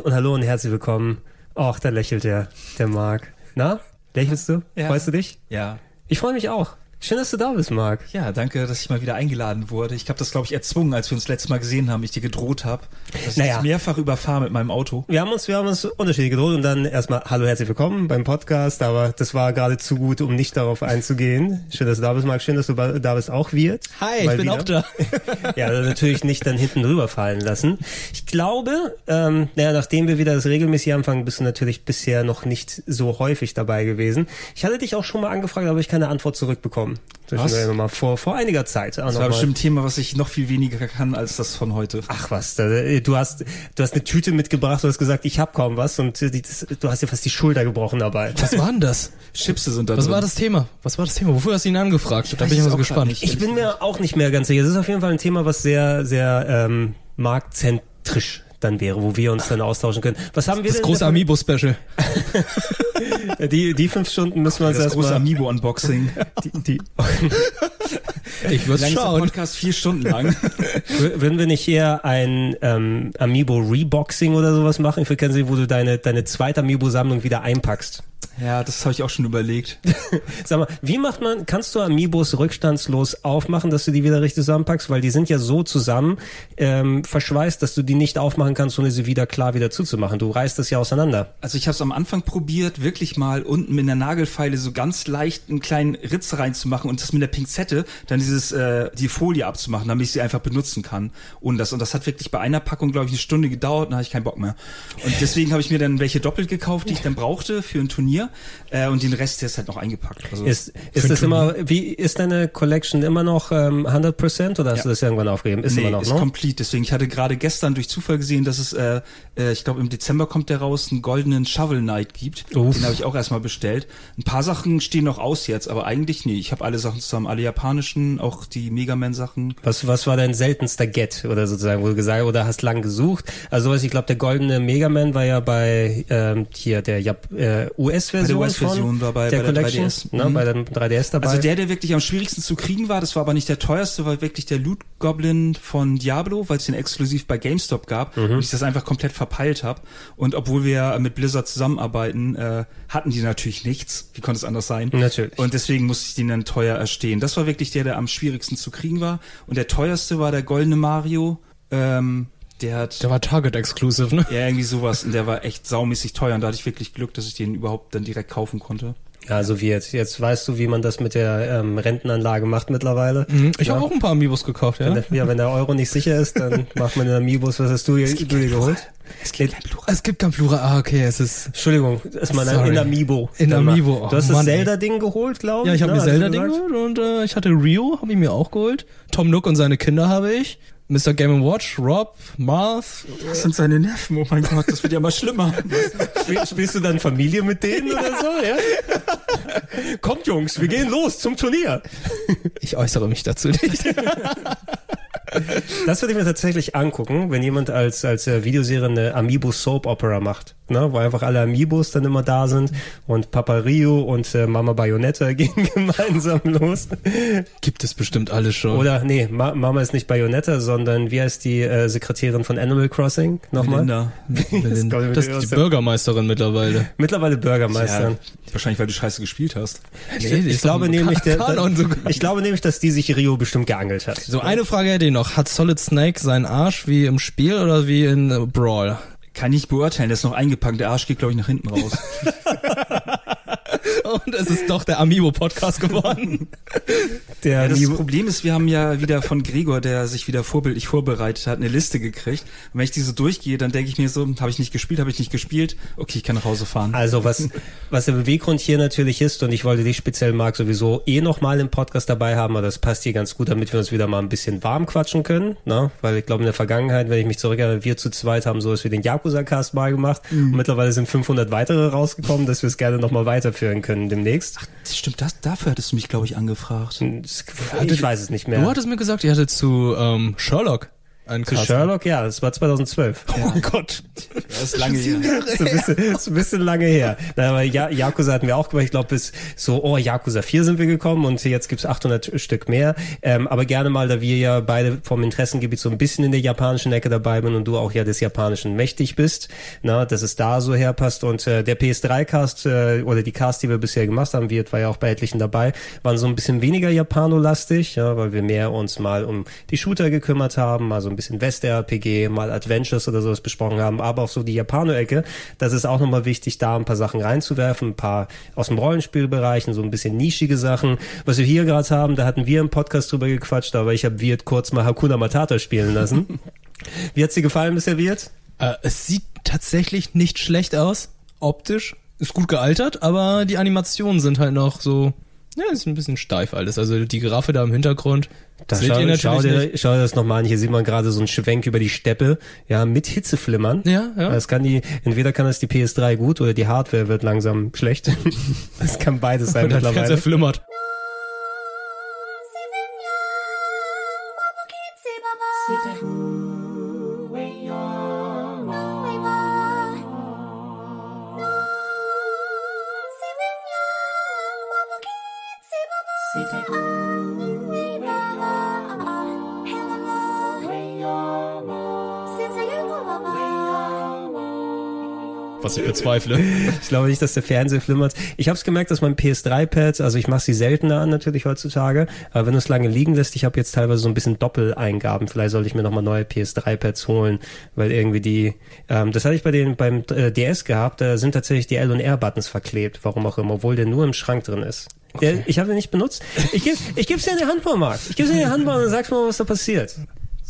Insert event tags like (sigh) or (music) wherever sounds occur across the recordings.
Moin und hallo und herzlich willkommen. Och, da lächelt der, der Marc. Na, lächelst du? Ja. Freust du dich? Ja. Ich freue mich auch. Schön, dass du da bist, Marc. Ja, danke, dass ich mal wieder eingeladen wurde. Ich habe das, glaube ich, erzwungen, als wir uns letztes Mal gesehen haben, ich dir gedroht habe, dass Naja. ich mehrfach überfahre mit meinem Auto. Wir haben uns, wir haben uns unterschiedlich gedroht und dann erstmal Hallo, herzlich willkommen beim Podcast, aber das war gerade zu gut, um nicht darauf einzugehen. Schön, dass du da bist, Marc. Schön, dass du da bist, auch Wirt. Hi, Mal ich bin wieder. auch da. (laughs) ja, also natürlich nicht dann hinten rüberfallen lassen. Ich glaube, ähm, naja, nachdem wir wieder das regelmäßig anfangen, bist du natürlich bisher noch nicht so häufig dabei gewesen. Ich hatte dich auch schon mal angefragt, aber ich keine Antwort zurückbekommen. Was? Zwischendurch Mal vor, vor einiger Zeit. Auch Das noch war mal. bestimmt ein Thema, was ich noch viel weniger kann als das von heute. Ach was, da, du hast du hast eine Tüte mitgebracht, du hast gesagt, ich hab kaum was und äh, die, das, du hast dir fast die Schulter gebrochen dabei. Was war denn das? Chipse sind da Was drin. war das Thema? Was war das Thema? Wofür hast du ihn angefragt? da weiß bin ich es mal so gespannt. nicht. Ich bin mir auch nicht mehr ganz sicher. Das ist auf jeden Fall ein Thema, was sehr, sehr ähm, marktzentrisch dann wäre, wo wir uns dann austauschen können. Was haben wir Das denn große davon- Amiibo-Special. (laughs) Die, die fünf Stunden müssen wir uns das große erstmal... Amiibo-Unboxing. (laughs) Die, die, (laughs) Ich würde schauen. Podcast vier Stunden lang. würden wir nicht eher ein ähm, Amiibo Reboxing oder sowas machen? Ich würde gerne sehen, wo du deine, deine zweite Amiibo-Sammlung wieder einpackst. Ja, das habe ich auch schon überlegt. (laughs) Sag mal, wie macht man, kannst du Amiibos rückstandslos aufmachen, dass du die wieder richtig zusammenpackst? Weil die sind ja so zusammen ähm, verschweißt, dass du die nicht aufmachen kannst, ohne sie wieder klar wieder zuzumachen. Du reißt das ja auseinander. Also ich habe es am Anfang probiert, wirklich mal unten mit einer Nagelfeile so ganz leicht einen kleinen Ritz reinzumachen und das mit der Pinzette dann dieses äh, die Folie abzumachen, damit ich sie einfach benutzen kann. Und das und das hat wirklich bei einer Packung glaube ich eine Stunde gedauert, dann hatte ich keinen Bock mehr. Und deswegen habe ich mir dann welche doppelt gekauft, die ich dann brauchte für ein Turnier äh, und den Rest der ist halt noch eingepackt. Also Ist, ist das immer, wie, ist deine Collection immer noch ähm, 100% oder hast Ja. du das irgendwann aufgegeben? Ist nee, immer noch, ist ne? complete. Deswegen, ich hatte gerade gestern durch Zufall gesehen, dass es, äh, äh, ich glaube im Dezember kommt der raus, einen goldenen Shovel Knight gibt. Uff. Den habe ich auch erstmal bestellt. Ein paar Sachen stehen noch aus jetzt, aber eigentlich nee. Ich habe alle Sachen zusammen, alle japanischen, auch die Mega Man Sachen. Was, was war dein seltenster Get oder sozusagen, wo du gesagt oder hast lang gesucht? Also was ich glaube, der goldene Mega Man war ja bei ähm, hier der Jap äh, US-Version Bei der US-Version von war bei- der der Collection, 3DS. ne, Mhm. bei dem 3DS dabei. Also der, der wirklich am schwierigsten zu kriegen war, das war aber nicht der teuerste, war wirklich der Loot Goblin von Diablo, weil es den exklusiv bei GameStop gab Mhm. und ich das einfach komplett verpeilt habe. Und obwohl wir mit Blizzard zusammenarbeiten, äh, hatten die natürlich nichts. Wie konnte es anders sein? Natürlich. Und deswegen musste ich den dann teuer erstehen. Das war wirklich der, der am schwierigsten zu kriegen war. Und der teuerste war der goldene Mario. Ähm, der hat Der war Target-Exclusive, ne? ja irgendwie sowas und der war echt saumäßig teuer. Und da hatte ich wirklich Glück, dass ich den überhaupt dann direkt kaufen konnte. ja, also wie jetzt. Jetzt weißt du, wie man das mit der ähm, Rentenanlage macht mittlerweile. Mhm. Ich ja. habe auch ein paar Amiibos gekauft, Wenn ja. der, ja, wenn der Euro nicht sicher ist, dann (laughs) macht man den Amiibos. Was hast du, du dir geholt? Es gibt kein Plural. Es gibt kein Plural. Ah, okay, es ist... Entschuldigung, ist man Sorry. in Amiibo. In. Amiibo, Du hast oh das Mann, ey. Zelda-Ding geholt, glaube ich. Ja, ich habe ne? mir Zelda-Ding geholt und äh, ich hatte Rio, habe ich mir auch geholt. Tom Nook und seine Kinder habe ich. Mr. Game Watch, Rob, Marth. Das sind seine Neffen. Oh mein Gott, das wird ja mal schlimmer. Spiel, spielst du dann Familie mit denen oder so, ja? Kommt Jungs, wir gehen los zum Turnier. Ich äußere mich dazu nicht. (laughs) (laughs) Das würde ich mir tatsächlich angucken, wenn jemand als, als äh, Videoserie eine Amiibo Soap Opera macht. Ne? Wo einfach alle Amiibos dann immer da sind und Papa Rio und äh, Mama Bayonetta (laughs) gehen gemeinsam los. Gibt es bestimmt alles schon. Oder, nee, Ma Mama ist nicht Bayonetta, sondern wie heißt die äh, Sekretärin von Animal Crossing? Nochmal? Linda. Melinda. (laughs) Das ist die ist- Bürgermeisterin mittlerweile. Mittlerweile Bürgermeister. Ja, wahrscheinlich, weil du scheiße gespielt hast. Nee, ich, ich glaube nämlich, der, sogar. ich glaube nämlich, dass die sich Rio bestimmt geangelt hat. So, eine Frage hätte ich noch. Hat Solid Snake seinen Arsch wie im Spiel oder wie in Brawl? Kann ich beurteilen, der ist noch eingepackt. Der Arsch geht, glaube ich, nach hinten raus. (laughs) Und es ist doch der Amiibo-Podcast geworden. der Ja, das nie- Problem ist, wir haben ja wieder von Gregor, der sich wieder vorbildlich vorbereitet hat, eine Liste gekriegt. Und wenn ich diese durchgehe, dann denke ich mir so, habe ich nicht gespielt, habe ich nicht gespielt, okay, ich kann nach Hause fahren. Also was, was der Beweggrund hier natürlich ist, und ich wollte dich speziell, Marc, sowieso eh nochmal im Podcast dabei haben, aber das passt hier ganz gut, damit wir uns wieder mal ein bisschen warm quatschen können, ne? weil ich glaube in der Vergangenheit, wenn ich mich zurückerinnere, wir zu zweit haben sowas wie den Yakuza-Cast mal gemacht und mittlerweile sind 500 weitere rausgekommen, dass wir es gerne nochmal weiterführen können demnächst. Das stimmt, das, dafür hattest du mich, glaube ich, angefragt. Ich weiß es nicht mehr. Du hattest mir gesagt, ihr hattet zu ähm, Sherlock einen Zu. Sherlock, ja, das war 2012. Oh Gott. Das ist lange her. ist, ein bisschen, ist ein bisschen lange her. Na, aber ja, Yakuza hatten wir auch gemacht. Ich glaube, bis so, oh, Yakuza 4 sind wir gekommen und jetzt gibt's 800 Stück mehr. Ähm, aber gerne mal, da wir ja beide vom Interessengebiet so ein bisschen in der japanischen Ecke dabei sind und du auch ja des Japanischen mächtig bist, na, dass es da so herpasst. Und äh, der PS3-Cast äh, oder die Cast, die wir bisher gemacht haben, Wirt war ja auch bei etlichen dabei, waren so ein bisschen weniger Japanolastig, ja, weil wir mehr uns mal um die Shooter gekümmert haben, mal so ein bisschen West-RPG, mal Adventures oder sowas besprochen haben, aber auch so die Japano-Ecke. Das ist auch nochmal wichtig, da ein paar Sachen reinzuwerfen, ein paar aus dem Rollenspielbereichen, so ein bisschen nischige Sachen. Was wir hier gerade haben, da hatten wir im Podcast drüber gequatscht, aber ich habe Wirt kurz mal Hakuna Matata spielen lassen. (laughs) Wie hat's dir gefallen bisher, Wirt? Äh, es sieht tatsächlich nicht schlecht aus, optisch. Ist gut gealtert, aber die Animationen sind halt noch so, ja, ist ein bisschen steif alles. Also die Giraffe da im Hintergrund, Da seht schau, ihr natürlich schau, dir, nicht. schau dir das nochmal an. Hier sieht man gerade so einen Schwenk über die Steppe, ja, mit Hitzeflimmern. Ja, ja. Das kann die, entweder kann das die PS3 gut oder die Hardware wird langsam schlecht. (laughs) Das kann beides sein Und dann mittlerweile. zerflimmert. Was ich bezweifle. Ich glaube nicht, dass der Fernseher flimmert. Ich habe es gemerkt, dass mein PS3-Pad, also ich mache sie seltener an natürlich heutzutage, aber wenn du es lange liegen lässt, ich habe jetzt teilweise so ein bisschen Doppeleingaben. Vielleicht sollte ich mir nochmal neue PS3-Pads holen, weil irgendwie die, ähm, das hatte ich bei den beim äh, DS gehabt, da sind tatsächlich die L und R-Buttons verklebt, warum auch immer, obwohl der nur im Schrank drin ist. Der, ich habe den nicht benutzt. Ich gebe ich geb's dir in die Hand, Marc. Ich gebe dir in die Hand und du mal, was da passiert.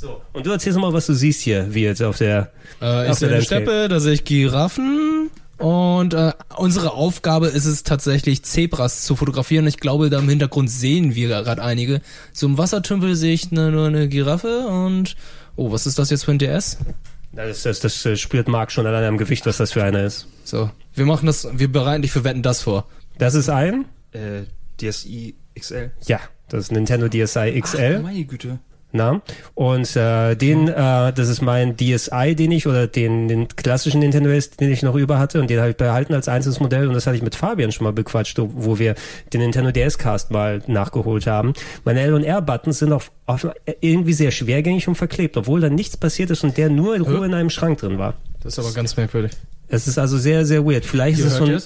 So. Und du erzählst mal, was du siehst hier, wie jetzt auf der, Äh, ich auf sehe der eine. Steppe, da sehe ich Giraffen. Und äh, unsere Aufgabe ist es tatsächlich, Zebras zu fotografieren. Ich glaube, da im Hintergrund sehen wir gerade einige. So im Wassertümpel sehe ich ne, nur eine Giraffe und... Oh, was ist das jetzt für ein DS? Das, das, das äh, spürt Marc schon allein am Gewicht, was das für einer ist. So, wir machen das, wir bereiten dich für Wetten das vor. Das ist ein? Äh, DSi XL. Ja, das ist Nintendo DSi XL. Ach, meine Güte. Na? Und äh, den, äh, das ist mein DSi, den ich, oder den, den klassischen Nintendo DS, den ich noch über hatte und den habe ich behalten als einzelnes Modell und das hatte ich mit Fabian schon mal bequatscht, wo wir den Nintendo DS Cast mal nachgeholt haben. Meine L und R Buttons sind auf, auf irgendwie sehr schwergängig und verklebt, obwohl da nichts passiert ist und der nur in Ruhe in einem Schrank drin war. Das ist aber ganz merkwürdig. Es ist also sehr, sehr weird. Vielleicht ist es so ein,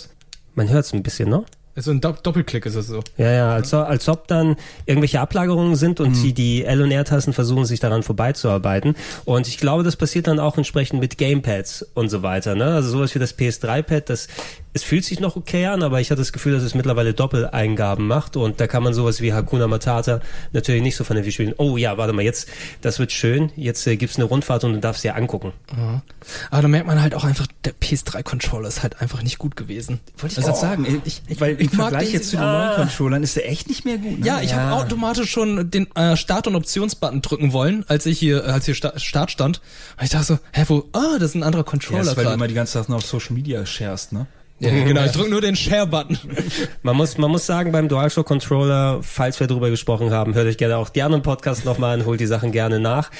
man hört es ein bisschen, ne? So ein Do Doppelklick ist es so. Ja, ja, als, als ob dann irgendwelche Ablagerungen sind und die, die L- und R-Tasten versuchen, sich daran vorbeizuarbeiten. Und ich glaube, das passiert dann auch entsprechend mit Gamepads und so weiter. Ne? Also sowas wie das PS3-Pad, das es fühlt sich noch okay an, aber ich hatte das Gefühl, dass es mittlerweile Doppeleingaben macht und da kann man sowas wie Hakuna Matata natürlich nicht so vernünftig spielen. Oh ja, warte mal, jetzt, das wird schön, jetzt äh, gibt's eine Rundfahrt und du darfst dir angucken. Aber da merkt man halt auch einfach, der PS3-Controller ist halt einfach nicht gut gewesen. Wollte ich gerade sagen, äh, ich, weil im ich Vergleich den- jetzt zu normalen Controllern ist der echt nicht mehr gut. Ne? Ja, ich habe automatisch schon den äh, Start- und Optionsbutton drücken wollen, als ich hier, als hier Sta Start stand. Und ich dachte so, hä, wo, ah, das ist ein anderer Ja, Controller das ist, weil du grad. immer die ganze Zeit noch auf Social Media sharest, ne? Ja, genau, ich drücke (laughs) nur den Share-Button. Man muss, man muss sagen, beim DualShock Controller, falls wir drüber gesprochen haben, hört euch gerne auch die anderen Podcasts nochmal an, holt die Sachen gerne nach.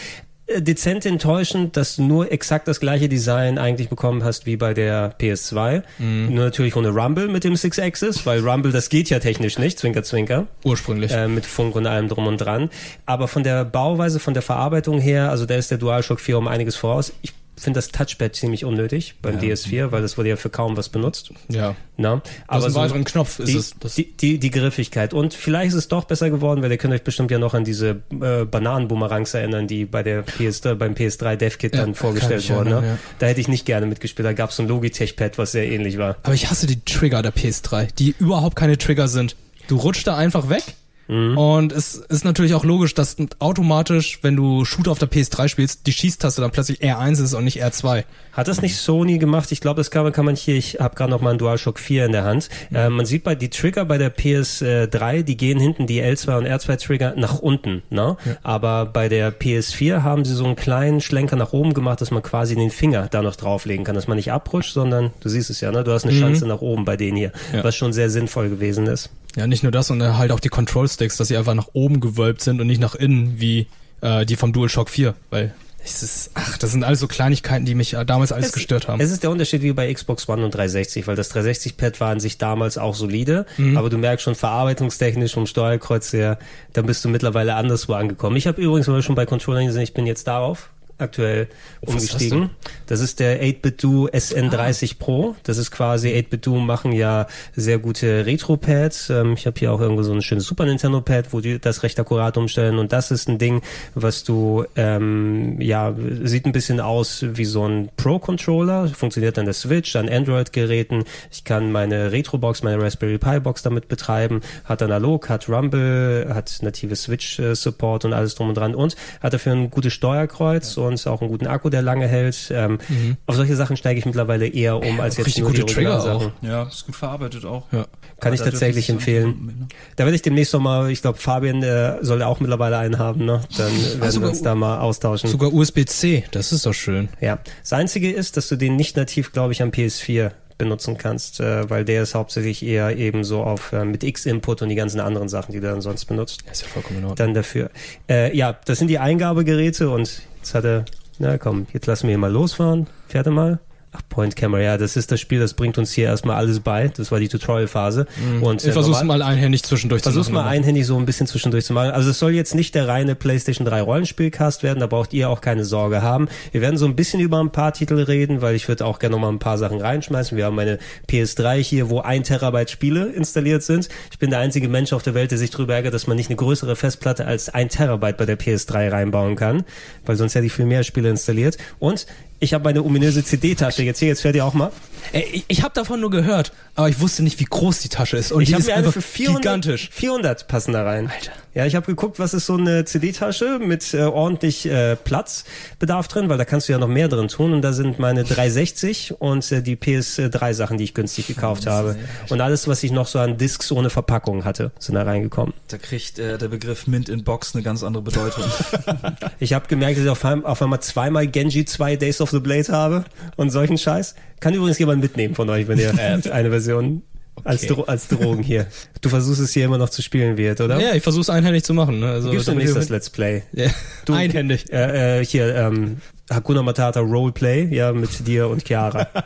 Äh, Dezent enttäuschend, dass du nur exakt das gleiche Design eigentlich bekommen hast wie bei der PS2. Nur natürlich ohne Rumble mit dem Six Axis, weil Rumble, das geht ja technisch nicht, Zwinker, Zwinker. Ursprünglich. Äh, mit Funk und allem drum und dran. Aber von der Bauweise, von der Verarbeitung her, also da ist der DualShock 4 um einiges voraus. Ich finde das Touchpad ziemlich unnötig beim DS4, weil das wurde ja für kaum was benutzt. ja. Na, Aber einen weiteren Knopf ist die, es. Das, die, die, die Griffigkeit. Und vielleicht ist es doch besser geworden, weil ihr könnt euch bestimmt ja noch an diese äh, Bananenboomerangs erinnern, die bei der PS3, beim PS3 DevKit Ja, dann vorgestellt wurden. Ne? ja. Da hätte ich nicht gerne mitgespielt. Da gab es so ein Logitech-Pad, was sehr ähnlich war. aber ich hasse die Trigger der PS3, die überhaupt keine Trigger sind. Du rutschst da einfach weg Und es ist natürlich auch logisch, dass automatisch, wenn du Shooter auf der PS3 spielst, die Schießtaste dann plötzlich R1 ist und nicht R2. Hat das nicht Sony gemacht? Ich glaube, das kann, kann man hier, ich habe gerade noch mal einen DualShock 4 in der Hand. Äh, man sieht bei die Trigger bei der PS3, die gehen hinten, die L2 und R2 Trigger nach unten. Ne? Aber bei der PS4 haben sie so einen kleinen Schlenker nach oben gemacht, dass man quasi den Finger da noch drauflegen kann, dass man nicht abrutscht, sondern du siehst es ja, ne? du hast eine Schanze nach oben bei denen hier, Ja. was schon sehr sinnvoll gewesen ist. Ja, nicht nur das, sondern halt auch die Control Sticks, dass sie einfach nach oben gewölbt sind und nicht nach innen wie äh, die vom DualShock 4, weil es ist, ach, das sind alles so Kleinigkeiten, die mich äh, damals alles gestört haben. Es ist der Unterschied wie bei Xbox One und 360, weil das 360-Pad war an sich damals auch solide, Mhm. aber du merkst schon verarbeitungstechnisch vom Steuerkreuz her, da bist du mittlerweile anderswo angekommen. Ich habe übrigens mal schon bei Controllern gesehen, ich bin jetzt darauf aktuell Oh, umgestiegen. Das ist der 8-Bit-Do SN30 Pro. Das ist quasi 8-Bit-Do machen ja sehr gute Retro-Pads. Ähm, ich habe hier auch irgendwo so ein schönes Super Nintendo-Pad, wo die das recht akkurat umstellen. Und das ist ein Ding, was du, ähm, ja, sieht ein bisschen aus wie so ein Pro-Controller. Funktioniert an der Switch, an Android-Geräten. Ich kann meine Retro-Box, meine Raspberry Pi-Box damit betreiben. Hat analog, hat Rumble, hat native Switch-Support und alles drum und dran. Und hat dafür ein gutes Steuerkreuz und auch einen guten Akku, der lange hält. Ähm, Auf solche Sachen steige ich mittlerweile eher um, als jetzt richtig nur die gute Trigger Originalsachen. Ja, ist gut verarbeitet auch. Ja. Kann ich Aber da tatsächlich empfehlen. Da werde ich demnächst noch mal, ich glaube, Fabian äh, soll auch mittlerweile einen haben, ne? Dann werden wir sogar uns da mal austauschen. Sogar USB-C, das ist doch schön. Ja. Das Einzige ist, dass du den nicht nativ, glaube ich, am PS4 benutzen kannst, äh, weil der ist hauptsächlich eher eben so auf äh, mit X-Input und die ganzen anderen Sachen, die du dann sonst benutzt, Das ist ja vollkommen in Ordnung. dann dafür. Äh, ja, das sind die Eingabegeräte und jetzt hat er, na komm, jetzt lassen wir hier mal losfahren. Fährt er mal? Ach, Point Camera, ja, das ist das Spiel, das bringt uns hier erstmal alles bei. Das war die Tutorial-Phase. Und, Ich äh, versuch's normal- mal einhändig zwischendurch Versuch's zu mal machen. einhändig so ein bisschen zwischendurch zu machen. Also es soll jetzt nicht der reine PlayStation 3 Rollenspielcast werden, da braucht ihr auch keine Sorge haben. Wir werden so ein bisschen über ein paar Titel reden, weil ich würde auch gerne noch mal ein paar Sachen reinschmeißen. Wir haben meine PS3 hier, wo ein Terabyte Spiele installiert sind. Ich bin der einzige Mensch auf der Welt, der sich darüber ärgert, dass man nicht eine größere Festplatte als ein Terabyte bei der PS3 reinbauen kann, weil sonst hätte ich viel mehr Spiele installiert. Und ich habe meine ominöse CD-Tasche jetzt hier, jetzt fährt ihr auch mal. Ey, ich, ich habe davon nur gehört, aber ich wusste nicht, wie groß die Tasche ist. Und ich die habe ist mir eine einfach für 400, gigantisch. 400 passen da rein. Alter. Ja, ich habe geguckt, was ist so eine CD-Tasche mit äh, ordentlich äh, Platzbedarf drin, weil da kannst du ja noch mehr drin tun. Und da sind meine 360 und äh, die PS3-Sachen, die ich günstig gekauft habe. Und alles, was ich noch so an Discs ohne Verpackung hatte, sind da reingekommen. Da kriegt äh, der Begriff Mint in Box eine ganz andere Bedeutung. (laughs) (laughs) Ich habe gemerkt, dass ich auf einmal, auf einmal zweimal Genji 2 Days of the Blade habe und solchen Scheiß. Kann übrigens jemand mitnehmen von euch, wenn ihr (laughs) eine Version als, Okay. Dro als Drogen hier. Du versuchst es hier immer noch zu spielen wird, oder? Ja, ich versuch's einhändig zu machen. Ne? Also, Gibst du wir- das Let's Play? ja. Du- Einhändig. Äh, äh, hier, ähm, Hakuna Matata Roleplay, ja, mit dir und Chiara. (laughs)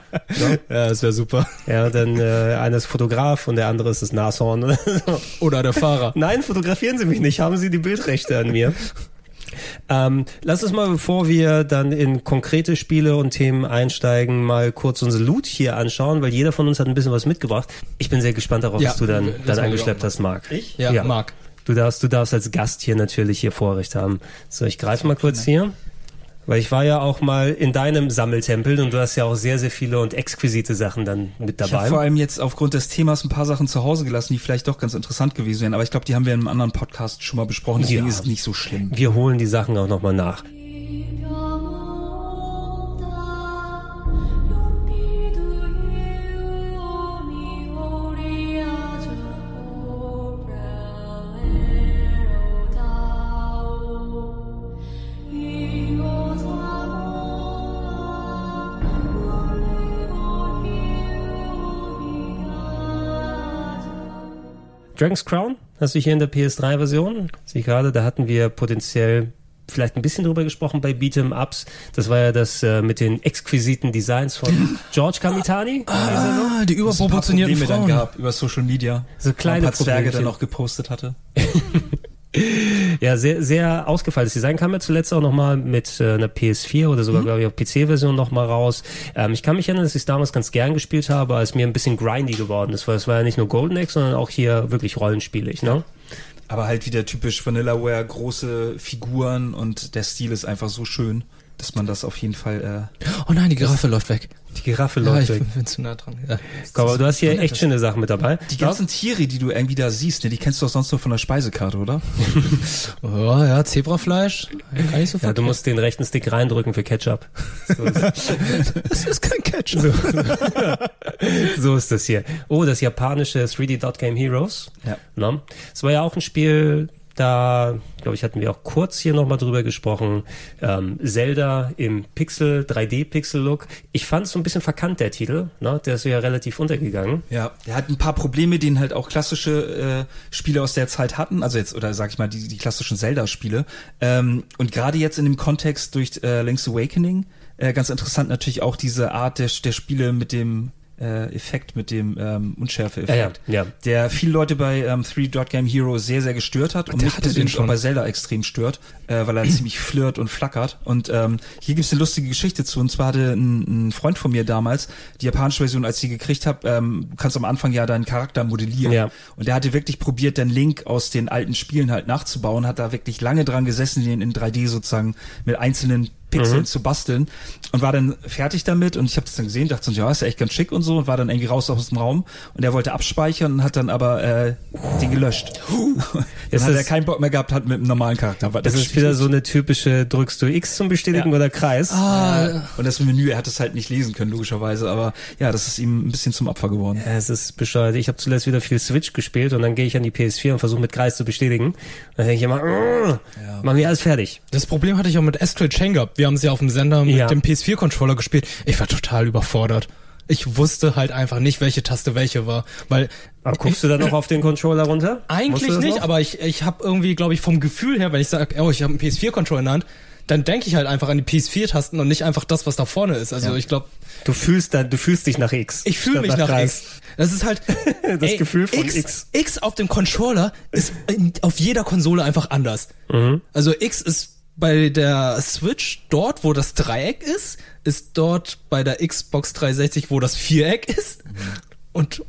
Ja, das wäre super. ja, dann äh, einer ist Fotograf und der andere ist das Nashorn. oder so. Oder der Fahrer. Nein, fotografieren Sie mich nicht, haben Sie die Bildrechte an mir. Ähm, lass uns mal, bevor wir dann in konkrete Spiele und Themen einsteigen, mal kurz unsere Loot hier anschauen, weil jeder von uns hat ein bisschen was mitgebracht. Ich bin sehr gespannt darauf, Ja, was du dann, dann auch hast, Marc. Ich? Ja, Ja. Marc. Du darfst, du darfst als Gast hier natürlich hier Vorrecht haben. So, ich greife mal kurz hier. Weil ich war ja auch mal in deinem Sammeltempel und du hast ja auch sehr, sehr viele und exquisite Sachen dann mit Ich habe vor dabei. allem jetzt aufgrund des Themas ein paar Sachen zu Hause gelassen, die vielleicht doch ganz interessant gewesen wären. Aber ich glaube, die haben wir in einem anderen Podcast schon mal besprochen, deswegen Ja. ist es nicht so schlimm. Wir holen die Sachen auch nochmal nach. Dragon's Crown hast du hier in der PS3-Version. Sehe ich gerade, da hatten wir potenziell vielleicht ein bisschen drüber gesprochen bei Beat'em Ups. Das war ja das äh, mit den exquisiten Designs von (laughs) George Kamitani. Ah, die überproportionierten Probleme dann Frauen. gehabt über Social Media. So kleine ein paar Zwerge dann noch gepostet hatte. (laughs) Ja, sehr, sehr ausgefeiltes Design kam ja zuletzt auch nochmal mit äh, einer PS4 oder sogar, glaube ich, auch PC-Version nochmal raus. Ähm, ich kann mich erinnern, dass ich es damals ganz gern gespielt habe, als mir ein bisschen grindy geworden ist, weil es war ja nicht nur Golden Axe, sondern auch hier wirklich rollenspielig, ne? Aber halt wieder typisch Vanillaware, große Figuren und der Stil ist einfach so schön. Dass man das auf jeden Fall. Äh, Oh nein, die Giraffe läuft weg. Die Giraffe Ja, läuft ich weg. bin, bin zu nah dran. Ja. Komm, aber du hast hier echt das. schöne Sachen mit dabei. die ganzen Tiere, die du irgendwie da siehst, ne, die kennst du doch sonst nur von der Speisekarte, oder? (laughs) Oh ja, Zebrafleisch. Gar nicht so Ja, du musst den rechten Stick reindrücken für Ketchup. So ist, (laughs) Das ist kein Ketchup. so (laughs) ist das hier. Oh, das japanische 3D Dot Game Heroes. Ja. Ne? Das war ja auch ein Spiel, da, glaube ich, hatten wir auch kurz hier nochmal drüber gesprochen. Ähm, Zelda im Pixel, 3D-Pixel-Look. Ich fand es so ein bisschen verkannt, der Titel. Ne? Der ist ja relativ untergegangen. Ja, der hat ein paar Probleme, den halt auch klassische äh, Spiele aus der Zeit hatten, also jetzt, oder sag ich mal, die, die klassischen Zelda-Spiele. Ähm, und gerade jetzt in dem Kontext durch äh, Link's Awakening, äh, ganz interessant natürlich auch diese Art der, der Spiele mit dem äh, Effekt, mit dem ähm, Unschärfe-Effekt. Ja, ja, ja. Der viele Leute bei ähm, 3 Dot Game Hero sehr, sehr gestört hat und Der mich hatte den persönlich auch schon. bei Zelda extrem stört, äh, weil er (clears throat) ziemlich flirt und flackert. Und ähm, hier gibt's eine lustige Geschichte zu. Und zwar hatte ein, ein Freund von mir damals die japanische Version, als ich die gekriegt habe, ähm, du kannst am Anfang ja deinen Charakter modellieren. Ja. Und der hatte wirklich probiert, den Link aus den alten Spielen halt nachzubauen, hat da wirklich lange dran gesessen, den in 3D sozusagen mit einzelnen Pixeln zu basteln und war dann fertig damit und ich habe das dann gesehen, dachte so, ja, ist ja echt ganz schick und so und war dann irgendwie raus aus dem Raum und er wollte abspeichern und hat dann aber äh, den gelöscht. (laughs) dann Ist hat er das- keinen Bock mehr gehabt, hat mit einem normalen Charakter weiter Das ist wieder so eine typische, drückst du X zum Bestätigen Ja. oder Kreis? Ah, und das Menü, er hat es halt nicht lesen können, logischerweise, aber ja, das ist ihm ein bisschen zum Opfer geworden. Ja, es ist bescheuert. Ich habe zuletzt wieder viel Switch gespielt und dann gehe ich an die PS4 und versuche mit Kreis zu bestätigen. Dann denke ich immer, "Ugh, mach mir alles fertig. Das Problem hatte ich auch mit Astral Chain gehabt. Wir haben es ja auf dem Sender mit Ja. dem PS4-Controller gespielt. Ich war total überfordert. Ich wusste halt einfach nicht, welche Taste welche war, weil Aber guckst du dann noch auf den Controller runter? Eigentlich nicht, noch? aber ich ich habe irgendwie, glaube ich, vom Gefühl her, wenn ich sage, oh, ich habe einen PS4-Controller in der Hand, dann denke ich halt einfach an die PS4-Tasten und nicht einfach das, was da vorne ist. Also ich glaube, Du fühlst dann, du fühlst dich nach X. ich fühle mich nach Kreis. X. Das ist halt (laughs) Das Gefühl von X. X auf dem Controller ist auf jeder Konsole einfach anders. Mhm. Also X ist bei der Switch dort, wo das Dreieck ist, ist dort bei der Xbox 360, wo das Viereck ist. Und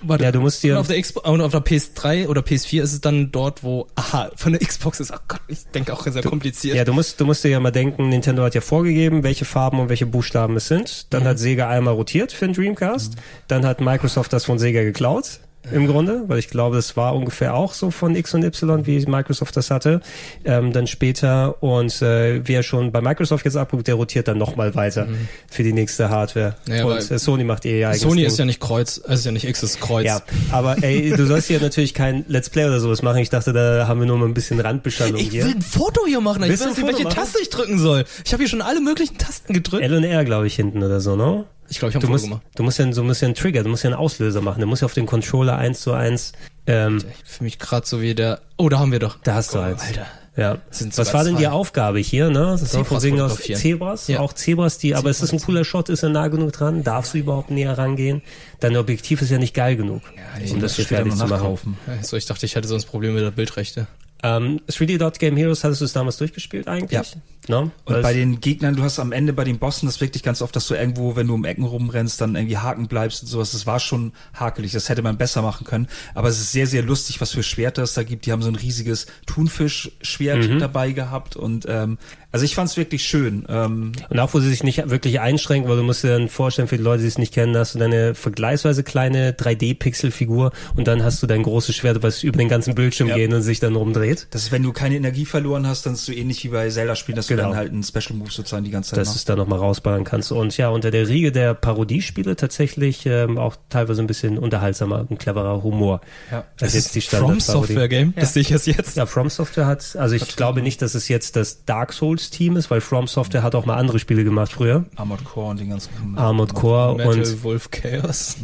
warte, Ja, du musst dir- und auf der Xbox und auf der PS3 oder PS4 ist es dann dort, wo aha, von der Xbox ist. Oh Gott, ich denke auch sehr kompliziert. Ja, du musst, du musst dir ja mal denken, Nintendo hat ja vorgegeben, welche Farben und welche Buchstaben es sind. Dann hat Sega einmal rotiert für den Dreamcast. Dann hat Microsoft das von Sega geklaut. Im Grunde, weil ich glaube, das war ungefähr auch so von X und Y, wie Microsoft das hatte. Ähm, dann später und äh, wer schon bei Microsoft jetzt abguckt, der rotiert dann nochmal weiter für die nächste Hardware. Ja, und äh, Sony macht ihr eigenes Sony Ding. ist ja nicht Kreuz, es ist ja nicht X, es ist Kreuz. Ja, aber ey, du sollst hier natürlich kein Let's Play oder sowas machen. Ich dachte, da haben wir nur mal ein bisschen Randbeschallung Ich hier. will ein Foto hier machen, ich Willst weiß nicht, welche machen? Taste ich drücken soll. Ich habe hier schon alle möglichen Tasten gedrückt. L und R, glaube ich, hinten oder so, ne? Ich glaube, ich habe Du ein Foto musst, gemacht. du musst ja, du musst ja einen Trigger, du musst ja einen Auslöser machen. Du musst ja auf den Controller eins zu eins. Ähm, Für mich gerade so wie der. Oh, da haben wir doch. da hast du Oh, eins. Alter. Ja. Was war denn die. Aufgabe hier, ne? Das war Zebras wegen aus. Zebras, Ja. auch Zebras, die, aber ist das ein cooler Shot? Ist er nah genug dran? Darfst du überhaupt näher rangehen? Dein Objektiv ist ja nicht geil genug, um das fertig noch zu machen. So, ich dachte, ich hätte sonst Probleme mit der Bildrechte. Ähm, 3D Dot Game Heroes, hattest du es damals durchgespielt eigentlich? Ja. No? Und bei den Gegnern, du hast am Ende bei den Bossen das wirklich ganz oft, dass du irgendwo, wenn du um Ecken rumrennst, dann irgendwie haken bleibst und sowas. Das war schon hakelig. Das hätte man besser machen können. Aber es ist sehr, sehr lustig, was für Schwerter es da gibt. Die haben so ein riesiges Thunfischschwert Mhm. dabei gehabt. Und ähm, also ich fand es wirklich schön. Ähm, Und auch wo sie sich nicht wirklich einschränken, weil du musst dir dann vorstellen, für die Leute, die es nicht kennen, hast du deine vergleichsweise kleine 3D-Pixel-Figur und dann hast du dein großes Schwert, was über den ganzen Bildschirm Ja. geht und sich dann rumdreht. das ist, wenn du keine Energie verloren hast, dann ist es so ähnlich wie bei Zelda-Spielen, dass Genau. du dann halt einen Special Move sozusagen die ganze Zeit dass du es da nochmal rausballern kannst. Und ja, unter der Riege der Parodiespiele tatsächlich ähm, auch teilweise ein bisschen unterhaltsamer und cleverer Humor. Ja. Als jetzt die From Standard-Parodie. Software Game, das sehe ich erst jetzt. Ja, From Software hat, also ich glaube nicht, dass es jetzt das Dark Souls Team ist, weil From Software hat auch mal andere Spiele gemacht früher. Armored Core und den ganzen Armored Core Metal und Wolf Chaos.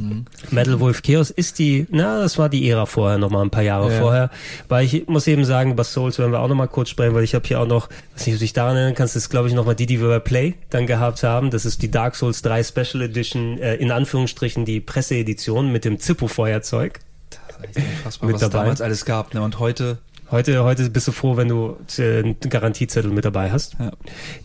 Metal Wolf Chaos ist die, na, das war die Ära vorher, nochmal ein paar Jahre Ja. vorher. Weil ich muss eben sagen, über Souls werden wir auch nochmal kurz sprechen, weil ich habe hier auch noch, weiß nicht, ob du dich daran erinnern kannst, das ist glaube ich nochmal die, die wir bei Play dann gehabt haben. Das ist die Dark Souls 3 Special Edition, äh, in Anführungsstrichen die Presseedition mit dem Zippo-Feuerzeug. Unfassbar, mit was es dabei. damals alles gab. Ne? Und heute Heute, heute bist du froh, wenn du äh, einen Garantiezettel mit dabei hast. Ja.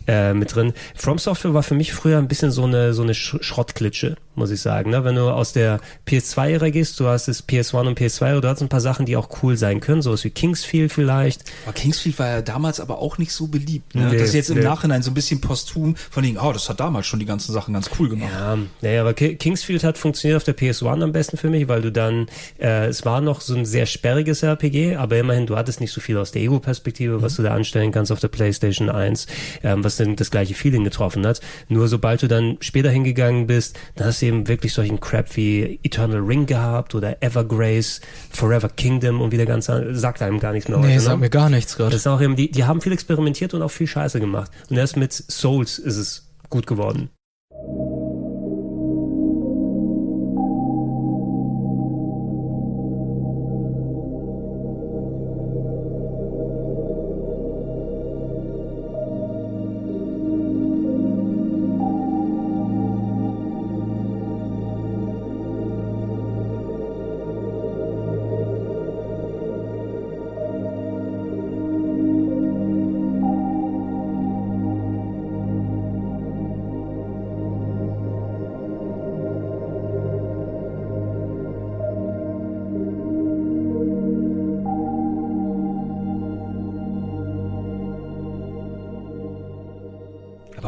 Äh, mit drin. From Software war für mich früher ein bisschen so eine, so eine Sch Schrottklitsche, muss ich sagen. Ne? Wenn du aus der PS2-Ära gehst, du hast das PS1 und PS2, oder du hast ein paar Sachen, die auch cool sein können, sowas wie Kingsfield vielleicht. Aber Kingsfield war ja damals aber auch nicht so beliebt. Ne? Nee, das ist jetzt im nee. Nachhinein so ein bisschen posthum von denen, oh, das hat damals schon die ganzen Sachen ganz cool gemacht. Ja, naja, aber Ki- Kingsfield hat funktioniert auf der PS1 am besten für mich, weil du dann, äh, es war noch so ein sehr sperriges RPG, aber immerhin, du hattest nicht so viel aus der Ego-Perspektive, was du da anstellen kannst auf der PlayStation 1, ähm, was dann das gleiche Feeling getroffen hat. Nur sobald du dann später hingegangen bist, dann hast du eben wirklich solchen Crap wie Eternal Ring gehabt oder Evergrace, Forever Kingdom und wieder ganz, an- sagt einem gar nichts mehr Nee, heute, sagt ne? mir gar nichts gerade. Das ist auch eben, die, die haben viel experimentiert und auch viel Scheiße gemacht. Und erst mit Souls ist es gut geworden.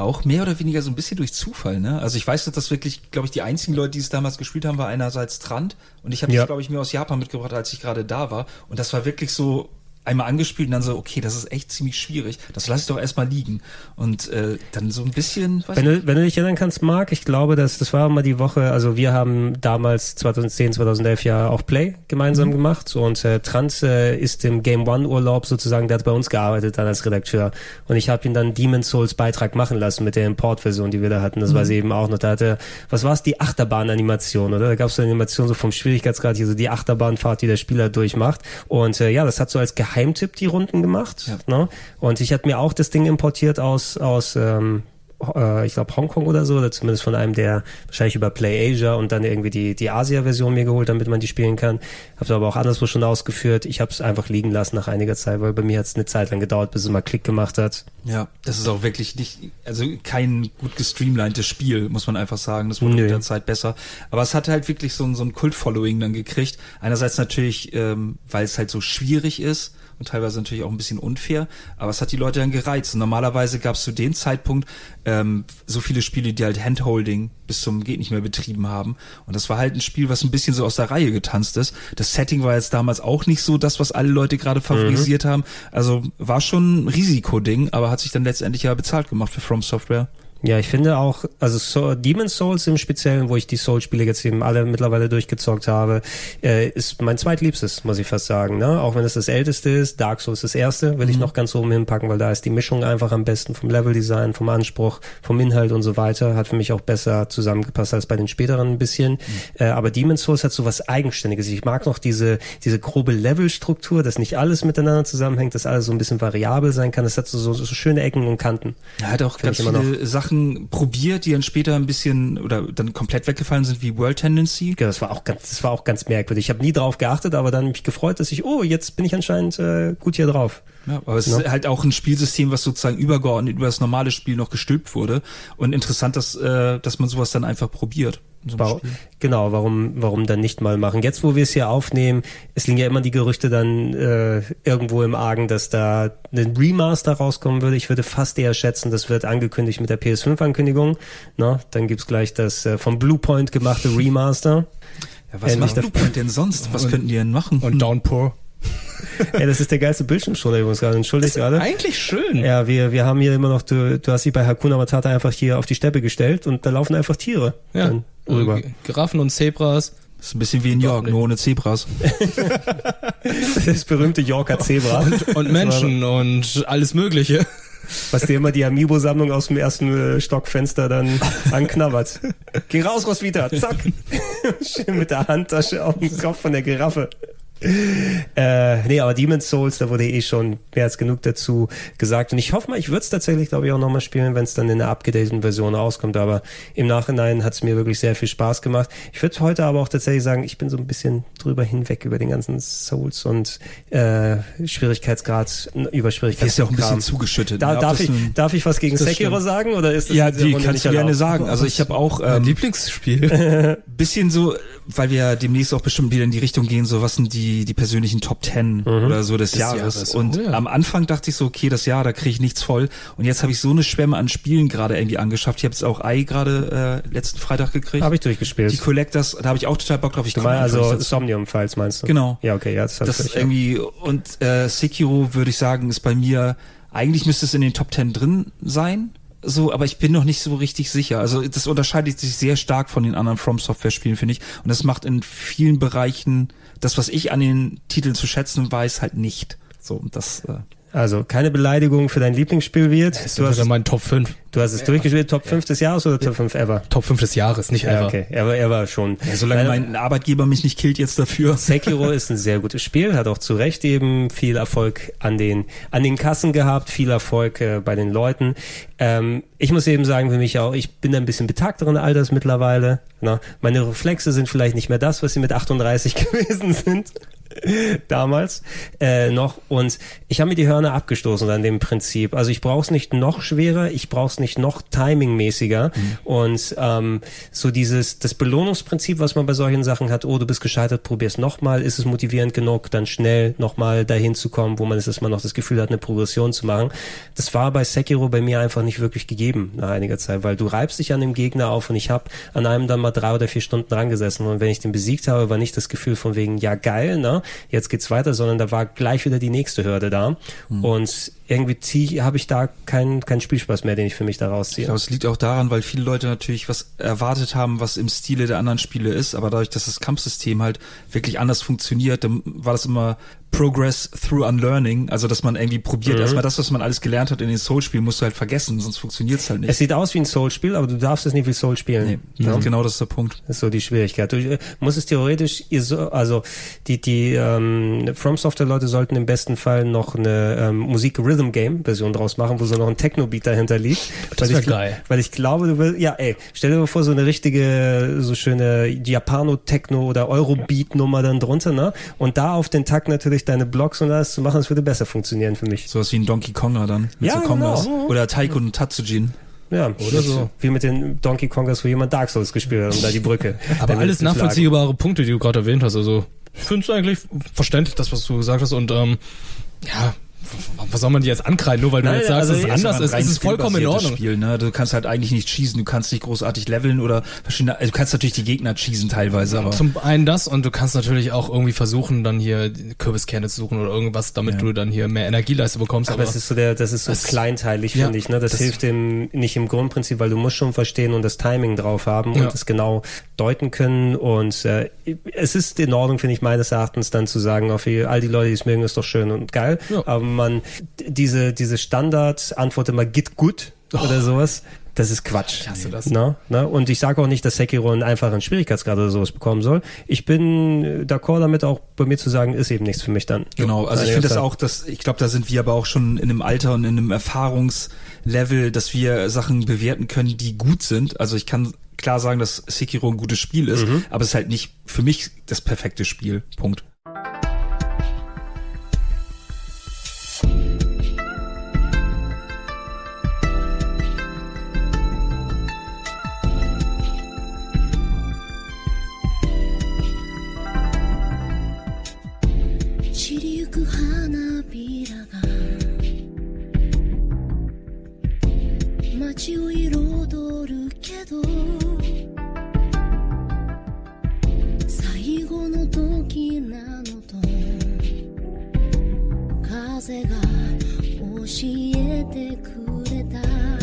Auch mehr oder weniger so ein bisschen durch Zufall, ne? Also ich weiß, dass das wirklich, glaube ich, die einzigen Leute, die es damals gespielt haben, war einerseits Trant und ich habe Ja. das, glaube ich, mir aus Japan mitgebracht, als ich gerade da war. Und das war wirklich so einmal angespielt und dann so, okay, das ist echt ziemlich schwierig. Das lasse ich doch erstmal liegen. Und äh, dann so ein bisschen, Wenn du, wenn du dich erinnern kannst, Marc, ich glaube, dass das war mal die Woche, also wir haben damals 2010, 2011 ja auch Play gemeinsam gemacht und äh, Trans äh, ist im Game One Urlaub sozusagen, der hat bei uns gearbeitet dann als Redakteur und ich habe ihn dann Demon Souls Beitrag machen lassen mit der Importversion, die wir da hatten. Das war sie eben auch noch. Da hatte, was war es, die Achterbahn-Animation, oder? Da gab es so eine Animation so vom Schwierigkeitsgrad, hier so die Achterbahnfahrt, die der Spieler durchmacht. Und äh, ja, das hat so als Geheimtipp die Runden gemacht. Ja. Ne? Und ich hatte mir auch das Ding importiert aus, aus ähm, äh, ich glaube Hongkong oder so, oder zumindest von einem, der wahrscheinlich über Play Asia und dann irgendwie die, die Asia-Version mir geholt, damit man die spielen kann. Hab's aber auch anderswo schon ausgeführt. Ich habe es einfach liegen lassen nach einiger Zeit, weil bei mir hat es eine Zeit lang gedauert, bis es mal Klick gemacht hat. Ja, das ist auch wirklich nicht, also kein gut gestreamlinedes Spiel, muss man einfach sagen. Das wurde Nö. mit der Zeit besser. Aber es hat halt wirklich so ein, so ein Kult-Following dann gekriegt. Einerseits natürlich, ähm, weil es halt so schwierig ist und teilweise natürlich auch ein bisschen unfair, aber es hat die Leute dann gereizt. Und normalerweise gab es zu dem Zeitpunkt ähm, so viele Spiele, die halt Handholding bis zum geht nicht mehr betrieben haben. Und das war halt ein Spiel, was ein bisschen so aus der Reihe getanzt ist. Das Setting war jetzt damals auch nicht so das, was alle Leute gerade favorisiert haben. Also war schon ein Risikoding, aber hat sich dann letztendlich ja bezahlt gemacht für From Software. Ja, ich finde auch, also so, Demon's Souls im Speziellen, wo ich die Souls-Spiele jetzt eben alle mittlerweile durchgezockt habe, äh, ist mein zweitliebstes, muss ich fast sagen. Ne? Auch wenn es das älteste ist, Dark Souls das erste, will ich noch ganz oben hinpacken, weil da ist die Mischung einfach am besten vom Leveldesign, vom Anspruch, vom Inhalt und so weiter. Hat für mich auch besser zusammengepasst als bei den späteren ein bisschen. Äh, aber Demon's Souls hat so was Eigenständiges. Ich mag noch diese, diese grobe Levelstruktur, dass nicht alles miteinander zusammenhängt, dass alles so ein bisschen variabel sein kann. Es hat so, so, so schöne Ecken und Kanten. Er hat auch ganz viele Sachen probiert, die dann später ein bisschen oder dann komplett weggefallen sind, wie World Tendency. Ja, das war auch ganz, das war auch ganz merkwürdig. Ich habe nie drauf geachtet, aber dann mich gefreut, dass ich, oh, jetzt bin ich anscheinend äh, gut hier drauf. Ja, aber es Ja. ist halt auch ein Spielsystem, was sozusagen übergeordnet über das normale Spiel noch gestülpt wurde. Und interessant, dass, äh, dass man sowas dann einfach probiert. so Wow. Spiel. Genau, warum, warum dann nicht mal machen? Jetzt, wo wir es hier aufnehmen, es liegen ja immer die Gerüchte dann äh, irgendwo im Argen, dass da ein Remaster rauskommen würde. Ich würde fast eher schätzen, das wird angekündigt mit der PS5-Ankündigung. Na, dann gibt's gleich das äh, vom Bluepoint gemachte Remaster. Ja, was Endlich macht der- Bluepoint denn sonst? Was könnten die denn machen? Und Downpour. Ja, das ist der geilste Bildschirmschoner übrigens gerade. Entschuldigt gerade. Eigentlich schön. Ja, wir, wir haben hier immer noch, du, du hast sie bei Hakuna Matata einfach hier auf die Steppe gestellt und da laufen einfach Tiere Ja. dann rüber. Äh, Giraffen und Zebras. Das ist ein bisschen wie in York, nur ohne Zebras. (laughs) Das berühmte Yorker Zebra. Und Menschen und alles Mögliche. was dir immer die Amiibo-Sammlung aus dem ersten äh, Stockfenster dann (laughs) anknabbert. Geh raus, Roswitha, zack. (laughs) Schön mit der Handtasche auf dem Kopf von der Giraffe. Äh, nee, aber Demon's Souls, da wurde eh schon mehr als genug dazu gesagt. Und ich hoffe mal, ich würde es tatsächlich, glaube ich, auch nochmal spielen, wenn es dann in einer abgedateten Version rauskommt. Aber im Nachhinein hat es mir wirklich sehr viel Spaß gemacht. Ich würde heute aber auch tatsächlich sagen, ich bin so ein bisschen drüber hinweg über den ganzen Souls und äh, Schwierigkeitsgrad, über Schwierigkeitsgrad. Ist ja auch ein bisschen zugeschüttet. Da, ne? Darf, ich, nun- darf ich was gegen Sekiro stimmt. sagen? Oder ist das ja, die Runde nicht du gerne sagen. Also ich habe auch Mein ähm, Lieblingsspiel. (laughs) (laughs) bisschen so, weil wir demnächst auch bestimmt wieder in die Richtung gehen, so was sind die, die persönlichen Top Ten oder so des, Jahres. Jahres, Und oh ja. am Anfang dachte ich so, okay, das Jahr, da kriege ich nichts voll. Und jetzt habe ich so eine Schwemme an Spielen gerade irgendwie angeschafft. Ich habe jetzt auch Ei gerade äh, letzten Freitag gekriegt. Habe ich durchgespielt. die Collectors, da habe ich auch total Bock drauf. Ich Du meinst also nicht dazu. Somnium-Files meinst du? Genau. Ja, okay, ja, das, Das ist irgendwie, und äh, Sekiro würde ich sagen, ist bei mir, eigentlich müsste es in den Top Ten drin sein. So, aber ich bin noch nicht so richtig sicher. Also das unterscheidet sich sehr stark von den anderen From Software Spielen, finde ich. Und das macht in vielen Bereichen das, was ich an den Titeln zu schätzen weiß, halt nicht. So, und das, äh, Also keine Beleidigung für dein Lieblingsspiel wird. Das Du ist hast, ja mein Top 5. du hast es durchgespielt, Top 5 des Jahres oder Top 5 ever? Top 5 des Jahres, nicht Ja, ever. okay. Er war, er war schon. ja, solange Nein, mein Arbeitgeber mich nicht killt jetzt dafür. Sekiro (laughs) ist ein sehr gutes Spiel, hat auch zu Recht eben viel Erfolg an den, an den Kassen gehabt, viel Erfolg äh, bei den Leuten. Ähm, ich muss eben sagen, für mich auch, ich bin ein bisschen betagteren Alters mittlerweile. Ne? Meine Reflexe sind vielleicht nicht mehr das, was sie mit 38 (laughs) gewesen sind. (laughs) damals äh, noch und ich habe mir die Hörner abgestoßen an dem Prinzip. Also ich brauche es nicht noch schwerer, ich brauche es nicht noch timingmäßiger und ähm, so dieses das Belohnungsprinzip, was man bei solchen Sachen hat. Oh, du bist gescheitert, probier's nochmal. Ist es motivierend genug, dann schnell nochmal dahin zu kommen, wo man es erstmal noch das Gefühl hat, eine Progression zu machen. Das war bei Sekiro bei mir einfach nicht wirklich gegeben nach einiger Zeit, weil du reibst dich an dem Gegner auf und ich habe an einem dann mal drei oder vier Stunden dran gesessen und wenn ich den besiegt habe, war nicht das Gefühl von wegen ja geil, ne, jetzt geht's weiter, sondern da war gleich wieder die nächste Hürde da. Und irgendwie habe ich da keinen keinen Spielspaß mehr, den ich für mich da Ich rausziehe. glaube, es liegt auch daran, weil viele Leute natürlich was erwartet haben, was im Stile der anderen Spiele ist, aber dadurch, dass das Kampfsystem halt wirklich anders funktioniert, dann war das immer Progress through Unlearning, also dass man irgendwie probiert, Mhm. erstmal das, was man alles gelernt hat in den Soul-Spielen, musst du halt vergessen, sonst funktioniert es halt Es nicht. sieht aus wie ein Soul-Spiel, aber du darfst es nicht wie Soul spielen. Nee, Ne? genau das ist der Punkt. Das ist so die Schwierigkeit. Du äh, musst es theoretisch, also die, die ähm, From Software Leute sollten im besten Fall noch eine ähm, Musik-Rhythm-Game-Version draus machen, wo so noch ein Techno-Beat dahinter liegt. Das Weil wär ich gl- geil. Weil ich glaube, du willst, ja ey, stell dir mal vor, so eine richtige, so schöne Japano-Techno- oder Euro-Beat-Nummer dann drunter, ne? Und da auf den Takt natürlich deine Blocks und alles zu machen, das würde besser funktionieren für mich. Sowas wie ein Donkey Konger dann, mit Ja, so Kongas. genau. Oder Taiko und Tatsujin. Ja, Oder so. Wie mit den Donkey Kongers, wo jemand Dark Souls gespielt hat, um da die Brücke. (laughs) Aber alles schlagen. nachvollziehbare Punkte, die du gerade erwähnt hast. Also, ich finde es eigentlich verständlich, das, was du gesagt hast. Und ähm, ja, was soll man dir jetzt ankreiden, nur weil du Nein, jetzt sagst, also dass es anders aber ist, ist es vollkommen in Ordnung. Spiel, ne? Du kannst halt eigentlich nicht cheesen, du kannst nicht großartig leveln oder verschiedene, also du kannst natürlich die Gegner cheesen teilweise, aber Zum einen das und du kannst natürlich auch irgendwie versuchen, dann hier Kürbiskerne zu suchen oder irgendwas, damit Ja. du dann hier mehr Energieleiste bekommst. Aber es ist so der, das ist so Das- kleinteilig, ja, finde ich. Ne? Das, das- hilft dem nicht im Grundprinzip, weil du musst schon verstehen und das Timing drauf haben Ja. und es genau deuten können. Und äh, es ist in Ordnung, finde ich, meines Erachtens dann zu sagen, auf all die Leute, die es mögen, ist doch schön und geil. Ja. Aber man diese diese Standard-Antwort immer geht gut oder sowas. Das ist Quatsch. Ich hasse das. Ne? Ne? Und ich sage auch nicht, dass Sekiro einen einfachen Schwierigkeitsgrad oder sowas bekommen soll. Ich bin äh, d'accord damit, auch bei mir zu sagen, ist eben nichts für mich dann. Genau, also ich finde das auch, dass ich glaube, da sind wir aber auch schon in einem Alter und in einem Erfahrungslevel, dass wir Sachen bewerten können, die gut sind. Also ich kann klar sagen, dass Sekiro ein gutes Spiel ist, aber es ist halt nicht für mich das perfekte Spiel. Punkt.「けど」「最後の時なのと」「風が教えてくれた」「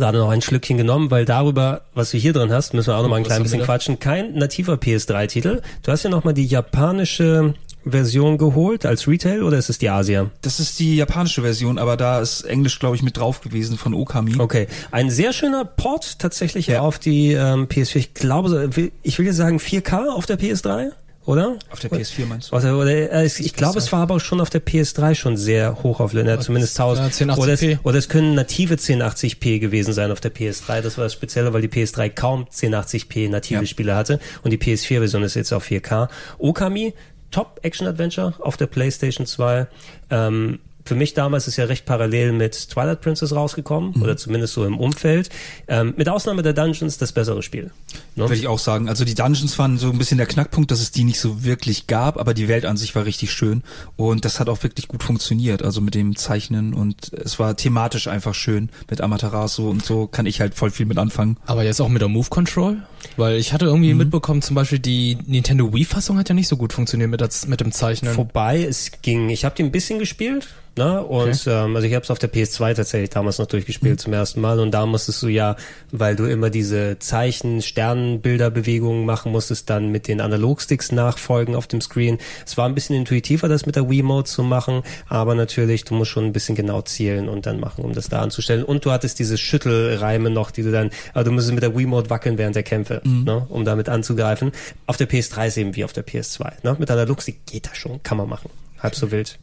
gerade noch ein Schlückchen genommen, weil darüber, was du hier drin hast, müssen wir auch noch mal ein Was klein bisschen quatschen. Kein nativer PS3-Titel. Du hast ja noch mal die japanische Version geholt als Retail oder ist es die Asia? Das ist die japanische Version, aber da ist Englisch, glaube ich, mit drauf gewesen von Okami. Okay, ein sehr schöner Port tatsächlich Ja. auf die ähm, PS4. Ich glaube, ich will jetzt sagen 4K auf der PS3, oder? Auf der PS4 meinst du? Oder, oder äh, es- ich glaube, es war aber auch schon auf der PS3 schon sehr hoch auf ja, zumindest 1000. Ja, 1080p. Oder, es, oder es können native 1080p gewesen sein auf der PS3. Das war das Spezielle, weil die PS3 kaum 1080p native Ja. Spiele hatte und die PS4-Version ist jetzt auf 4K. Okami, Top Action Adventure auf der PlayStation 2. Ähm, für mich damals ist ja recht parallel mit Twilight Princess rausgekommen Mhm. oder zumindest so im Umfeld. Ähm, mit Ausnahme der Dungeons das bessere Spiel. Ne? Würde ich auch sagen. Also die Dungeons waren so ein bisschen der Knackpunkt, dass es die nicht so wirklich gab, aber die Welt an sich war richtig schön und das hat auch wirklich gut funktioniert. Also mit dem Zeichnen und es war thematisch einfach schön mit Amaterasu und so kann ich halt voll viel mit anfangen. Aber jetzt auch mit der Move Control? Weil ich hatte irgendwie Mhm. mitbekommen, zum Beispiel die Nintendo Wii-Fassung hat ja nicht so gut funktioniert mit, das, mit dem Zeichnen. vorbei. Es ging, ich habe die ein bisschen gespielt, ne? Und ähm, also ich habe es auf der PS2 tatsächlich damals noch durchgespielt zum ersten Mal. Und da musstest du ja, weil du immer diese Zeichen, Sternenbilderbewegungen machen musstest, dann mit den Analogsticks nachfolgen auf dem Screen. Es war ein bisschen intuitiver, das mit der Wii-Mode zu machen, aber natürlich, du musst schon ein bisschen genau zielen und dann machen, um das da anzustellen. Und du hattest diese Schüttelreime noch, die du dann, aber du musstest mit der Wii-Mode wackeln während der Kämpfe, ne? um damit anzugreifen. Auf der PS3 ist eben wie auf der PS2. Ne? Mit Analogstick geht das schon, kann man machen. Halb so wild.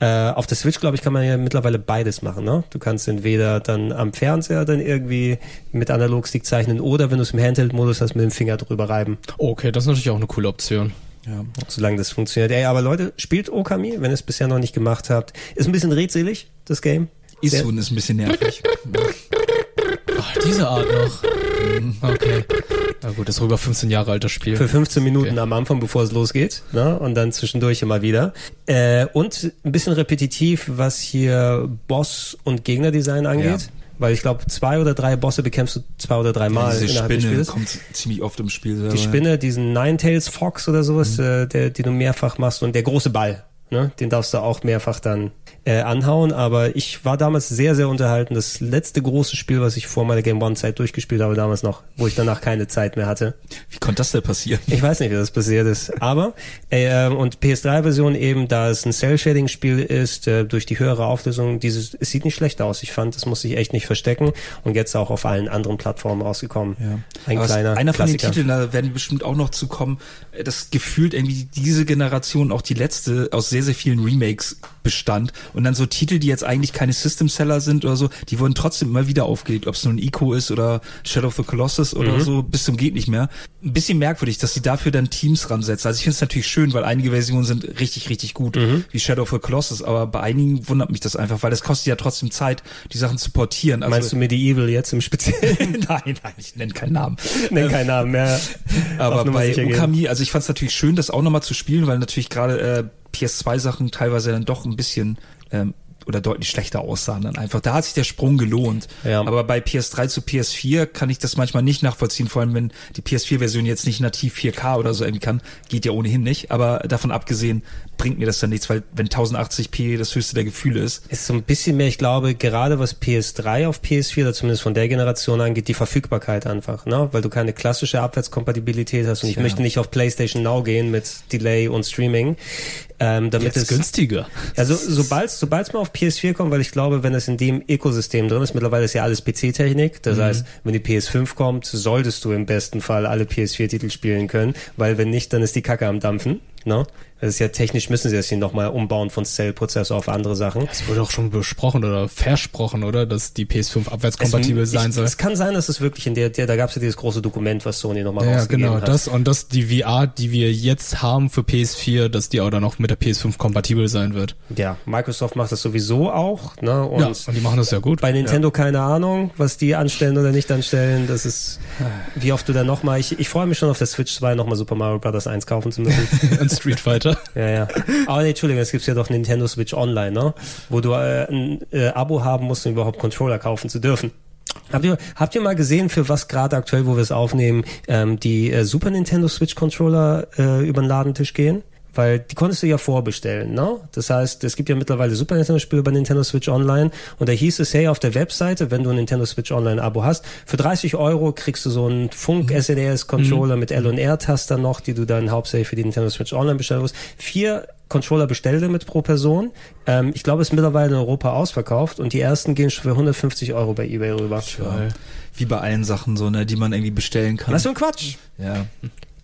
Äh, auf der Switch, glaube ich, kann man ja mittlerweile beides machen. Ne? Du kannst entweder dann am Fernseher dann irgendwie mit Analogstick zeichnen oder wenn du es im Handheld-Modus hast, mit dem Finger drüber reiben, Okay, das ist natürlich auch eine coole Option. Ja. solange das funktioniert. Ey, aber Leute, spielt Okami, wenn ihr es bisher noch nicht gemacht habt. Ist ein bisschen redselig, das Game. Isun ist ein bisschen nervig. (laughs) Ach, diese Art noch. Okay. Na gut, das ist über 15 Jahre altes Spiel. Für 15 Minuten Okay. am Anfang, bevor es losgeht, ne? Und dann zwischendurch immer wieder. Äh, und ein bisschen repetitiv, was hier Boss- und Gegnerdesign angeht. Ja. Weil ich glaube, zwei oder drei Bosse bekämpfst du zwei oder drei Mal Diese innerhalb des Spinne Spiels. kommt ziemlich oft im Spiel selber. Die Spinne, diesen Ninetales Fox oder sowas, Mhm. äh, der, den du mehrfach machst und der große Ball, ne? Den darfst du auch mehrfach dann äh, anhauen. Aber ich war damals sehr, sehr unterhalten. Das letzte große Spiel, was ich vor meiner Game One Zeit durchgespielt habe, damals noch, wo ich danach keine Zeit mehr hatte. Wie konnte das denn passieren? Ich weiß nicht, wie das passiert ist. Aber, äh, ähm, und PS3-Version eben, da es ein Cell-Shading-Spiel ist, äh, durch die höhere Auflösung, dieses, es sieht nicht schlecht aus. Ich fand, das muss sich echt nicht verstecken. Und jetzt auch auf allen anderen Plattformen rausgekommen. Ja. Ein Aber kleiner einer von den Klassiker. Titeln, da werden bestimmt auch noch zu kommen, äh, das gefühlt irgendwie diese Generation auch die letzte aus sehr, sehr vielen Remakes bestand. Und dann so Titel, die jetzt eigentlich keine System-Seller sind oder so, die wurden trotzdem immer wieder aufgelegt, ob es nun Ico ist oder Shadow of the Colossus oder Mhm. so, bis zum geht nicht mehr. Ein bisschen merkwürdig, dass sie dafür dann Teams ransetzen. Also ich finde es natürlich schön, weil einige Versionen sind richtig, richtig gut, Mhm. wie Shadow of the Colossus, aber bei einigen wundert mich das einfach, weil es kostet ja trotzdem Zeit, die Sachen zu portieren. Also, Meinst du Medieval jetzt im Speziellen? (laughs) nein, nein, ich nenne keinen Namen. Nenn keinen Namen mehr. Aber bei. Okami, also ich fand es natürlich schön, das auch nochmal zu spielen, weil natürlich gerade äh, PS2-Sachen teilweise dann doch ein bisschen ähm, oder deutlich schlechter aussahen dann einfach. Da hat sich der Sprung gelohnt. Ja. Aber bei PS3 zu PS4 kann ich das manchmal nicht nachvollziehen, vor allem wenn die PS4-Version jetzt nicht nativ 4K oder so irgendwie kann, geht ja ohnehin nicht. Aber davon abgesehen bringt mir das dann nichts, weil wenn 1080p das höchste der Gefühle ist, Ist so ein bisschen mehr, ich glaube, gerade was PS3 auf PS4 oder zumindest von der Generation angeht, die Verfügbarkeit einfach, ne? Weil du keine klassische Abwärtskompatibilität hast und ich Tja. möchte nicht auf PlayStation Now gehen mit Delay und Streaming. Ähm, damit Jetzt es günstiger. Also sobald sobald's mal auf PS4 kommt, weil ich glaube, wenn es in dem Ökosystem drin ist, mittlerweile ist ja alles PC-Technik. Das heißt, wenn die PS5 kommt, solltest du im besten Fall alle PS4-Titel spielen können, weil wenn nicht, dann ist die Kacke am Dampfen. Ne? Das ist ja technisch müssen sie das hier nochmal umbauen von Cell-Prozessor auf andere Sachen. Es wurde auch schon besprochen oder versprochen, oder? Dass die PS5 abwärtskompatibel Es- sein soll. Es kann sein, dass es wirklich in der, der da gab es ja dieses große Dokument, was Sony nochmal Ja, rausgegeben genau, hat. das und das die VR, die wir jetzt haben für PS4, dass die auch dann auch mit der PS5 kompatibel sein wird. Ja, Microsoft macht das sowieso auch, ne? Und ja, und die machen das ja gut. Bei Nintendo keine Ahnung, was die anstellen oder nicht anstellen. Das ist, wie oft du dann nochmal, ich, ich freue mich schon auf der Switch 2 nochmal Super Mario Bros. 1 kaufen zu müssen. (laughs) und Street Fighter. Ja, ja. Aber nee, Entschuldigung, es gibt ja doch Nintendo Switch Online, ne? Wo du äh, ein äh, Abo haben musst, um überhaupt Controller kaufen zu dürfen. Habt ihr, habt ihr mal gesehen, für was gerade aktuell, wo wir es aufnehmen, ähm, die äh, Super Nintendo Switch Controller äh, über den Ladentisch gehen? Weil die konntest du ja vorbestellen, ne? Das heißt, es gibt ja mittlerweile Super Nintendo-Spiele bei Nintendo Switch Online und da hieß es, hey, auf der Webseite, wenn du ein Nintendo Switch Online-Abo hast, für 30 Euro kriegst du so einen Funk SNES-Controller mit L- und R-Taster noch, die du dann hauptsächlich für die Nintendo Switch Online bestellen musst. Vier Controller bestell dir mit pro Person. Ähm, ich glaube, es ist mittlerweile in Europa ausverkauft und die ersten gehen schon für 150 Euro bei eBay rüber. Ja. Wie bei allen Sachen so, ne, die man irgendwie bestellen kann. Was für ein Quatsch! Ja.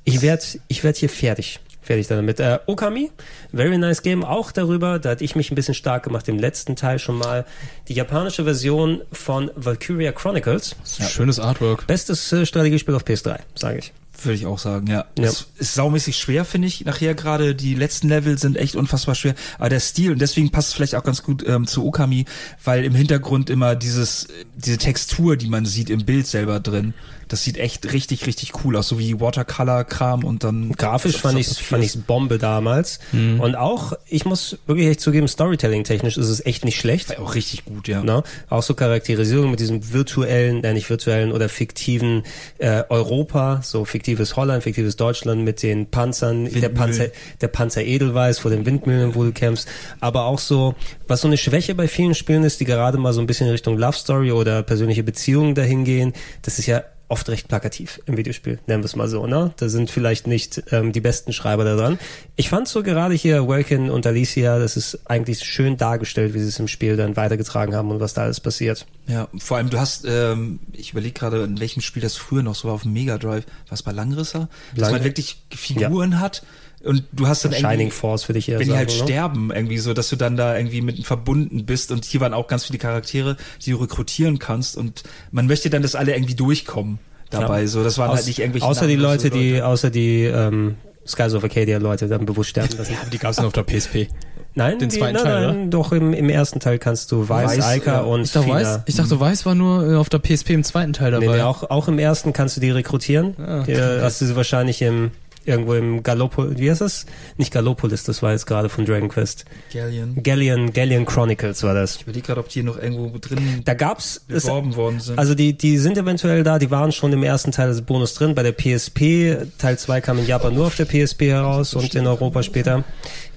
Ich werd, ich werd hier fertig. Fertig damit. Äh, Okami, very nice game, auch darüber, da hatte ich mich ein bisschen stark gemacht im letzten Teil schon mal. Die japanische Version von Valkyria Chronicles. Schönes Artwork. Bestes äh, Strategiespiel auf PS3, sage ich. Würde ich auch sagen, ja. Ja. Es ist saumäßig schwer, finde ich. Nachher gerade die letzten Level sind echt unfassbar schwer. Aber der Stil, und deswegen passt es vielleicht auch ganz gut ähm, zu Okami, weil im Hintergrund immer dieses, diese Textur, die man sieht im Bild selber drin, das sieht echt richtig, richtig cool aus. So wie Watercolor-Kram und dann. Grafisch fand ich fand ich's Bombe damals. Und auch, ich muss wirklich echt zugeben, Storytelling-technisch ist es echt nicht schlecht. War auch richtig gut, ja. Ne? Auch so Charakterisierung mit diesem virtuellen, äh, nicht virtuellen oder fiktiven äh, Europa, so fiktives Holland, fiktives Deutschland mit den Panzern, der. Panzer, der Panzer Edelweiß vor den Windmühlen, wo du kämpfst. Aber auch so, was so eine Schwäche bei vielen Spielen ist, die gerade mal so ein bisschen in Richtung Love Story oder persönliche Beziehungen dahin gehen, das ist ja oft recht plakativ im Videospiel, nennen wir es mal so, ne? Da sind vielleicht nicht ähm, die besten Schreiber da dran. Ich fand so gerade hier Welkin und Alicia, das ist eigentlich schön dargestellt, wie sie es im Spiel dann weitergetragen haben und was da alles passiert. Ja, vor allem du hast, ähm, ich überlege gerade, in welchem Spiel das früher noch so war, auf dem Mega Drive, was bei Langrisser, dass Lang- man wirklich Figuren hat und du hast dann Shining irgendwie, Force würde ich eher wenn die sagen. halt ne? sterben, irgendwie so, dass du dann da irgendwie mit verbunden bist und hier waren auch ganz viele Charaktere, die du rekrutieren kannst und man möchte dann, dass alle irgendwie durchkommen dabei, Ja. so, das waren Aus- halt nicht irgendwelche außer die namenlose Leute, die, außer die ähm, Skies of Arcadia Leute dann bewusst sterben lassen. Die gab's dann auf der PSP. Nein, Den die, zweiten nein, Teil, nein, doch im, im ersten Teil kannst du Weiß, Weiß, Alka ja. und Ich dachte, Fina. Weiß, ich dachte, Weiß war nur äh, auf der PSP im zweiten Teil dabei. Nee, nee, auch, auch im ersten kannst du die rekrutieren. Ah, die, hast du sie wahrscheinlich im irgendwo im Galopol, wie heißt das? Nicht Gallopolis, das war jetzt gerade von Dragon Quest. Galleon. Galleon, Galleon Chronicles war das. Ich überlege gerade, ob die hier noch irgendwo drin Da gab's, es, beworben worden sind. also die, die sind eventuell da, die waren schon im ersten Teil des Bonus drin. Bei der PSP, Teil 2 kam in Japan nur auf der PSP heraus und in Europa später.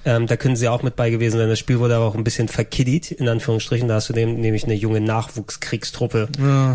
Ähm, da können sie auch mit bei gewesen sein. Das Spiel wurde aber auch ein bisschen verkiddied, in Anführungsstrichen. Da hast du nämlich eine junge Nachwuchskriegstruppe,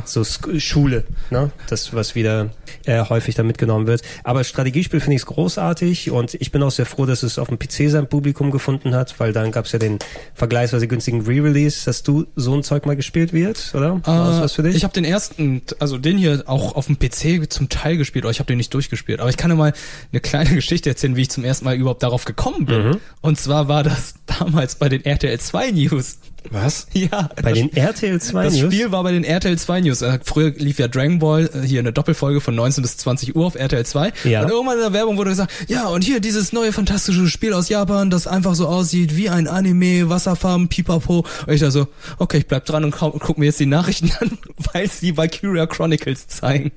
so Sk Schule, ne? Das, was wieder äh, häufig da mitgenommen wird. Aber Strategiespiel finde ich es großartig und ich bin auch sehr froh, dass es auf dem PC sein Publikum gefunden hat, weil dann gab es ja den vergleichsweise günstigen Re-Release. Hast du so ein Zeug mal gespielt wird, oder? War das Äh, was für dich? Ich habe den ersten, also den hier auch auf dem PC zum Teil gespielt, aber ich habe den nicht durchgespielt. Aber ich kann dir mal eine kleine (laughs) Geschichte erzählen, wie ich zum ersten Mal überhaupt darauf gekommen bin. Mhm. Und zwar war das damals bei den RTL 2 News. Was? Ja. Bei den RTL 2 das News? Spiel war bei den RTL 2 News. Äh, Früher lief ja Dragon Ball, äh, hier eine Doppelfolge von 19 bis 20 Uhr auf RTL 2. Ja. Und irgendwann in der Werbung wurde gesagt, ja, und hier dieses neue fantastische Spiel aus Japan, das einfach so aussieht wie ein Anime, Wasserfarben, pipapo. Und ich da so, okay, ich bleib dran und guck mir jetzt die Nachrichten (laughs) an, weil sie Valkyria Chronicles zeigen.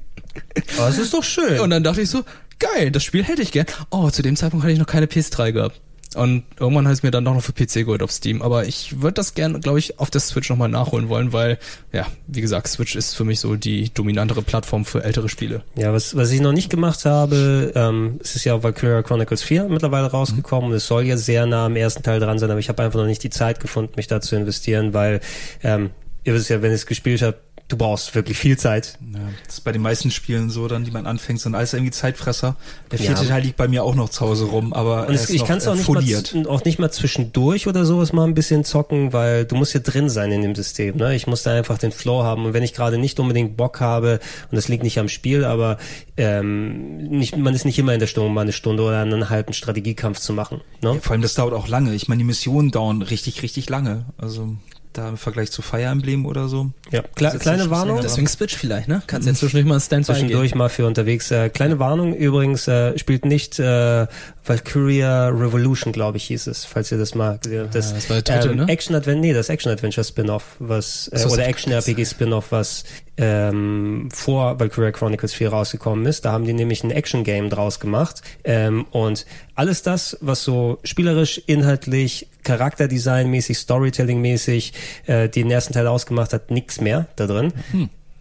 Oh, das ist doch schön. Und dann dachte ich so, geil, das Spiel hätte ich gern. Oh, zu dem Zeitpunkt hatte ich noch keine PS3 gehabt. Und irgendwann habe ich mir dann doch noch für PC geholt auf Steam. Aber ich würde das gern, glaube ich, auf der Switch nochmal nachholen wollen, weil, ja, wie gesagt, Switch ist für mich so die dominantere Plattform für ältere Spiele. Ja, was, was ich noch nicht gemacht habe, ähm, es ist ja auch Valkyria Chronicles 4 mittlerweile rausgekommen und es soll ja sehr nah am ersten Teil dran sein, aber ich habe einfach noch nicht die Zeit gefunden, mich da zu investieren, weil ähm, ihr wisst ja, wenn ich es gespielt habt, du brauchst wirklich viel Zeit. Ja, das ist bei den meisten Spielen so, dann, die man anfängt, sind alles irgendwie Zeitfresser. Der vierte Ja. Teil liegt bei mir auch noch zu Hause rum, aber Und es, ich kann es äh, auch nicht, mal, auch nicht mal zwischendurch oder sowas mal ein bisschen zocken, weil du musst ja drin sein in dem System. Ne? Ich muss da einfach den Flow haben und wenn ich gerade nicht unbedingt Bock habe, und das liegt nicht am Spiel, aber ähm, nicht, man ist nicht immer in der Stimmung, mal eine Stunde oder einen halben Strategiekampf zu machen. Ne? Ja, vor allem, das dauert auch lange. Ich meine, die Missionen dauern richtig, richtig lange. Also da im Vergleich zu Fire Emblem oder so. Ja, kle kleine nicht Warnung. Deswegen Switch vielleicht, ne? Kannst jetzt zwischendurch mal ein Standby Zwischendurch gehen. mal für unterwegs. Äh, kleine Warnung übrigens, äh, spielt nicht äh, Valkyria Revolution, glaube ich, hieß es, falls ihr das mal gesehen habt. Das, Ah, das war der dritte, ähm, ne? Action Adventure, nee, das Action Adventure Spin-off, was äh, so, oder Action RPG Spin-off, was ähm, vor Valkyria Chronicles 4 rausgekommen ist. Da haben die nämlich ein Action Game draus gemacht ähm, und alles das, was so spielerisch, inhaltlich, Charakterdesign-mäßig, Storytelling-mäßig äh, den ersten Teil ausgemacht hat, nix mehr da drin.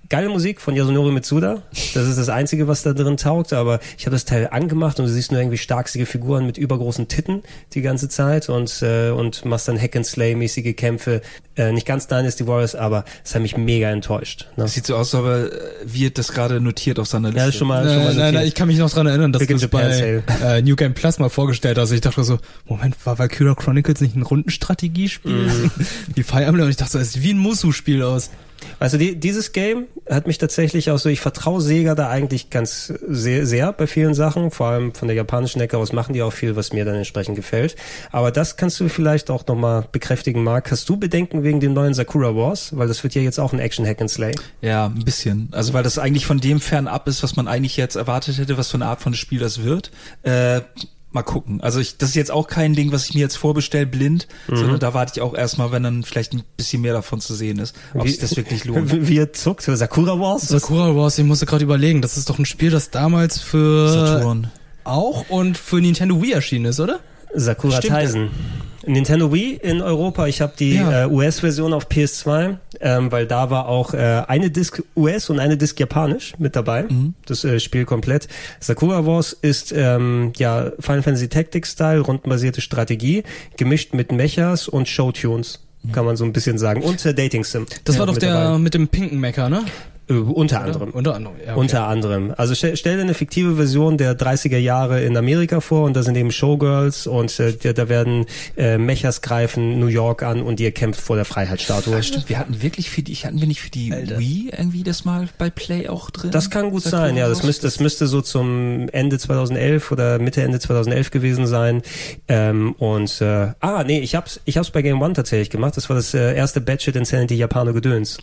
Geile Musik von Yasunori Mitsuda. Das ist das Einzige, was da drin taugt. Aber ich habe das Teil angemacht und du siehst nur irgendwie starkstige Figuren mit übergroßen Titten die ganze Zeit und, äh, und machst dann Hack-and-Slay-mäßige Kämpfe. Äh, nicht ganz Dynasty Warriors, aber es hat mich mega enttäuscht. Ne? Das sieht so aus, aber äh, wird das gerade notiert auf seiner Liste. Ja, das schon mal, schon mal Nein, nein, ich kann mich noch dran erinnern, dass du es and Japan bei äh, New Game Plus mal vorgestellt hast. Ich dachte so, Moment, war Valkyria Chronicles nicht ein Rundenstrategiespiel? Mhm. Wie Fire Emblem? Und ich dachte so, es sieht wie ein Musu-Spiel aus. Also die, dieses Game hat mich tatsächlich auch so, ich vertraue Sega da eigentlich ganz sehr, sehr bei vielen Sachen, vor allem von der japanischen Ecke aus machen die auch viel, was mir dann entsprechend gefällt. Aber das kannst du vielleicht auch nochmal bekräftigen, Marc. Hast du Bedenken wegen dem neuen Sakura Wars? Weil das wird ja jetzt auch ein Action Hack and Slay. Ja, ein bisschen. Also weil das eigentlich von dem fernab ist, was man eigentlich jetzt erwartet hätte, was für eine Art von Spiel das wird. Äh, mal gucken. Also ich, das ist jetzt auch kein Ding, was ich mir jetzt vorbestelle, blind, sondern da warte ich auch erstmal, wenn dann vielleicht ein bisschen mehr davon zu sehen ist, ob sich das wirklich (laughs) lohnt. Wie, wie er zuckt. Sakura Wars? Sakura Wars, ich musste gerade überlegen, das ist doch ein Spiel, das damals für Saturn. auch und für Nintendo Wii erschienen ist, oder? Sakura Stimmt. Taisen. Nintendo Wii in Europa. Ich habe die Ja. äh, US-Version auf PS2, ähm, weil da war auch äh, eine Disc US und eine Disc Japanisch mit dabei. Das äh, Spiel komplett. Sakura Wars ist ähm, ja Final Fantasy Tactics Style, rundenbasierte Strategie, gemischt mit Mechas und Showtunes. Kann man so ein bisschen sagen. Und äh, Dating Sim. Das Ja, war doch mit der dabei. mit dem pinken Mecker, ne? Äh, unter anderem. Unter anderem, ja. Okay. Unter anderem. Also stell, stell dir eine fiktive Version der 30er Jahre in Amerika vor und da sind eben Showgirls und äh, da- da werden äh, Mechas greifen New York an und ihr kämpft vor der Freiheitsstatue. Stimmt, wir hatten wirklich für die, ich hatten wir nicht für die Wii irgendwie das mal bei Play auch drin? Das kann gut Sakura sein, ja. Das müsste, das müsste so zum Ende 2011 oder Mitte Ende 2011 gewesen sein. Ähm, und äh, ah, nee, ich hab's, ich hab's bei Game One tatsächlich gemacht. Das war das äh, erste Batshit Insanity Japano Gedöns.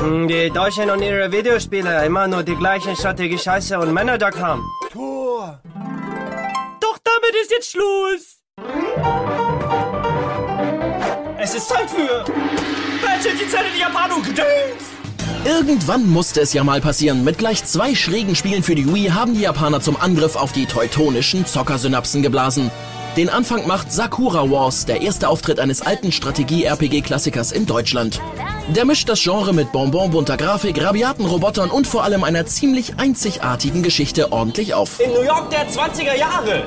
Die Deutschen und ihre Videospiele immer nur die gleichen Strategie-Scheiße und Männer da kam. Tor! Doch damit ist jetzt Schluss! Es ist Zeit für Battle die Zelle die Japano gedöns! Irgendwann musste es ja mal passieren. Mit gleich zwei schrägen Spielen für die Wii haben die Japaner zum Angriff auf die teutonischen Zockersynapsen geblasen. Den Anfang macht Sakura Wars, der erste Auftritt eines alten Strategie-RPG-Klassikers in Deutschland. Der mischt das Genre mit bonbonbunter Grafik, rabiaten Robotern und vor allem einer ziemlich einzigartigen Geschichte ordentlich auf. In New York der 20er Jahre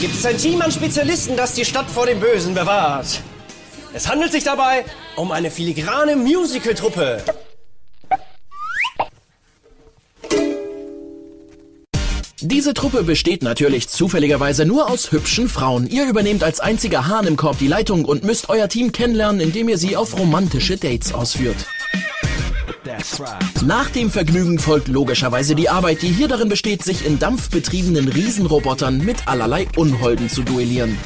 gibt es ein Team an Spezialisten, das die Stadt vor dem Bösen bewahrt. Es handelt sich dabei um eine filigrane Musical-Truppe. Diese Truppe besteht natürlich zufälligerweise nur aus hübschen Frauen. Ihr übernehmt als einziger Hahn im Korb die Leitung und müsst euer Team kennenlernen, indem ihr sie auf romantische Dates ausführt. Nach dem Vergnügen folgt logischerweise die Arbeit, die hier darin besteht, sich in dampfbetriebenen Riesenrobotern mit allerlei Unholden zu duellieren.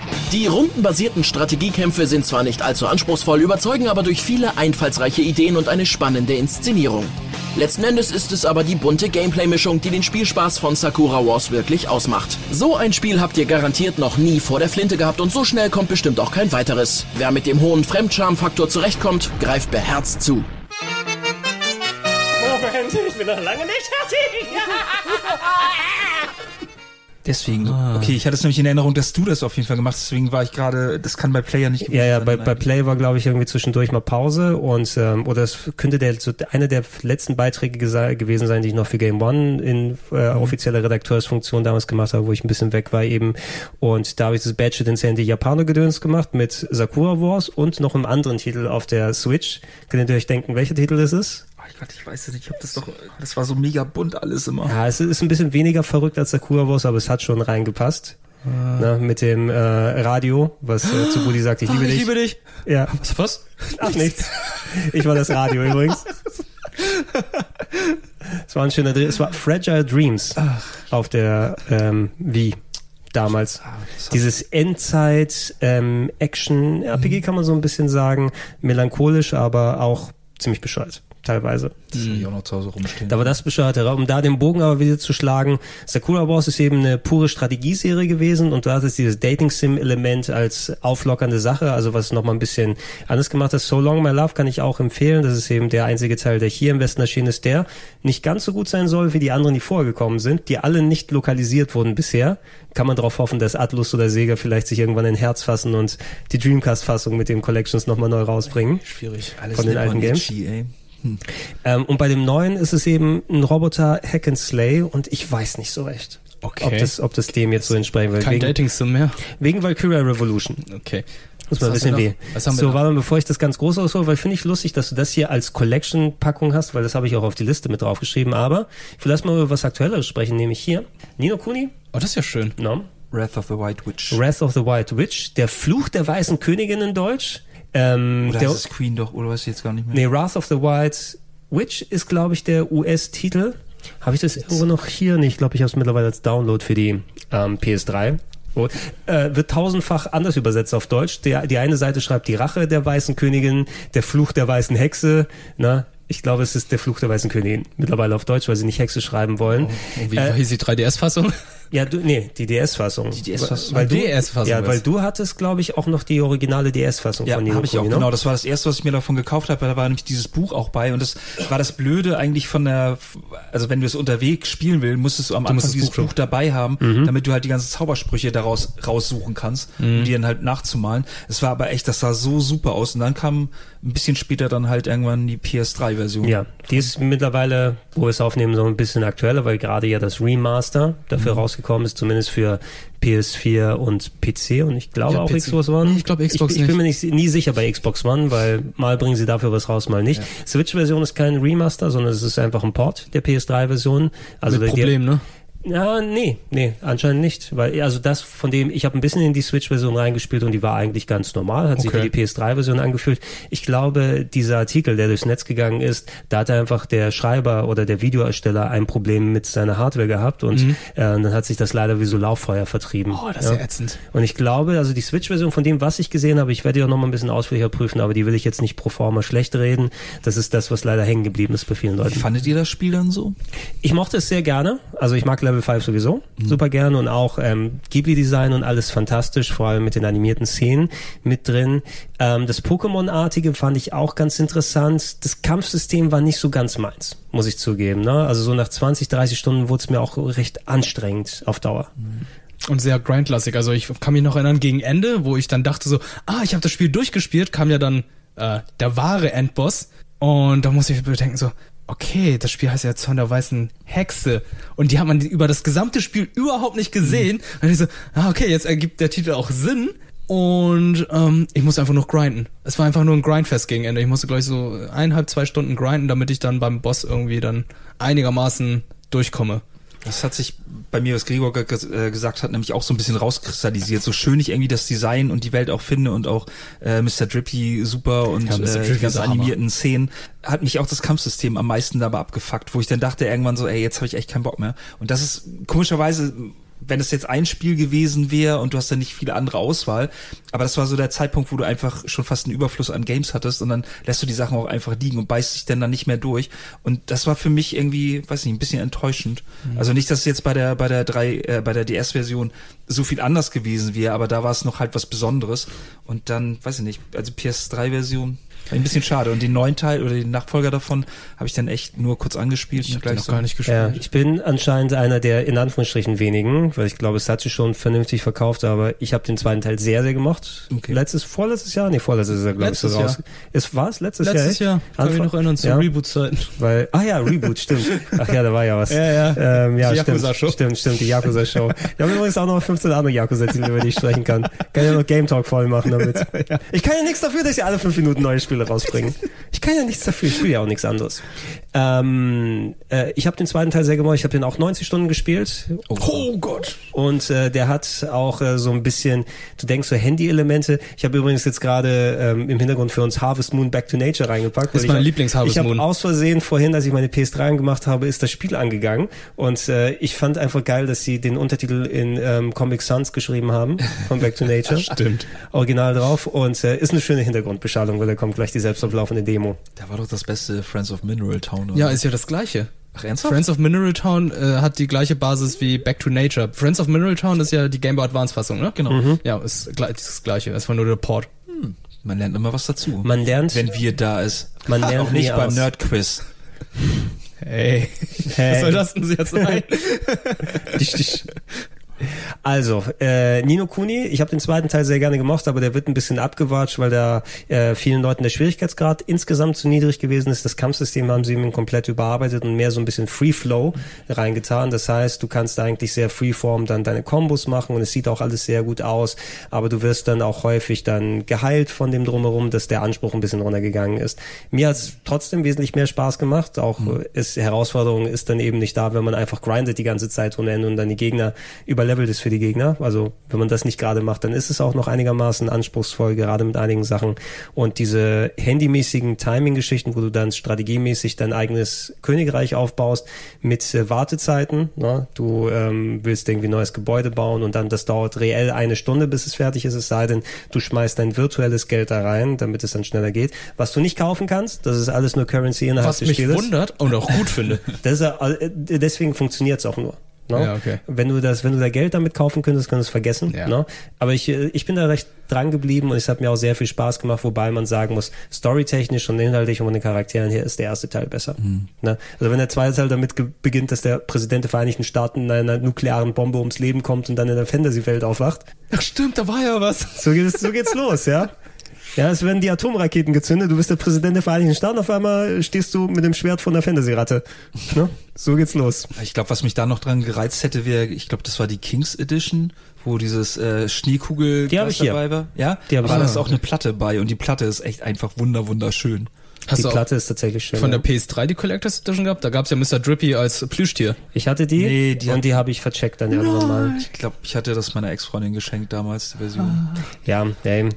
(laughs) Die rundenbasierten Strategiekämpfe sind zwar nicht allzu anspruchsvoll, überzeugen aber durch viele einfallsreiche Ideen und eine spannende Inszenierung. Letzten Endes ist es aber die bunte Gameplay-Mischung, die den Spielspaß von Sakura Wars wirklich ausmacht. So ein Spiel habt ihr garantiert noch nie vor der Flinte gehabt und so schnell kommt bestimmt auch kein weiteres. Wer mit dem hohen Fremdscham-Faktor zurechtkommt, greift beherzt zu. Moment, ich bin noch lange nicht fertig. (laughs) Deswegen, okay, ich hatte es nämlich in Erinnerung, dass du das auf jeden Fall gemacht hast, deswegen war ich gerade, das kann bei Player nicht Ja, ja, bei, bei. Play war, glaube ich, irgendwie zwischendurch mal Pause und ähm, oder es könnte der so einer der letzten Beiträge gewesen sein, die ich noch für Game One in äh, Mhm. offizieller Redakteursfunktion damals gemacht habe, wo ich ein bisschen weg war eben. Und da habe ich das Badge in Sandy Japano Gedöns gemacht mit Sakura Wars und noch einem anderen Titel auf der Switch. Könnt ihr euch denken, welcher Titel das ist? Oh Gott, ich weiß es nicht, ich hab das doch, das war so mega bunt alles immer. Ja, es ist ein bisschen weniger verrückt als Sakura Wars, aber es hat schon reingepasst. Ne, mit dem äh, Radio, was äh, zu Budi sagt, ich liebe Ach, dich. ich liebe dich. Ja, Was? was? Ach, nichts. Ich war das Radio übrigens. Es war ein schöner Dreh. Es war Fragile Dreams auf der ähm, Wii damals. Dieses Endzeit ähm, kann man so ein bisschen sagen, melancholisch, aber auch ziemlich bescheuert. Teilweise. Das hab ich auch noch zu Hause rumstehen. Da war das bescheuerte. Um da den Bogen aber wieder zu schlagen, Sakura Wars ist eben eine pure Strategieserie gewesen und du hattest dieses Dating-Sim-Element als auflockernde Sache, also was nochmal ein bisschen anders gemacht hat. So Long My Love kann ich auch empfehlen. Das ist eben der einzige Teil, der hier im Westen erschienen ist, der nicht ganz so gut sein soll wie die anderen, die vorgekommen sind, die alle nicht lokalisiert wurden bisher. Kann man darauf hoffen, dass Atlus oder Sega vielleicht sich irgendwann ein Herz fassen und die Dreamcast-Fassung mit den Collections nochmal neu rausbringen. Schwierig. Alles Von den alten Games? Ichi, ey. Ähm, und bei dem neuen ist es eben ein Roboter Hack and Slay und ich weiß nicht so recht. Okay. Ob das, ob das dem jetzt so entsprechen will. Kein Wegen, Dating-Sim mehr. wegen Valkyria Revolution. Okay. Muss man Was wissen haben wir wie. noch? Was haben wir So, warte mal, bevor ich das ganz groß aushole, weil finde ich lustig, dass du das hier als Collection-Packung hast, weil das habe ich auch auf die Liste mit draufgeschrieben. Aber ich will erstmal über was Aktuelleres sprechen, nämlich hier. Nino Kuni, Oh, das ist ja schön. no? Wrath of the White Witch. Wrath of the White Witch, der Fluch der weißen Königin in Deutsch. Ähm, Oder der, es Queen doch, oder weiß ich jetzt gar nicht mehr. Nee, Wrath of the White Witch ist, glaube ich, der US-Titel. Habe ich das irgendwo noch hier? Nee, ich glaube, ich habe es mittlerweile als Download für die ähm, PS3. Oh, äh, wird tausendfach anders übersetzt auf Deutsch. Der, die eine Seite schreibt die Rache der weißen Königin, der Fluch der weißen Hexe. Na, ich glaube, es ist der Fluch der weißen Königin. Mittlerweile auf Deutsch, weil sie nicht Hexe schreiben wollen. Und wie Äh, hieß die 3DS-Fassung? Ja, du, nee, die DS-Fassung. Die DS-Fassung. Weil du, DS-Fassung Ja, ist. weil du hattest, glaube ich, auch noch die originale DS-Fassung Ja, von Nino habe ich auch, Kuni, ne? genau. Das war das erste, was ich mir davon gekauft habe. Da war nämlich dieses Buch auch bei. Und das war das Blöde eigentlich von der, also wenn du es unterwegs spielen willst, musstest du am Anfang musst das dieses Buch Buch, dabei haben, damit du halt die ganzen Zaubersprüche daraus raussuchen kannst, um die dann halt nachzumalen. Es war aber echt, das sah so super aus. Und dann kam ein bisschen später dann halt irgendwann die PS3-Version. Ja, die ist mittlerweile, wo wir es aufnehmen, so ein bisschen aktueller, weil gerade ja das Remaster dafür Mhm. Rausgekommen ist, zumindest für PS4 und PC und ich glaube Ja, auch PC. Xbox One. Ich glaube Xbox ich, ich bin mir nicht, nie sicher bei Xbox One, weil mal bringen sie dafür was raus, mal nicht. Switch-Version ist kein Remaster, sondern es ist einfach ein Port der PS3-Version. Also Mit die- Problem, ne? Ja, nee, nee, anscheinend nicht. Weil, also das, von dem, ich habe ein bisschen in die Switch-Version reingespielt und die war eigentlich ganz normal, hat sich Okay. wie die PS3-Version angefühlt. Ich glaube, dieser Artikel, der durchs Netz gegangen ist, da hat einfach der Schreiber oder der Videoersteller ein Problem mit seiner Hardware gehabt und äh, dann hat sich das leider wie so Lauffeuer vertrieben. Mhm. Oh, das ist ja ätzend. Und ich glaube, also die Switch-Version von dem, was ich gesehen habe, ich werde die auch noch mal ein bisschen ausführlicher prüfen, aber die will ich jetzt nicht pro forma schlecht reden. Das ist das, was leider hängen geblieben ist bei vielen Wie Leuten. fandet ihr das Spiel dann so? Ich mochte es sehr gerne. Also ich mag Level 5 sowieso super gerne und auch ähm, Ghibli-Design und alles fantastisch, vor allem mit den animierten Szenen mit drin. Ähm, das Pokémon-artige fand ich auch ganz interessant. Das Kampfsystem war nicht so ganz meins, muss ich zugeben. Ne? Also so nach 20, 30 Stunden wurde es mir auch recht anstrengend auf Dauer. Und sehr grindlastig. Also ich kann mich noch erinnern, gegen Ende, wo ich dann dachte so, ah, ich habe das Spiel durchgespielt, kam ja dann äh, der wahre Endboss. Und da musste ich bedenken so, okay, das Spiel heißt ja Zorn der weißen Hexe. Und die hat man über das gesamte Spiel überhaupt nicht gesehen. Und ich so, ah, okay, jetzt ergibt der Titel auch Sinn. Und ähm, ich musste einfach nur grinden. Es war einfach nur ein Grindfest gegen Ende. Ich musste gleich so eineinhalb, zwei Stunden grinden, damit ich dann beim Boss irgendwie dann einigermaßen durchkomme. Das hat sich bei mir, was Gregor äh, gesagt hat, nämlich auch so ein bisschen rauskristallisiert. So schön ich irgendwie das Design und die Welt auch finde und auch äh, Mr. Drippy super und Ja, äh, Drippy die ist ganzen animierten Szenen, hat mich auch das Kampfsystem am meisten dabei abgefuckt, wo ich dann dachte irgendwann so, ey, jetzt habe ich echt keinen Bock mehr. Und das ist komischerweise wenn es jetzt ein Spiel gewesen wäre und du hast dann nicht viele andere Auswahl, aber das war so der Zeitpunkt, wo du einfach schon fast einen Überfluss an Games hattest und dann lässt du die Sachen auch einfach liegen und beißt dich dann dann nicht mehr durch. Und das war für mich irgendwie, weiß nicht, ein bisschen enttäuschend. Also nicht, dass es jetzt bei der bei der drei äh, bei der DS-Version so viel anders gewesen wäre, aber da war es noch halt was Besonderes. Und dann, weiß ich nicht, also PS3-Version ein bisschen schade. Und den neuen Teil oder den Nachfolger davon habe ich dann echt nur kurz angespielt. Ich und habe gleich noch so- gar nicht Ja, gespielt. ich bin anscheinend einer der in Anführungsstrichen wenigen, weil ich glaube, es hat sich schon vernünftig verkauft, aber ich habe den zweiten Teil sehr, sehr gemocht. Okay. Letztes, vorletztes Jahr? Nee, vorletztes Jahr, glaube ich, so Letztes raus. Es war es letztes, Jahr? Letztes? Jahr, kann mich Anfang? noch erinnern, zu ja, Reboot-Zeiten. weil, ah ja, Reboot, stimmt. (laughs) Ach ja, da war ja was. Ja, ja. Ähm, ja, Die stimmt, Yakuza-Show. stimmt, stimmt, die Yakuza-Show. Wir haben übrigens auch noch 15 andere Yakuza-Titel, über die ich sprechen kann. Kann ja noch Game Talk voll machen damit. (laughs) Ich kann ja nichts dafür, dass sie alle fünf Minuten neue Spiele rausbringen. (laughs) Ich kann ja nichts dafür, ich spiele ja auch nichts anderes. Ähm, äh, ich habe den zweiten Teil sehr gemocht. Ich habe den auch 90 Stunden gespielt. Oh Gott. Und äh, der hat auch äh, so ein bisschen, du denkst so Handy-Elemente. Ich habe übrigens jetzt gerade ähm, im Hintergrund für uns Harvest Moon Back to Nature reingepackt. Ist weil mein ich, Lieblings-Harvest Ich Moon. habe aus Versehen vorhin, als ich meine PS3 angemacht habe, ist das Spiel angegangen. Und äh, ich fand einfach geil, dass sie den Untertitel in ähm, Comic Sans geschrieben haben von Back to Nature. (laughs) Stimmt. Original drauf. Und äh, ist eine schöne Hintergrundbeschallung, weil da kommt gleich die selbstlaufende Demo. Da war doch das beste Friends of Mineral Town. oder? Ja, ist ja das gleiche. Ach, ernsthaft? Friends of Mineral Town äh, hat die gleiche Basis wie Back to Nature. Friends of Mineral Town ist ja die Game Boy Advance Fassung, ne? Genau. Ja, ist gleich- ist das gleiche. Es war nur der Port. Man lernt immer was dazu. Man lernt, wenn wir da ist. man lernt Auch nicht beim. Nerd-Quiz. Hey. Hey. Was soll das denn jetzt sein? (laughs) Dich, dich. Also, äh, Nino Kuni, ich habe den zweiten Teil sehr gerne gemocht, aber der wird ein bisschen abgewatscht, weil da äh, vielen Leuten der Schwierigkeitsgrad insgesamt zu niedrig gewesen ist. Das Kampfsystem haben sie ihm komplett überarbeitet und mehr so ein bisschen Free Flow reingetan. Das heißt, du kannst eigentlich sehr freeform dann deine Kombos machen und es sieht auch alles sehr gut aus, aber du wirst dann auch häufig dann geheilt von dem drumherum, dass der Anspruch ein bisschen runtergegangen ist. Mir hat's trotzdem wesentlich mehr Spaß gemacht. Auch Mhm. ist Herausforderung ist dann eben nicht da, wenn man einfach grindet die ganze Zeit ohne Ende und dann die Gegner überlevelt ist für die Gegner. Also wenn man das nicht gerade macht, dann ist es auch noch einigermaßen anspruchsvoll, gerade mit einigen Sachen. Und diese handymäßigen Timing-Geschichten, wo du dann strategiemäßig dein eigenes Königreich aufbaust mit äh, Wartezeiten. Ne? Du ähm, willst irgendwie ein neues Gebäude bauen und dann das dauert reell eine Stunde, bis es fertig ist, es sei denn, du schmeißt dein virtuelles Geld da rein, damit es dann schneller geht. Was du nicht kaufen kannst, das ist alles nur Currency innerhalb Was des mich Spieles. wundert und auch gut finde. (laughs) Das äh, deswegen funktioniert es auch nur. Ne? Ja, okay. Wenn du das, wenn du da Geld damit kaufen könntest, kannst du es vergessen. Ja. Ne? Aber ich, äh, ich bin da recht dran geblieben und es hat mir auch sehr viel Spaß gemacht, wobei man sagen muss, storytechnisch und inhaltlich und von den Charakteren her ist der erste Teil besser. Mhm. Ne? Also wenn der zweite Teil damit beginnt, dass der Präsident der Vereinigten Staaten in einer nuklearen Bombe ums Leben kommt und dann in der Fantasy-Welt aufwacht, Ach stimmt, da war ja was. so geht's, so geht's los, ja. (laughs) Ja, es werden die Atomraketen gezündet, du bist der Präsident der Vereinigten Staaten, auf einmal stehst du mit dem Schwert von der Fantasy-Ratte. Ne? So geht's los. Ich glaube, was mich da noch dran gereizt hätte, wäre, ich glaube, das war die Kings Edition, wo dieses äh, Schneekugel Die hab ich hier. dabei war. Ja, Die war hier. das auch eine Platte bei und die Platte ist echt einfach wunder wunderschön. Hast die Platte ist tatsächlich schön. von ja. der PS3 die Collectors Edition gehabt? Da gab's ja Mr. Drippy als Plüschtier. Ich hatte die, Nee, die und hat- die habe ich vercheckt dann irgendwann mal. Ich glaube, ich hatte das meiner Ex-Freundin geschenkt damals, die Version. Ja, ey.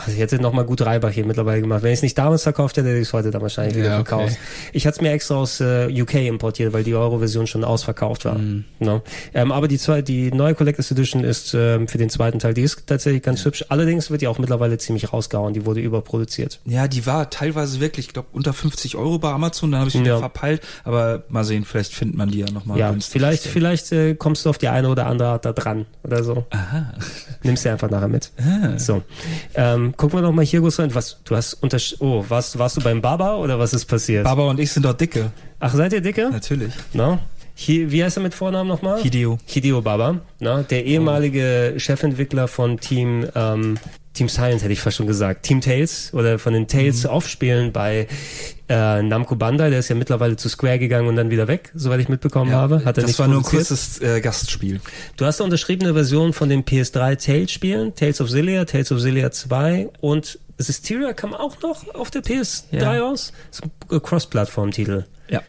Also ich hätte noch mal gut Reibach hier mittlerweile gemacht. Wenn ich es nicht damals verkauft hätte, hätte ich es heute dann wahrscheinlich wieder Ja, okay. verkauft. Ich hatte es mir extra aus äh, UK importiert, weil die Euro-Version schon ausverkauft war. Mhm. No? Ähm, aber die, zwei, die neue Collectors Edition ist ähm, für den zweiten Teil, die ist tatsächlich ganz hübsch. Allerdings wird die auch mittlerweile ziemlich rausgehauen. Die wurde überproduziert. Ja, die war teilweise wirklich, ich glaube, unter 50 Euro bei Amazon, dann habe ich sie wieder Ja. verpeilt, aber mal sehen, vielleicht findet man die ja nochmal. ja, vielleicht, vielleicht äh, kommst du auf die eine oder andere Art da dran oder so. Aha. Nimmst du einfach nachher mit. So. Ähm, gucken wir noch mal hier, Gustav. Was, du hast unter, oh, warst, warst du beim Baba oder was ist passiert? Baba und ich sind dort dicke, Ach, seid ihr dicke? natürlich. No? Hi, wie heißt er mit Vornamen nochmal? Hideo. Hideo Baba, na, der ehemalige Chefentwickler von Team ähm, Team Silent hätte ich fast schon gesagt, Team Tales oder von den Tales Mhm. Aufspielen bei äh, Namco Bandai, der ist ja mittlerweile zu Square gegangen und dann wieder weg, soweit ich mitbekommen habe. Hat er das nicht war nur ein kurzes äh, Gastspiel. Du hast eine unterschriebene Version von den PS3 Tales Spielen, Tales of Zillia, Tales of Zillia 2 und Systeria kam auch noch auf der PS3 Ja. aus. Das ist ein Cross-Plattform-Titel. Ja.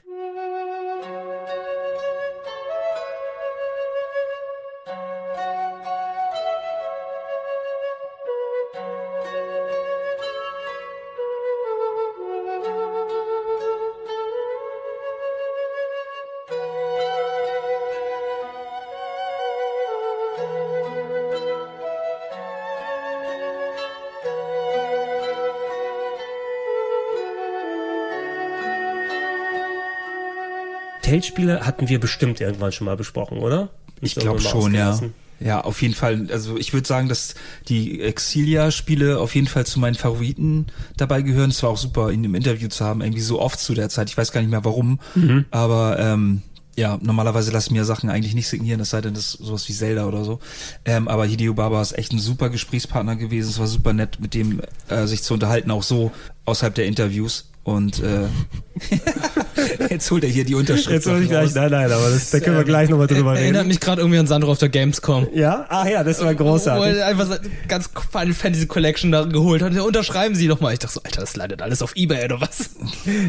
Tales-Spiele hatten wir bestimmt irgendwann schon mal besprochen, oder? Ich Müssen wir glaube schon, ja. Ja, auf jeden Fall. Also ich würde sagen, dass die Exilia-Spiele auf jeden Fall zu meinen Favoriten dabei gehören. Es war auch super, ihn im Interview zu haben, irgendwie so oft zu der Zeit. Ich weiß gar nicht mehr warum. Mhm. Aber ähm, ja, normalerweise lasse ich mir Sachen eigentlich nicht signieren, es sei denn, das ist sowas wie Zelda oder so. Ähm, aber Hideo Baba ist echt ein super Gesprächspartner gewesen. Es war super nett, mit dem äh, sich zu unterhalten, auch so außerhalb der Interviews. Und äh, (laughs) Jetzt holt er hier die Unterschrift. Jetzt soll ich gleich, raus. nein, nein, aber das, da können wir gleich nochmal drüber Erinnert reden. mich gerade irgendwie an Sandro auf der Gamescom. Ja? Ach ja, das war Wo großartig. er einfach so ganz Final Fantasy Collection da geholt hat. Ja, unterschreiben Sie doch mal. Ich dachte so, Alter, das leidet alles auf Ebay oder was?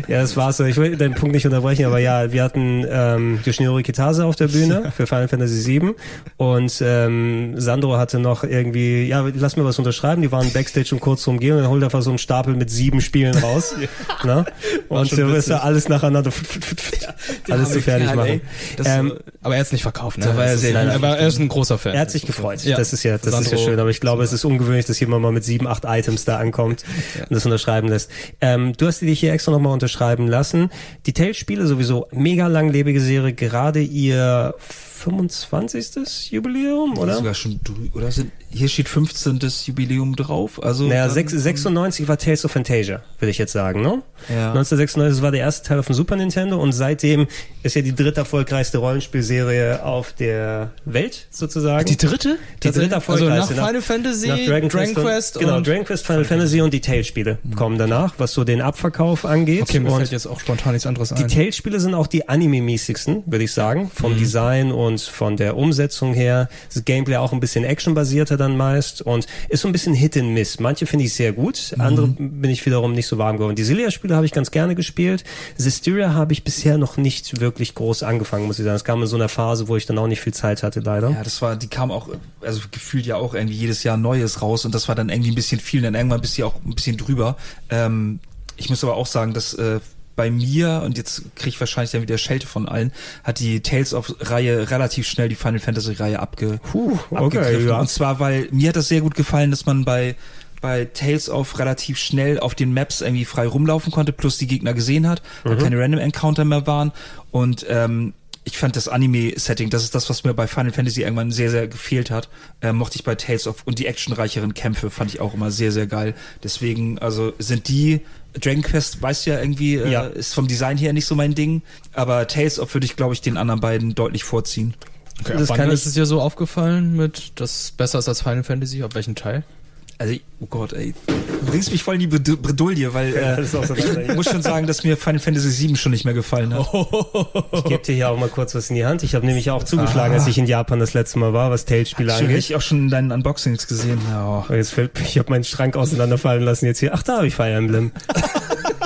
Ja, das war's so. Ich will deinen Punkt nicht unterbrechen, aber ja, wir hatten ähm, Yoshinori Kitase auf der Bühne für Final Fantasy VII und ähm, Sandro hatte noch irgendwie, ja, lass mir was unterschreiben. Die waren Backstage und kurz drum gehen und dann holt er einfach so einen Stapel mit sieben Spielen raus. (laughs) ne? (laughs) Und so ist witzig. er alles nacheinander alles zu fertig machen. ähm, Aber er hat es nicht verkauft, ne? War er sehr lieb. er, ist ein großer Fan. Er hat sich gefreut. Ja. Das ist ja, das ist ja schön. Aber ich glaube, es ist ungewöhnlich, dass jemand mal mit sieben, acht Items da ankommt (laughs) und das unterschreiben lässt. Ähm, du hast die dich hier extra nochmal unterschreiben lassen. Die Tales-Spiele sowieso mega langlebige Serie, gerade ihr 25. Jubiläum, oder? Sogar schon oder sind hier steht 15. Jubiläum drauf. Also Naja, dann- sechs- 96 war Tales of Fantasia, würde ich jetzt sagen, ne? Ja. 1996 das war der erste Teil auf dem Super Nintendo und seitdem ist ja die dritte erfolgreichste Rollenspielserie auf der Welt, sozusagen. Die dritte? Die dritte Also erfolgreichste. nach Final Fantasy, nach Dragon, Quest, Quest und, genau, und... Dragon Quest, Final Fantasy und die Tales-Spiele kommen danach, was so den Abverkauf angeht. Okay, mir und fällt jetzt auch spontan nichts anderes die ein. Tales-Spiele sind auch die anime-mäßigsten, würde ich sagen, vom Design und von der Umsetzung her. Das Gameplay auch ein bisschen actionbasierter dann meist und ist so ein bisschen Hit and Miss. Manche finde ich sehr gut, andere bin ich wiederum nicht so warm geworden. Die Silia-Spiele habe ich ganz gerne gespielt. Systeria habe ich bisher noch nicht wirklich groß angefangen, muss ich sagen. Es kam in so einer Phase, wo ich dann auch nicht viel Zeit hatte, leider. Ja, das war, die kam auch, also gefühlt ja auch irgendwie jedes Jahr Neues raus und das war dann irgendwie ein bisschen viel, dann irgendwann bist du auch ein bisschen drüber. Ähm, ich muss aber auch sagen, dass äh, bei mir, und jetzt kriege ich wahrscheinlich dann wieder Schelte von allen, hat die Tales of Reihe relativ schnell die Final Fantasy Reihe abge, Puh, okay, abgegriffen. ja. Und zwar, weil mir hat das sehr gut gefallen, dass man bei bei Tales of relativ schnell auf den Maps irgendwie frei rumlaufen konnte, plus die Gegner gesehen hat, weil keine Random Encounter mehr waren. Und ähm, ich fand das Anime-Setting, das ist das, was mir bei Final Fantasy irgendwann sehr, sehr gefehlt hat. Äh, mochte ich bei Tales of und die actionreicheren Kämpfe fand ich auch immer sehr, sehr geil. Deswegen, also sind die Dragon Quest, weißt du ja irgendwie, äh, Ja. ist vom Design her nicht so mein Ding. Aber Tales of würde ich, glaube ich, den anderen beiden deutlich vorziehen. Okay, Das wann ist es dir so aufgefallen mit, das besser ist als Final Fantasy? Auf welchen Teil? Also, oh Gott, ey. Du bringst mich voll in die Bred- Bredouille, weil äh, so ich muss schon sagen, dass mir Final Fantasy 7 schon nicht mehr gefallen hat. (laughs) Ich gebe dir hier auch mal kurz was in die Hand. Ich habe nämlich auch zugeschlagen, als ich in Japan das letzte Mal war, was Tales-Spiele angeht. ich auch schon in deinen Unboxings gesehen. Oh, Jetzt fällt, ich habe meinen Schrank auseinanderfallen lassen jetzt hier. Ach, da habe ich Fire Emblem. (laughs)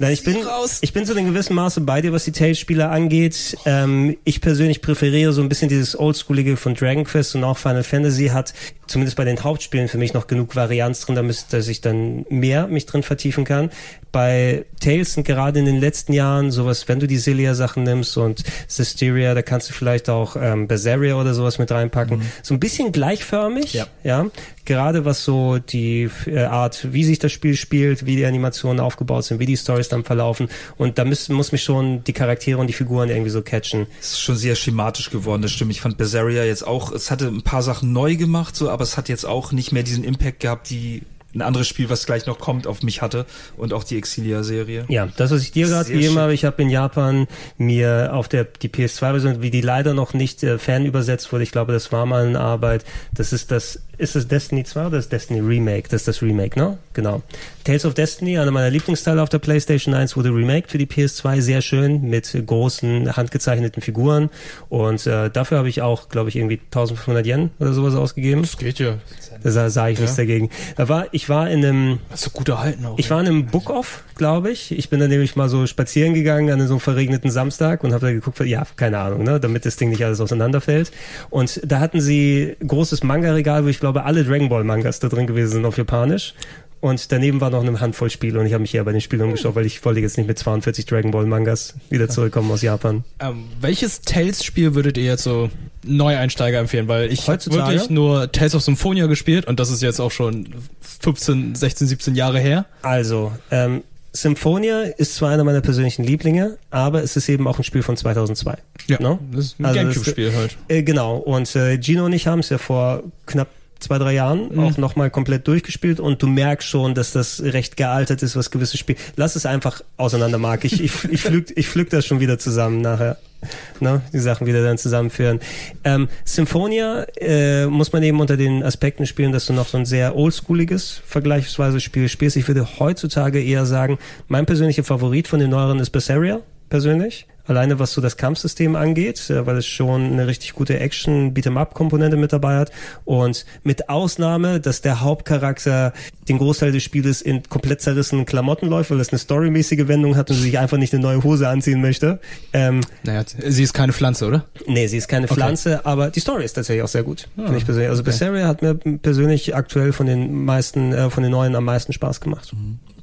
Nein, ich bin, ich bin zu einem gewissen Maße bei dir, was die Tales-Spiele angeht. Ähm, ich persönlich präferiere so ein bisschen dieses Oldschoolige von Dragon Quest und auch Final Fantasy hat zumindest bei den Hauptspielen für mich noch genug Varianz drin, damit dass ich dann mehr mich drin vertiefen kann. Bei Tales sind gerade in den letzten Jahren sowas, wenn du die Celia-Sachen nimmst und Systeria, da kannst du vielleicht auch ähm, Berseria oder sowas mit reinpacken. So ein bisschen gleichförmig, Ja. ja. Gerade was so die äh, Art, wie sich das Spiel spielt, wie die Animationen aufgebaut sind, wie die Stories dann verlaufen. Und da müssen, muss mich schon die Charaktere und die Figuren irgendwie so catchen. Es ist schon sehr schematisch geworden, das stimmt. Ich fand Berseria jetzt auch, es hatte ein paar Sachen neu gemacht, so, aber es hat jetzt auch nicht mehr diesen Impact gehabt, die ein anderes Spiel, was gleich noch kommt, auf mich hatte und auch die Exilia-Serie. Ja, das, was ich dir gerade gegeben schön. habe, ich habe in Japan mir auf der die PS2-Version, wie die leider noch nicht äh, fan übersetzt wurde, ich glaube, das war mal eine Arbeit, das ist das, ist es Destiny 2 oder das Destiny Remake? Das ist das Remake, ne? Genau. Tales of Destiny, einer meiner Lieblingsteile auf der PlayStation 1, wurde remaked für die PS2, sehr schön, mit großen, handgezeichneten Figuren und äh, dafür habe ich auch, glaube ich, irgendwie 1500 Yen oder sowas ausgegeben. Das geht ja. Da sah, sah ich nichts dagegen. Da war, ich war in einem, ist so gut erhalten auch. ich war in einem Book-Off, glaube ich. Ich bin dann nämlich mal so spazieren gegangen an so einem verregneten Samstag und habe da geguckt, ja, keine Ahnung, ne, damit das Ding nicht alles auseinanderfällt. Und da hatten sie großes Manga-Regal, wo ich glaube, alle Dragon Ball Mangas da drin gewesen sind auf Japanisch. Und daneben war noch eine Handvoll Spiele und ich habe mich hier bei den Spielen umgeschaut, weil ich wollte jetzt nicht mit 42 Dragon Ball Mangas wieder zurückkommen aus Japan. Ähm, welches Tales-Spiel würdet ihr jetzt so Neueinsteiger empfehlen? Weil ich habe Heutzutage? wirklich nur Tales of Symphonia gespielt und das ist jetzt auch schon 15, 16, 17 Jahre her. Also, ähm, Symphonia ist zwar einer meiner persönlichen Lieblinge, aber es ist eben auch ein Spiel von 2002. Ja, No? das ist ein Also Gamecube-Spiel halt. Äh, genau. Und äh, Gino und ich haben es ja vor knapp zwei, drei Jahren auch nochmal komplett durchgespielt und du merkst schon, dass das recht gealtert ist, was gewisse Spiele. Lass es einfach auseinander, Marc. Ich, ich, ich, pflück, ich pflück das schon wieder zusammen nachher. Ne, die Sachen wieder dann zusammenführen. Ähm, Symphonia äh, muss man eben unter den Aspekten spielen, dass du noch so ein sehr oldschooliges vergleichsweise Spiel spielst. Ich würde heutzutage eher sagen, mein persönlicher Favorit von den neueren ist Berseria, persönlich. Alleine was so das Kampfsystem angeht, weil es schon eine richtig gute Action Beat'em Up Komponente mit dabei hat und mit Ausnahme, dass der Hauptcharakter den Großteil des Spieles in komplett zerrissenen Klamotten läuft, weil es eine storymäßige Wendung hat und sich einfach nicht eine neue Hose anziehen möchte. Ähm, Naja, sie ist keine Pflanze, oder? Nee, sie ist keine Pflanze, aber die Story ist tatsächlich auch sehr gut. finde ich persönlich. Also Berseria hat mir persönlich aktuell von den meisten, äh, von den neuen am meisten Spaß gemacht.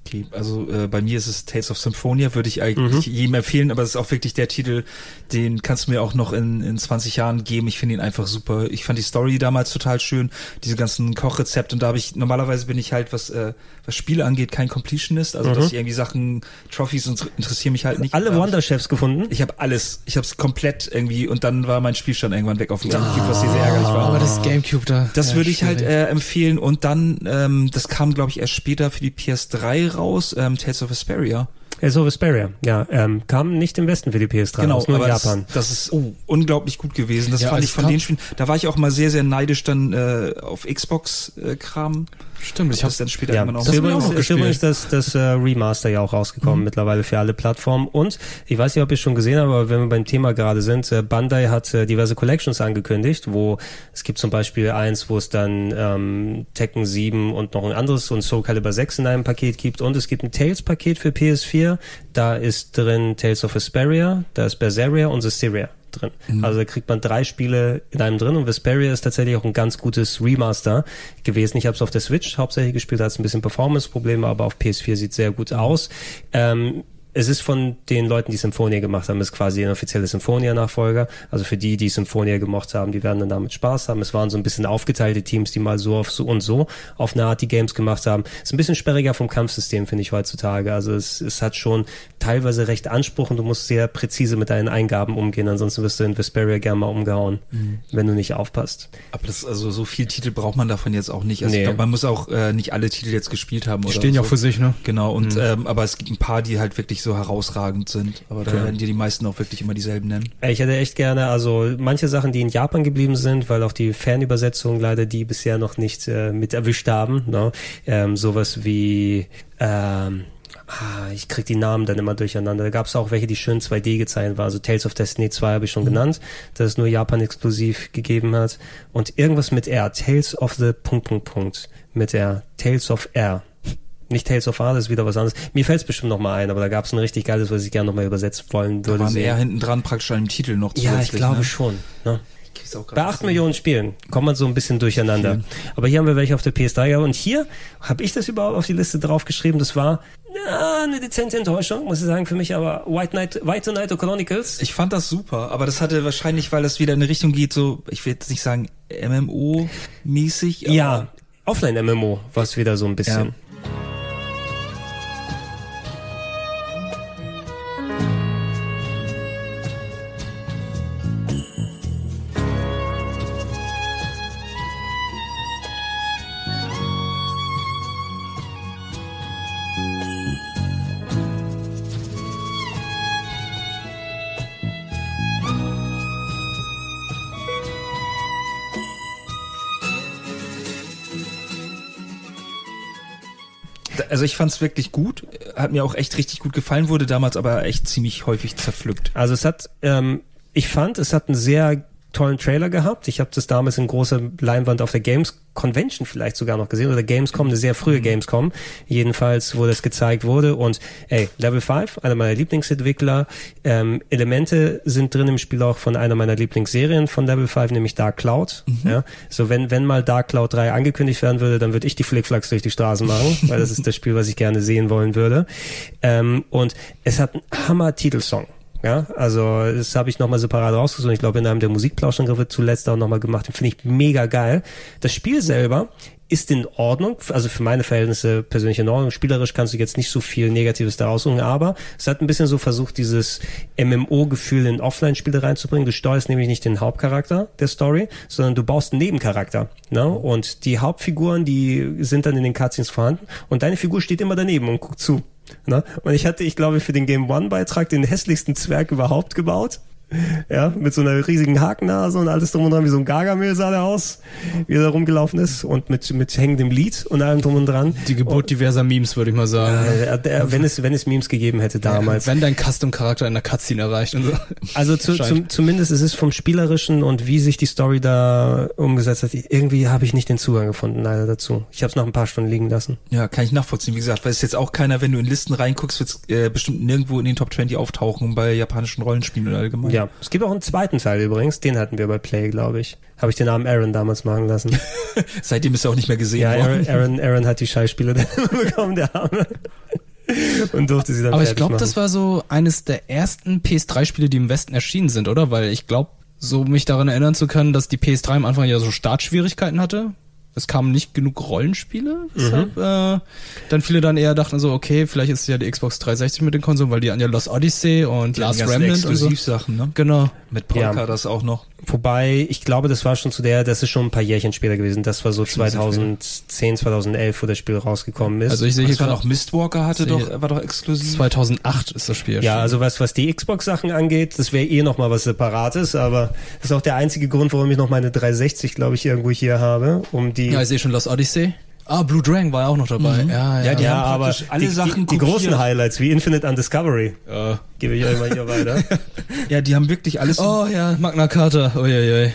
Okay, also äh, bei mir ist es Tales of Symphonia, würde ich eigentlich jedem empfehlen, aber es ist auch wirklich der Titel, den kannst du mir auch noch in, in 20 Jahren geben. Ich finde ihn einfach super. Ich fand die Story damals total schön, diese ganzen Kochrezepte und da habe ich, normalerweise bin ich halt, was, äh, was Spiele angeht, kein Completionist, also dass ich irgendwie Sachen, Trophies und interessieren mich halt nicht. Alle Wonder-Chefs gefunden. Ich habe alles, ich habe es komplett irgendwie und dann war mein Spielstand irgendwann weg auf dem Gamecube, was sehr, sehr ärgerlich war. Aber das Gamecube da. Das ja, würde ich halt schwierig. äh, empfehlen. Und dann, ähm, das kam, glaube ich, erst später für die PS3 raus, ähm, Tales of Vesperia. Tales of Vesperia, ja, ähm, kam nicht im Westen für die PS3, Genau, raus, nur in Japan. Das, das ist oh, unglaublich gut gewesen. Das Ja, fand ich von kam- den Spielen. Da war ich auch mal sehr, sehr neidisch dann äh, auf Xbox-Kram. Stimmt, ich habe das dann später Ja, irgendwann auch das ist übrigens, ist übrigens das, das äh, Remaster ja auch rausgekommen mittlerweile für alle Plattformen. Und ich weiß nicht, ob ihr es schon gesehen habt, aber wenn wir beim Thema gerade sind, äh, Bandai hat äh, diverse Collections angekündigt, wo es gibt zum Beispiel eins, wo es dann ähm, Tekken 7 und noch ein anderes und Soul Calibur 6 in einem Paket gibt. Und es gibt ein Tales-Paket für PS4. Da ist drin Tales of Vesperia, da ist Berseria und Systeria drin. Also da kriegt man drei Spiele in einem drin und Vesperia ist tatsächlich auch ein ganz gutes Remaster gewesen. Ich habe es auf der Switch hauptsächlich gespielt, da hat es ein bisschen Performance-Probleme, aber auf PS4 sieht sehr gut aus. Ähm, es ist von den Leuten, die Symphonia gemacht haben, ist quasi ein offizieller Symphonia-Nachfolger. Also für die, die Symphonia gemocht haben, die werden dann damit Spaß haben. Es waren so ein bisschen aufgeteilte Teams, die mal so auf so und so auf eine Art die Games gemacht haben. Ist ein bisschen sperriger vom Kampfsystem, finde ich heutzutage. Also es, es hat schon teilweise recht Anspruch und du musst sehr präzise mit deinen Eingaben umgehen. Ansonsten wirst du in Vesperia gerne mal umgehauen, wenn du nicht aufpasst. Aber das, also so viel Titel braucht man davon jetzt auch nicht. Also Nee. ich glaube, man muss auch äh, nicht alle Titel jetzt gespielt haben. Die oder stehen ja so. auch für sich, ne? Genau, und ähm, aber es gibt ein paar, die halt wirklich so herausragend sind. Aber da werden dir die meisten auch wirklich immer dieselben nennen. Ich hätte echt gerne, also manche Sachen, die in Japan geblieben sind, weil auch die Fernübersetzungen leider die bisher noch nicht äh, mit erwischt haben. Ne? Ähm, sowas wie ähm, Ah, ich krieg die Namen dann immer durcheinander. Da gab es auch welche, die schön 2D gezeichnet waren. Also Tales of Destiny 2 habe ich schon genannt, dass es nur Japan exklusiv gegeben hat. Und irgendwas mit R. Tales of the Punkt, Punkt, Punkt. Mit R. Tales of R. Nicht Tales of ist wieder was anderes. Mir fällt es bestimmt noch mal ein, aber da gab es ein richtig geiles, was ich gerne noch mal übersetzt wollen Da würde. waren sehen. eher hinten dran praktisch an dem Titel noch Ja, ich glaube ne? schon. Ne? Bei 8 gesehen. Millionen Spielen kommt man so ein bisschen durcheinander. Aber hier haben wir welche auf der PS3 gehabt. Und hier habe ich das überhaupt auf die Liste draufgeschrieben. Das war ja, eine dezente Enttäuschung, muss ich sagen, für mich. Aber White Knight, White Knight Chronicles. Ich fand das super, aber das hatte wahrscheinlich, weil das wieder in eine Richtung geht, so, ich will jetzt nicht sagen MMO-mäßig. ja, Offline-MMO war es wieder so ein bisschen. Ja. Also ich fand's wirklich gut, hat mir auch echt richtig gut gefallen, wurde damals aber echt ziemlich häufig zerpflückt. Also es hat, ähm, ich fand, es hat einen sehr tollen Trailer gehabt. Ich habe das damals in großer Leinwand auf der Games Convention vielleicht sogar noch gesehen oder Gamescom, eine sehr frühe Gamescom, jedenfalls, wo das gezeigt wurde. Und ey, Level 5, einer meiner Lieblingsentwickler. Ähm, Elemente sind drin im Spiel auch von einer meiner Lieblingsserien von Level 5, nämlich Dark Cloud. Ja, so wenn wenn mal Dark Cloud 3 angekündigt werden würde, dann würde ich die Flickflacks durch die Straßen machen, weil das ist das Spiel, was ich gerne sehen wollen würde. Ähm, und es hat einen Hammer-Titelsong. Ja, also das habe ich nochmal separat rausgesucht. Ich glaube, in einem der Musikplauschangriffe zuletzt auch nochmal gemacht. Den finde ich mega geil. Das Spiel selber ist in Ordnung, also für meine Verhältnisse persönlich in Ordnung. Spielerisch kannst du jetzt nicht so viel Negatives daraus holen, aber es hat ein bisschen so versucht, dieses MMO-Gefühl in Offline-Spiele reinzubringen. Du steuerst nämlich nicht den Hauptcharakter der Story, sondern du baust einen Nebencharakter. Ne? Und die Hauptfiguren, die sind dann in den Cutscenes vorhanden und deine Figur steht immer daneben und guckt zu. Ne? Und ich hatte, ich glaube, für den Game One-Beitrag den hässlichsten Zwerg überhaupt gebaut. Ja, mit so einer riesigen Hakennase und alles drum und dran, wie so ein Gargamel sah der aus, wie er da rumgelaufen ist und mit, mit hängendem Lied und allem drum und dran. Die Geburt diverser Memes, würde ich mal sagen. Äh, der, wenn es, wenn es Memes gegeben hätte damals. Wenn dein Custom-Charakter in der Cutscene erreicht und so. Also zu, zum, zumindest ist es vom Spielerischen und wie sich die Story da umgesetzt hat, irgendwie habe ich nicht den Zugang gefunden leider dazu. Ich habe es nach ein paar Stunden liegen lassen. Ja, kann ich nachvollziehen. Wie gesagt, weil es jetzt auch keiner, wenn du in Listen reinguckst, wird äh, bestimmt nirgendwo in den Top 20 auftauchen bei japanischen Rollenspielen oder allgemein. Ja, es gibt auch einen zweiten Teil übrigens, den hatten wir bei Play, glaube ich. Habe ich den Namen Aaron damals machen lassen. (laughs) Seitdem ist er auch nicht mehr gesehen ja, worden. Aaron, Aaron, Aaron hat die Scheißspiele (laughs) dann bekommen, der Arme. Und durfte sie dann Aber ich glaube, das war so eines der ersten PS3-Spiele, die im Westen erschienen sind, oder? Weil ich glaube, so mich daran erinnern zu können, dass die PS3 am Anfang ja so Startschwierigkeiten hatte. Es kamen nicht genug Rollenspiele, weshalb äh, dann viele dann eher dachten so, okay, vielleicht ist ja die Xbox 360 mit den Konsolen, weil die an ja Lost Odyssey und Die Last Remnant und so. Exklusivsachen, ne? Genau. Mit Polka Ja. das auch noch. Wobei, ich glaube, das war schon zu der, das ist schon ein paar Jährchen später gewesen. Das war so 2010, 2011, wo das Spiel rausgekommen ist. Also ich sehe hier gerade noch Mistwalker hatte doch, war doch exklusiv. 2008 ist das Spiel ja, erschienen. also was, was die Xbox-Sachen angeht, das wäre eh nochmal was Separates, aber das ist auch der einzige Grund, warum ich noch meine 360, glaube ich, irgendwo hier habe, um die... Ja, ich sehe schon Lost Odyssey. Ah, Blue Dragon war ja auch noch dabei. Ja, ja. Ja, die ja, haben aber praktisch alle die, Sachen die, die großen Highlights wie Infinite Undiscovery Ja. gebe ich euch mal hier weiter. (laughs) Ja, die haben wirklich alles. Oh ja, Magna Carta. Uiuiui.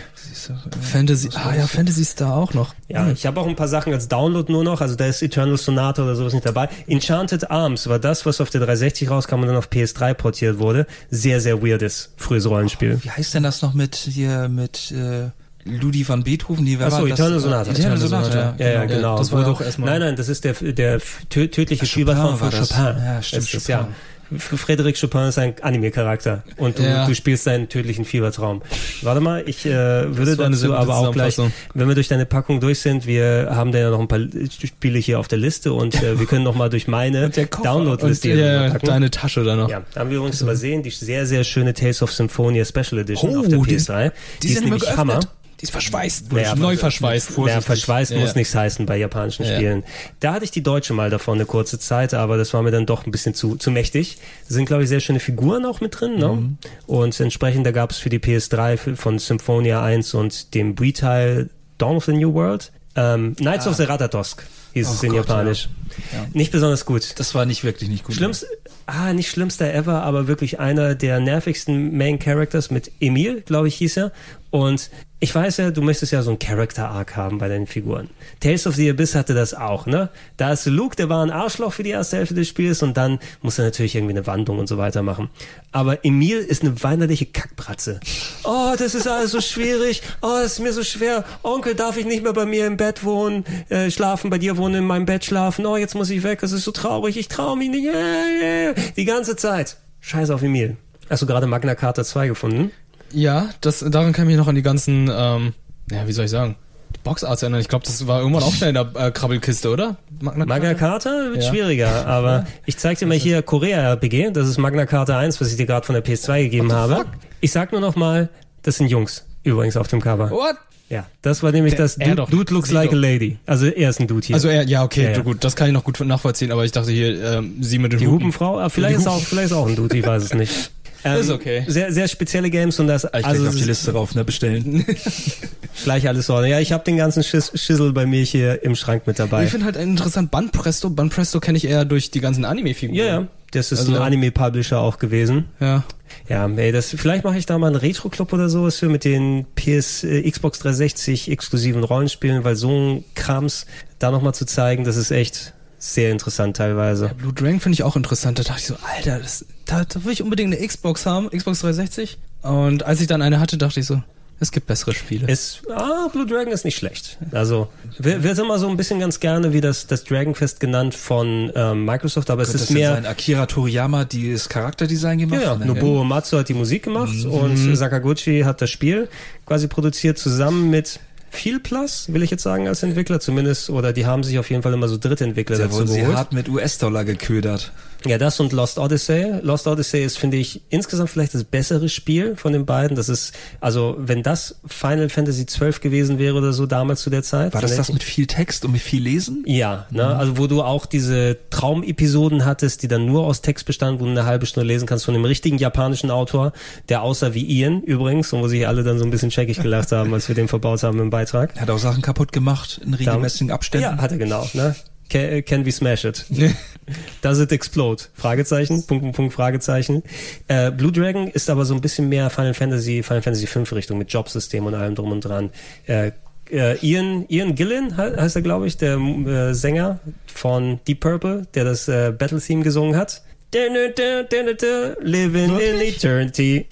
Fantasy. Ah ja, Fantasy Star auch noch. Ja, ich habe auch ein paar Sachen als Download nur noch, also da ist Eternal Sonata oder sowas nicht dabei. Enchanted Arms war das, was auf der 360 rauskam und dann auf PS3 portiert wurde. Sehr, sehr weirdes, frühes Rollenspiel. Wie heißt denn das noch mit hier mit äh, Ludi van Beethoven? Die, Achso, war das? Eternal Sonata. Eternal Sonata, Ja, ja, genau. genau. Das war du- erstmal- Nein, nein, das ist der, der tö tödliche Spielvertrauen von. Chopin. Ja, stimmt, ist, Chopin. ja. Frédéric Chopin ist ein Anime-Charakter und du, Ja. du spielst seinen tödlichen Fiebertraum. Warte mal, ich äh, würde dazu aber auch gleich, wenn wir durch deine Packung durch sind, wir haben da ja noch ein paar Spiele hier auf der Liste und äh, wir können noch mal durch meine (laughs) Download-Liste ja, packen. deine Tasche da noch. Ja, haben wir übrigens übersehen, die sehr, sehr schöne Tales of Symphonia Special Edition Oh, auf der die- PS3. Die, sind immer nämlich geöffnet. Hammer. Die ist verschweißt. Naja, neu verschweißt. Ja, verschweißt Ja. muss nichts heißen bei japanischen Ja. Spielen. Da hatte ich die deutsche mal davon eine kurze Zeit, aber das war mir dann doch ein bisschen zu, zu mächtig. Da sind, glaube ich, sehr schöne Figuren auch mit drin, ne? Mhm. Und entsprechend, da gab es für die PS3 für- von Symphonia 1 und dem Wii-Teil Dawn of the New World, ähm, Knights of the Ratatosk hieß es in Gott, Japanisch. Nicht besonders gut. Das war nicht wirklich nicht gut. Schlimmst, ah, nicht schlimmster ever, aber wirklich einer der nervigsten Main Characters mit Emil, glaube ich, hieß er. Und ich weiß ja, du möchtest ja so einen Character Arc haben bei deinen Figuren. Tales of the Abyss hatte das auch, ne? Da ist Luke, der war ein Arschloch für die erste Hälfte des Spiels und dann muss er natürlich irgendwie eine Wandlung und so weiter machen. Aber Emil ist eine weinerliche Kackbratze. Oh, das ist alles so schwierig. Oh, das ist mir so schwer. Onkel, darf ich nicht mehr bei mir im Bett wohnen, äh, schlafen, bei dir wohnen, in meinem Bett schlafen. Oh, jetzt muss ich weg. Das ist so traurig. Ich traue mich nicht. Die ganze Zeit. Scheiß auf Emil. Hast du gerade Magna Carta 2 gefunden? Ja, das, daran kann ich mich noch an die ganzen, ähm, ja, wie soll ich sagen, die Boxarts erinnern. Ich glaube, das war irgendwann auch schnell in der äh, Krabbelkiste, oder? Magna Magna Carta wird Ja. schwieriger, (laughs) aber ich zeig dir mal hier Korea RPG. Das ist Magna Carta 1, was ich dir gerade von der PS2 gegeben habe. Ich sag nur noch mal, das sind Jungs übrigens auf dem Cover. What? Ja, das war nämlich das er Dude, doch. Dude looks like a doch. lady. Also er ist ein Dude hier. Also er, ja, okay, Ja, ja. gut, das kann ich noch gut nachvollziehen, aber ich dachte hier, ähm, sie mit den die Hupen. Hupenfrau, ah, vielleicht ist auch, vielleicht ist auch ein Dude, ich weiß es nicht. (laughs) Ähm, Ist okay. Sehr, sehr spezielle Games und das, Ah, Ich also auf die ist Liste rauf, ne, bestellen. (laughs) gleich alles so. Ja, ich habe den ganzen Schiss, Schissel bei mir hier im Schrank mit dabei. Ich finde halt interessant, Banpresto, Banpresto kenne ich eher durch die ganzen Anime-Figuren. Ja, ja. Das ist Also- ein Anime-Publisher auch gewesen. Ja. Ja, ey, das, vielleicht mache ich da mal einen Retro-Club oder sowas für mit den PS, äh, Xbox 360 exklusiven Rollenspielen, weil so ein Krams da nochmal zu zeigen, das ist echt sehr interessant teilweise. Blue Dragon finde ich auch interessant. Da dachte ich so, Alter, das, da, da will ich unbedingt eine Xbox haben, Xbox 360. Und als ich dann eine hatte, dachte ich so, es gibt bessere Spiele. Ist, ah, Blue Dragon ist nicht schlecht. Also, wir, wir sind mal so ein bisschen ganz gerne wie das, das Dragon Fest genannt von ähm, Microsoft, aber es Könnte ist das denn mehr, sein? Akira Toriyama, die das Charakterdesign Ja, gemacht ja. Ne? Nobuo Matsu hat die Musik gemacht Mhm. und Sakaguchi hat das Spiel quasi produziert zusammen mit viel Plus, will ich jetzt sagen, als Entwickler zumindest. Oder die haben sich auf jeden Fall immer so Drittentwickler Da dazu wurden sie geholt. hart mit US-Dollar geködert. Ja, das und Lost Odyssey. Lost Odyssey ist, finde ich, insgesamt vielleicht das bessere Spiel von den beiden. Das ist, also, wenn das Final Fantasy XII gewesen wäre oder so damals zu der Zeit. War das das mit viel Text und mit viel Lesen? Ja, ne? also wo du auch diese Traumepisoden hattest, die dann nur aus Text bestanden, wo du eine halbe Stunde lesen kannst von einem richtigen japanischen Autor, der aussah wie Ian übrigens und wo sich alle dann so ein bisschen checkig gelacht haben, als wir den verbaut haben im Beitrag. (laughs) Er hat auch Sachen kaputt gemacht in regelmäßigen Abständen. Ja, hat er genau, ne? Can, can we smash it? (laughs) Does it explode? Fragezeichen, Punkt, Punkt, Punkt, Fragezeichen. Äh, Blue Dragon ist aber so ein bisschen mehr Final Fantasy, Final Fantasy 5 Richtung mit Jobsystem und allem drum und dran. Äh, äh, Ian, Ian Gillen he- heißt er, glaube ich, der äh, Sänger von Deep Purple, der das äh, Battle Theme gesungen hat. Living in Eternity.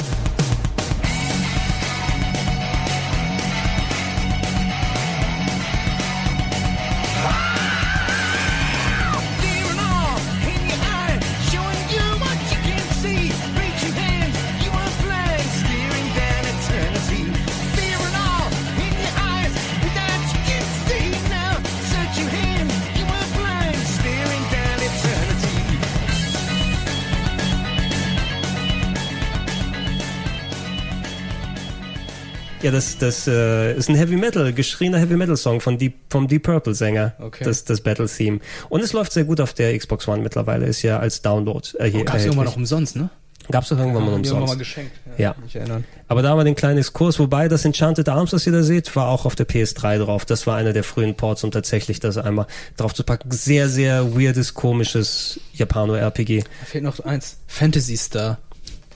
Ja, das, das äh, ist ein Heavy Metal, geschrieener Heavy Metal Song von Deep, vom Deep Purple Sänger. Okay. Das, das Battle Theme. Und es läuft sehr gut auf der Xbox One mittlerweile, ist ja als Download äh, hier. Oh, gab's irgendwann noch umsonst, ne? Gab's doch irgendwann mal haben wir mal umsonst. geschenkt. Ja. erinnern. Aber da haben wir den kleinen Exkurs, wobei das Enchanted Arms, was ihr da seht, war auch auf der PS3 drauf. Das war einer der frühen Ports, um tatsächlich das einmal drauf zu packen. Sehr, sehr weirdes, komisches Japano-RPG. Da fehlt noch eins. Fantasy Star.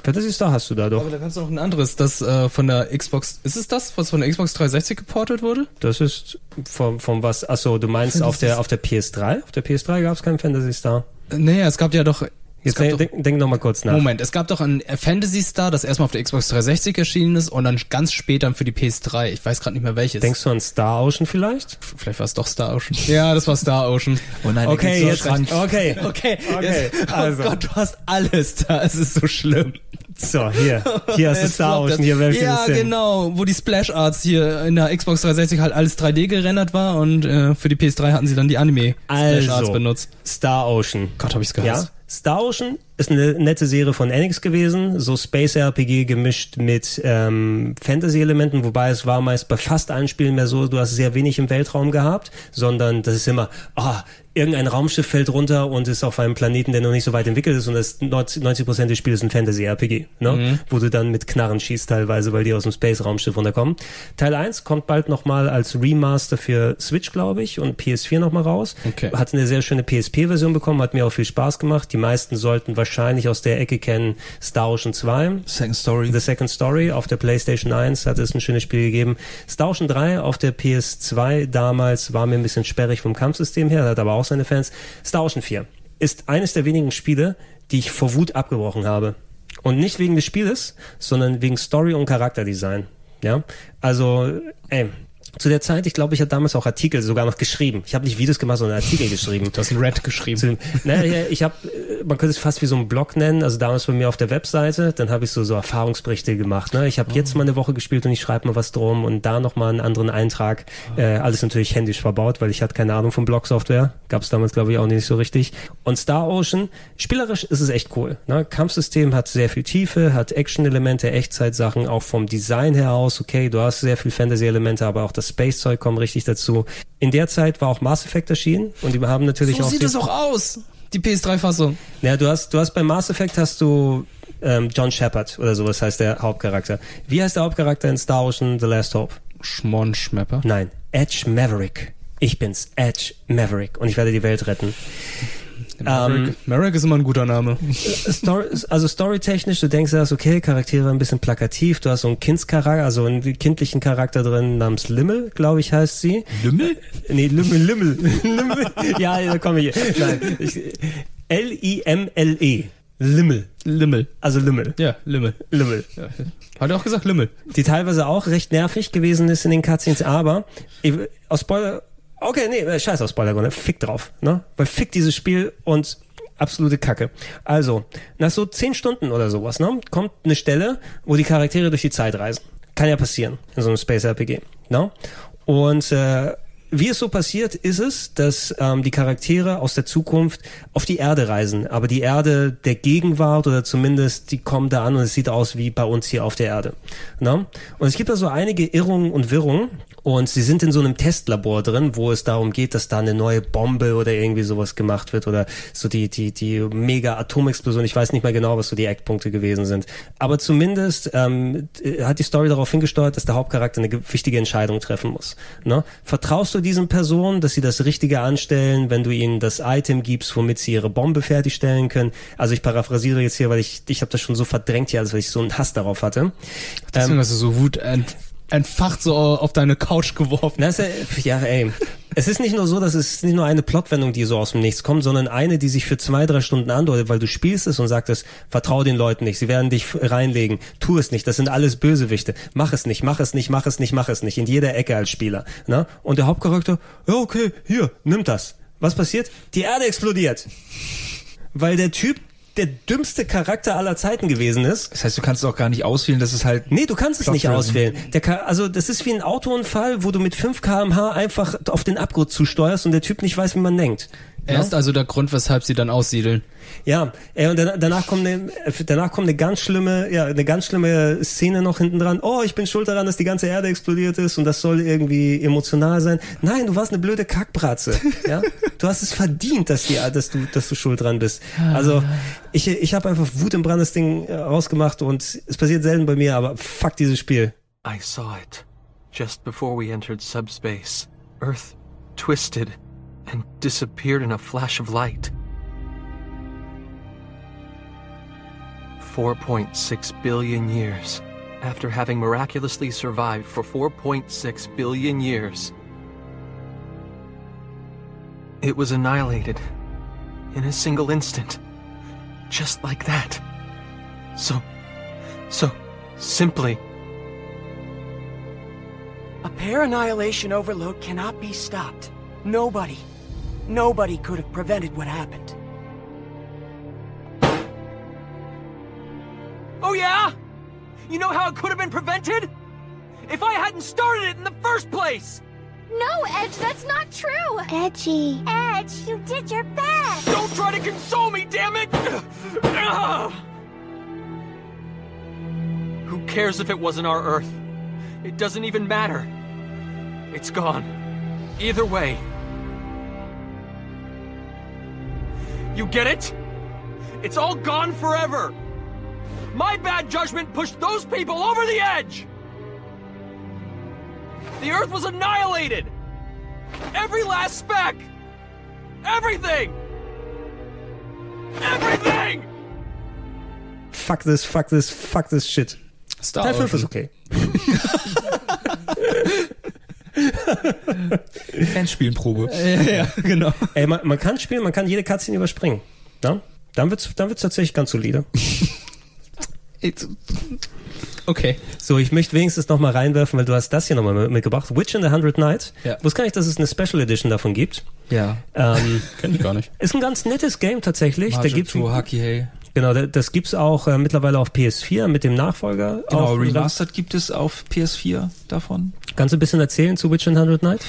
Fantasy Star hast du da doch. Aber da kannst du noch ein anderes, das äh, von der Xbox. Ist es das, was von der Xbox 360 geportet wurde? Das ist vom, vom was, achso, du meinst auf der, auf der PS3? Auf der PS3 gab's keinen Fantasy Star. Nee, es gab ja doch. Jetzt denk, doch denk, denk noch mal kurz nach. Moment, es gab doch ein Fantasy Star, das erstmal auf der Xbox 360 erschienen ist und dann ganz später für die PS3. Ich weiß gerade nicht mehr welches. Denkst du an Star Ocean vielleicht? Vielleicht war es doch Star Ocean. Ja, das war Star Ocean. Oh nein, Okay, der jetzt, okay. (laughs) Okay, Okay, jetzt, also. Oh Gott, du hast alles da. Es ist so schlimm. So, hier. (laughs) Hier hast du Star Ocean, hier ich Ja, genau, wo die Splash Arts hier in der Xbox 360 halt alles 3D gerendert war und äh, für die PS3 hatten sie dann die Anime Splash Arts Also, benutzt. Star Ocean. Gott, hab ich's Ja, gehasst. Star Ocean ist eine nette Serie von Enix gewesen, so Space RPG gemischt mit ähm, Fantasy-Elementen, wobei es war meist bei fast allen Spielen mehr so, du hast sehr wenig im Weltraum gehabt, sondern das ist immer, ah, irgendein Raumschiff fällt runter und ist auf einem Planeten, der noch nicht so weit entwickelt ist und das 90 Prozent des Spiels ist ein Fantasy-RPG, ne? wo du dann mit Knarren schießt teilweise, weil die aus dem Space-Raumschiff runterkommen. Teil 1 kommt bald nochmal als Remaster für Switch, glaube ich, und PS4 nochmal raus. Okay. Hat eine sehr schöne PSP-Version bekommen, hat mir auch viel Spaß gemacht. Die meisten sollten wahrscheinlich aus der Ecke kennen Star Ocean 2. Second Story. The Second Story auf der PlayStation 1 hat es ein schönes Spiel gegeben. Star Ocean 3 auf der PS2 damals war mir ein bisschen sperrig vom Kampfsystem her, hat aber auch seine Fans. Star Ocean 4 ist eines der wenigen Spiele, die ich vor Wut abgebrochen habe. Und nicht wegen des Spieles, sondern wegen Story und Charakterdesign. Ja, also, ey, zu der Zeit, ich glaube, ich habe damals auch Artikel sogar noch geschrieben. Ich habe nicht Videos gemacht, sondern Artikel geschrieben. Du hast ein Red geschrieben. Zu, naja, ich habe, man könnte es fast wie so einen Blog nennen, also damals bei mir auf der Webseite, dann habe ich so, so Erfahrungsberichte gemacht. Ne? Ich habe jetzt mal eine Woche gespielt und ich schreibe mal was drum und da nochmal einen anderen Eintrag. Äh, alles natürlich händisch verbaut, weil ich hatte keine Ahnung von Blogsoftware. Gab es damals, glaube ich, auch nicht so richtig. Und Star Ocean, spielerisch ist es echt cool. Ne? Kampfsystem hat sehr viel Tiefe, hat Action-Elemente, Echtzeitsachen, auch vom Design her aus. Okay, du hast sehr viel Fantasy-Elemente, aber auch das Space-Zeug kommt richtig dazu. In der Zeit war auch Mass Effect erschienen und die haben natürlich So auch sieht die- es auch aus. Die PS3-Fassung. ja, du hast, du hast bei Mass Effect hast du ähm, John Shepard oder sowas heißt der Hauptcharakter. Wie heißt der Hauptcharakter in Star Ocean The Last Hope? Schmonschmepper. Nein, Edge Maverick. Ich bin's, Edge Maverick und ich werde die Welt retten. Ähm, Merrick ist immer ein guter Name. Story, also storytechnisch, du denkst erst, okay, Charaktere ein bisschen plakativ, du hast so einen Kindscharakter, also einen kindlichen Charakter drin namens Limmel, glaube ich, heißt sie. Lümmel? Nee, Lümmel, Limmel. Limmel. (laughs) Ja, da komme ich. Nein, L-I-M-L-E. Limmel. Limmel. Also Limmel. Ja, Limmel. Limmel. Ja. Hat er auch gesagt Limmel. die teilweise auch recht nervig gewesen ist in den Cutscenes, aber aus Spoiler, okay, nee, äh, scheiß auf Spoilergründe, fick drauf, ne? Weil fick dieses Spiel und absolute Kacke. Also, nach so zehn Stunden oder sowas, ne, kommt eine Stelle, wo die Charaktere durch die Zeit reisen. Kann ja passieren in so einem Space RPG, ne? Und äh, wie es so passiert, ist es, dass ähm, die Charaktere aus der Zukunft auf die Erde reisen. Aber die Erde der Gegenwart oder zumindest die kommen da an und es sieht aus wie bei uns hier auf der Erde. Na? Und es gibt da so einige Irrungen und Wirrungen. Und sie sind in so einem Testlabor drin, wo es darum geht, dass da eine neue Bombe oder irgendwie sowas gemacht wird oder so die, die, die mega Atomexplosion. Ich weiß nicht mehr genau, was so die Eckpunkte gewesen sind. Aber zumindest ähm, hat die Story darauf hingesteuert, dass der Hauptcharakter eine ge- wichtige Entscheidung treffen muss. Ne? Vertraust du diesen Personen, dass sie das Richtige anstellen, wenn du ihnen das Item gibst, womit sie ihre Bombe fertigstellen können? Also ich paraphrasiere jetzt hier, weil ich, ich habe das schon so verdrängt hier, als weil ich so einen Hass darauf hatte. Deswegen Ähm, hast du so Wut ent, entfacht so auf deine Couch geworfen. Ist ja, ja, ey. Es ist nicht nur so, dass es nicht nur eine Plotwendung, die so aus dem Nichts kommt, sondern eine, die sich für zwei, drei Stunden andeutet, weil du spielst es und sagtest, vertrau den Leuten nicht, sie werden dich reinlegen, tu es nicht, das sind alles Bösewichte, mach es nicht, mach es nicht, mach es nicht, mach es nicht, in jeder Ecke als Spieler. Ne? Und der Hauptcharakter, ja okay, hier, nimm das. Was passiert? Die Erde explodiert. Weil der Typ der dümmste Charakter aller Zeiten gewesen ist. Das heißt, du kannst es auch gar nicht auswählen, das ist halt. Nee, du kannst es nicht auswählen. Der, also das ist wie ein Autounfall, wo du mit 5 kmh einfach auf den Abgrund zusteuerst und der Typ nicht weiß, wie man denkt. Er ist also der Grund, weshalb sie dann aussiedeln. Ja, äh, und danach kommt eine, danach kommt eine ganz schlimme, ja, eine ganz schlimme Szene noch hinten dran. Oh, ich bin schuld daran, dass die ganze Erde explodiert ist und das soll irgendwie emotional sein. Nein, du warst eine blöde Kackbratze. (laughs) Ja, du hast es verdient, dass die, dass du, dass du schuld dran bist. Also ich, ich habe einfach Wut im Brand das Ding äh, rausgemacht und es passiert selten bei mir, aber fuck dieses Spiel. I saw it just before we entered subspace. Earth twisted and disappeared in a flash of light. 4.6 billion years. After having miraculously survived for 4.6 billion years, it was annihilated in a single instant. Just like that. So, so simply. A pair annihilation overload cannot be stopped. Nobody, nobody could have prevented what happened. Oh yeah? You know how it could have been prevented? If I hadn't started it in the first place! No, Edge, that's not true. Edgy. Edge, you did your best. Don't try to console me, damn it! Who cares if it wasn't our Earth? It doesn't even matter. It's gone. Either way. You get it? It's all gone forever! My bad judgment pushed those people over the edge! The Earth was annihilated! Every last speck! Everything! Everything! Fuck this, fuck this, fuck this shit. Star Teil 5 ist okay. (laughs) (laughs) Fanspielenprobe. Ja, ja, genau. Ey, man, man kann spielen, man kann jede Cutscene überspringen. Ja? Dann wird's, dann wird's tatsächlich ganz solide. Okay. So, ich möchte wenigstens noch mal reinwerfen, weil du hast das hier nochmal mit- mitgebracht. Witch in the Hundred Night. Ja. Wusste gar nicht, dass es eine Special Edition davon gibt. Ja. Ähm, (laughs) Kenn ich gar nicht. ist ein ganz nettes Game tatsächlich. Da gibt's, Mahjong Haki Hey. genau, da- das gibt's auch äh, mittlerweile auf PS4 mit dem Nachfolger. Genau. Remastered gibt es auf PS4 davon. Kannst du ein bisschen erzählen zu Witch the Hundred Night?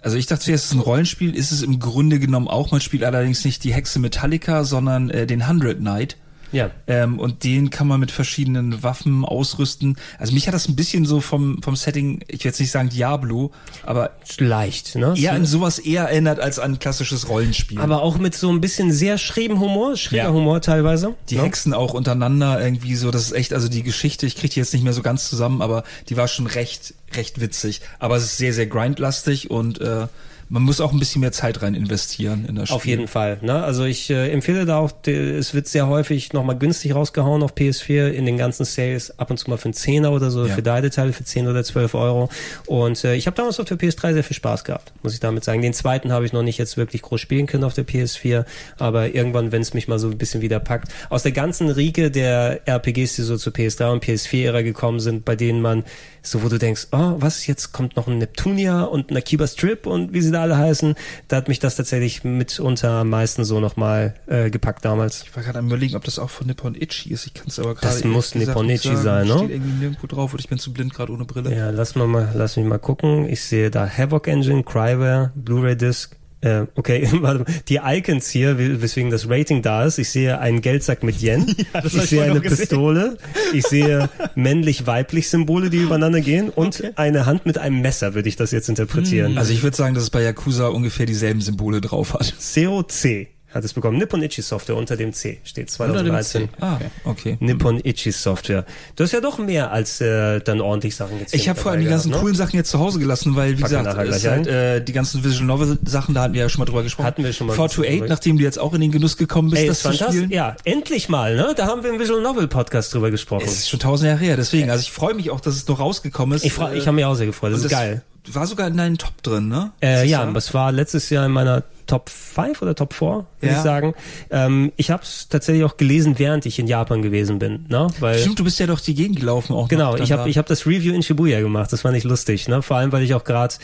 Also ich dachte es ist ein Rollenspiel, ist es im Grunde genommen auch. Man spielt allerdings nicht die Hexe Metallica, sondern äh, den Hundred Knight. Ja. Ähm, und den kann man mit verschiedenen Waffen ausrüsten. Also mich hat das ein bisschen so vom, vom Setting, ich will jetzt nicht sagen Diablo, aber Leicht, ne? eher an sowas eher erinnert als an ein klassisches Rollenspiel. aber auch mit so ein bisschen sehr schrägen Humor, schräger Ja. Humor teilweise. die ne? Hexen auch untereinander irgendwie so, das ist echt, also die Geschichte, ich kriege die jetzt nicht mehr so ganz zusammen, aber die war schon recht, recht witzig. Aber es ist sehr, sehr grindlastig und äh, man muss auch ein bisschen mehr Zeit rein investieren in das Spiel. Auf jeden Fall. Ne? Also ich äh, empfehle da auch, die, es wird sehr häufig nochmal günstig rausgehauen auf PS4 in den ganzen Sales, ab und zu mal für einen Zehner oder so, Ja. für Teile für 10 oder 12 Euro. Und äh, ich habe damals auf der PS3 sehr viel Spaß gehabt, muss ich damit sagen. Den zweiten habe ich noch nicht jetzt wirklich groß spielen können auf der PS4, aber irgendwann, wenn es mich mal so ein bisschen wieder packt. Aus der ganzen Riege der RPGs, die so zur PS3 und PS4-Ära gekommen sind, bei denen man so, wo du denkst, oh, was, jetzt kommt noch ein Neptunia und ein Akiba Strip und wie sie da alle heißen, da hat mich das tatsächlich mitunter am meisten so nochmal äh, gepackt damals. Ich war gerade am überlegen, ob das auch von Nippon Ichi ist. Ich kann es aber gerade Das muss Nippon Ichi sagen. sein, ne? Steht irgendwie nirgendwo drauf und ich bin zu blind gerade ohne Brille. Ja, lass mal lass mich mal gucken. Ich sehe da Havoc Engine, Cryware, Blu-ray Disc. Äh, okay, (laughs) warte mal. die Icons hier, weswegen das Rating da ist. Ich sehe einen Geldsack mit Yen. (laughs) das ich ich sehe vorhin eine. Pistole. Ich sehe männlich-weiblich Symbole, die übereinander gehen und eine Hand mit einem Messer, würde ich das jetzt interpretieren. Also ich würde sagen, dass es bei Yakuza ungefähr dieselben Symbole drauf hat. Zero C hat es bekommen. Nippon Ichi Software unter dem C steht Unter dem 2013. C. Ah, okay. Nippon Ichi Software. Du hast ja doch mehr als äh, dann ordentlich Sachen gezählt. Ich habe vor allem die ganzen gehabt, ne? coolen Sachen jetzt zu Hause gelassen, weil, wie Packen gesagt, ist halt, äh, die ganzen Visual Novel Sachen, da hatten wir ja schon mal drüber gesprochen. Hatten wir schon mal 428, drüber. nachdem du jetzt auch in den Genuss gekommen bist, Ey, das zu spielen. Ja, endlich mal, ne? Da haben wir im Visual Novel Podcast drüber gesprochen. Es ist schon tausend Jahre her, deswegen. Also ich freue mich auch, dass es noch rausgekommen ist. Ich, freu- ich habe mich auch sehr gefreut. Das ist geil. War sogar in deinen Top drin, ne? Äh, ja, das war letztes Jahr in meiner Top 5 oder Top 4, würde Ja. ich sagen. Ähm, ich habe es tatsächlich auch gelesen, während ich in Japan gewesen bin, ne? Weil Stimmt, du bist ja doch die Gegend gelaufen auch. Genau, ich habe ich hab das Review in Shibuya gemacht. Das fand ich lustig, ne? Vor allem, weil ich auch gerade,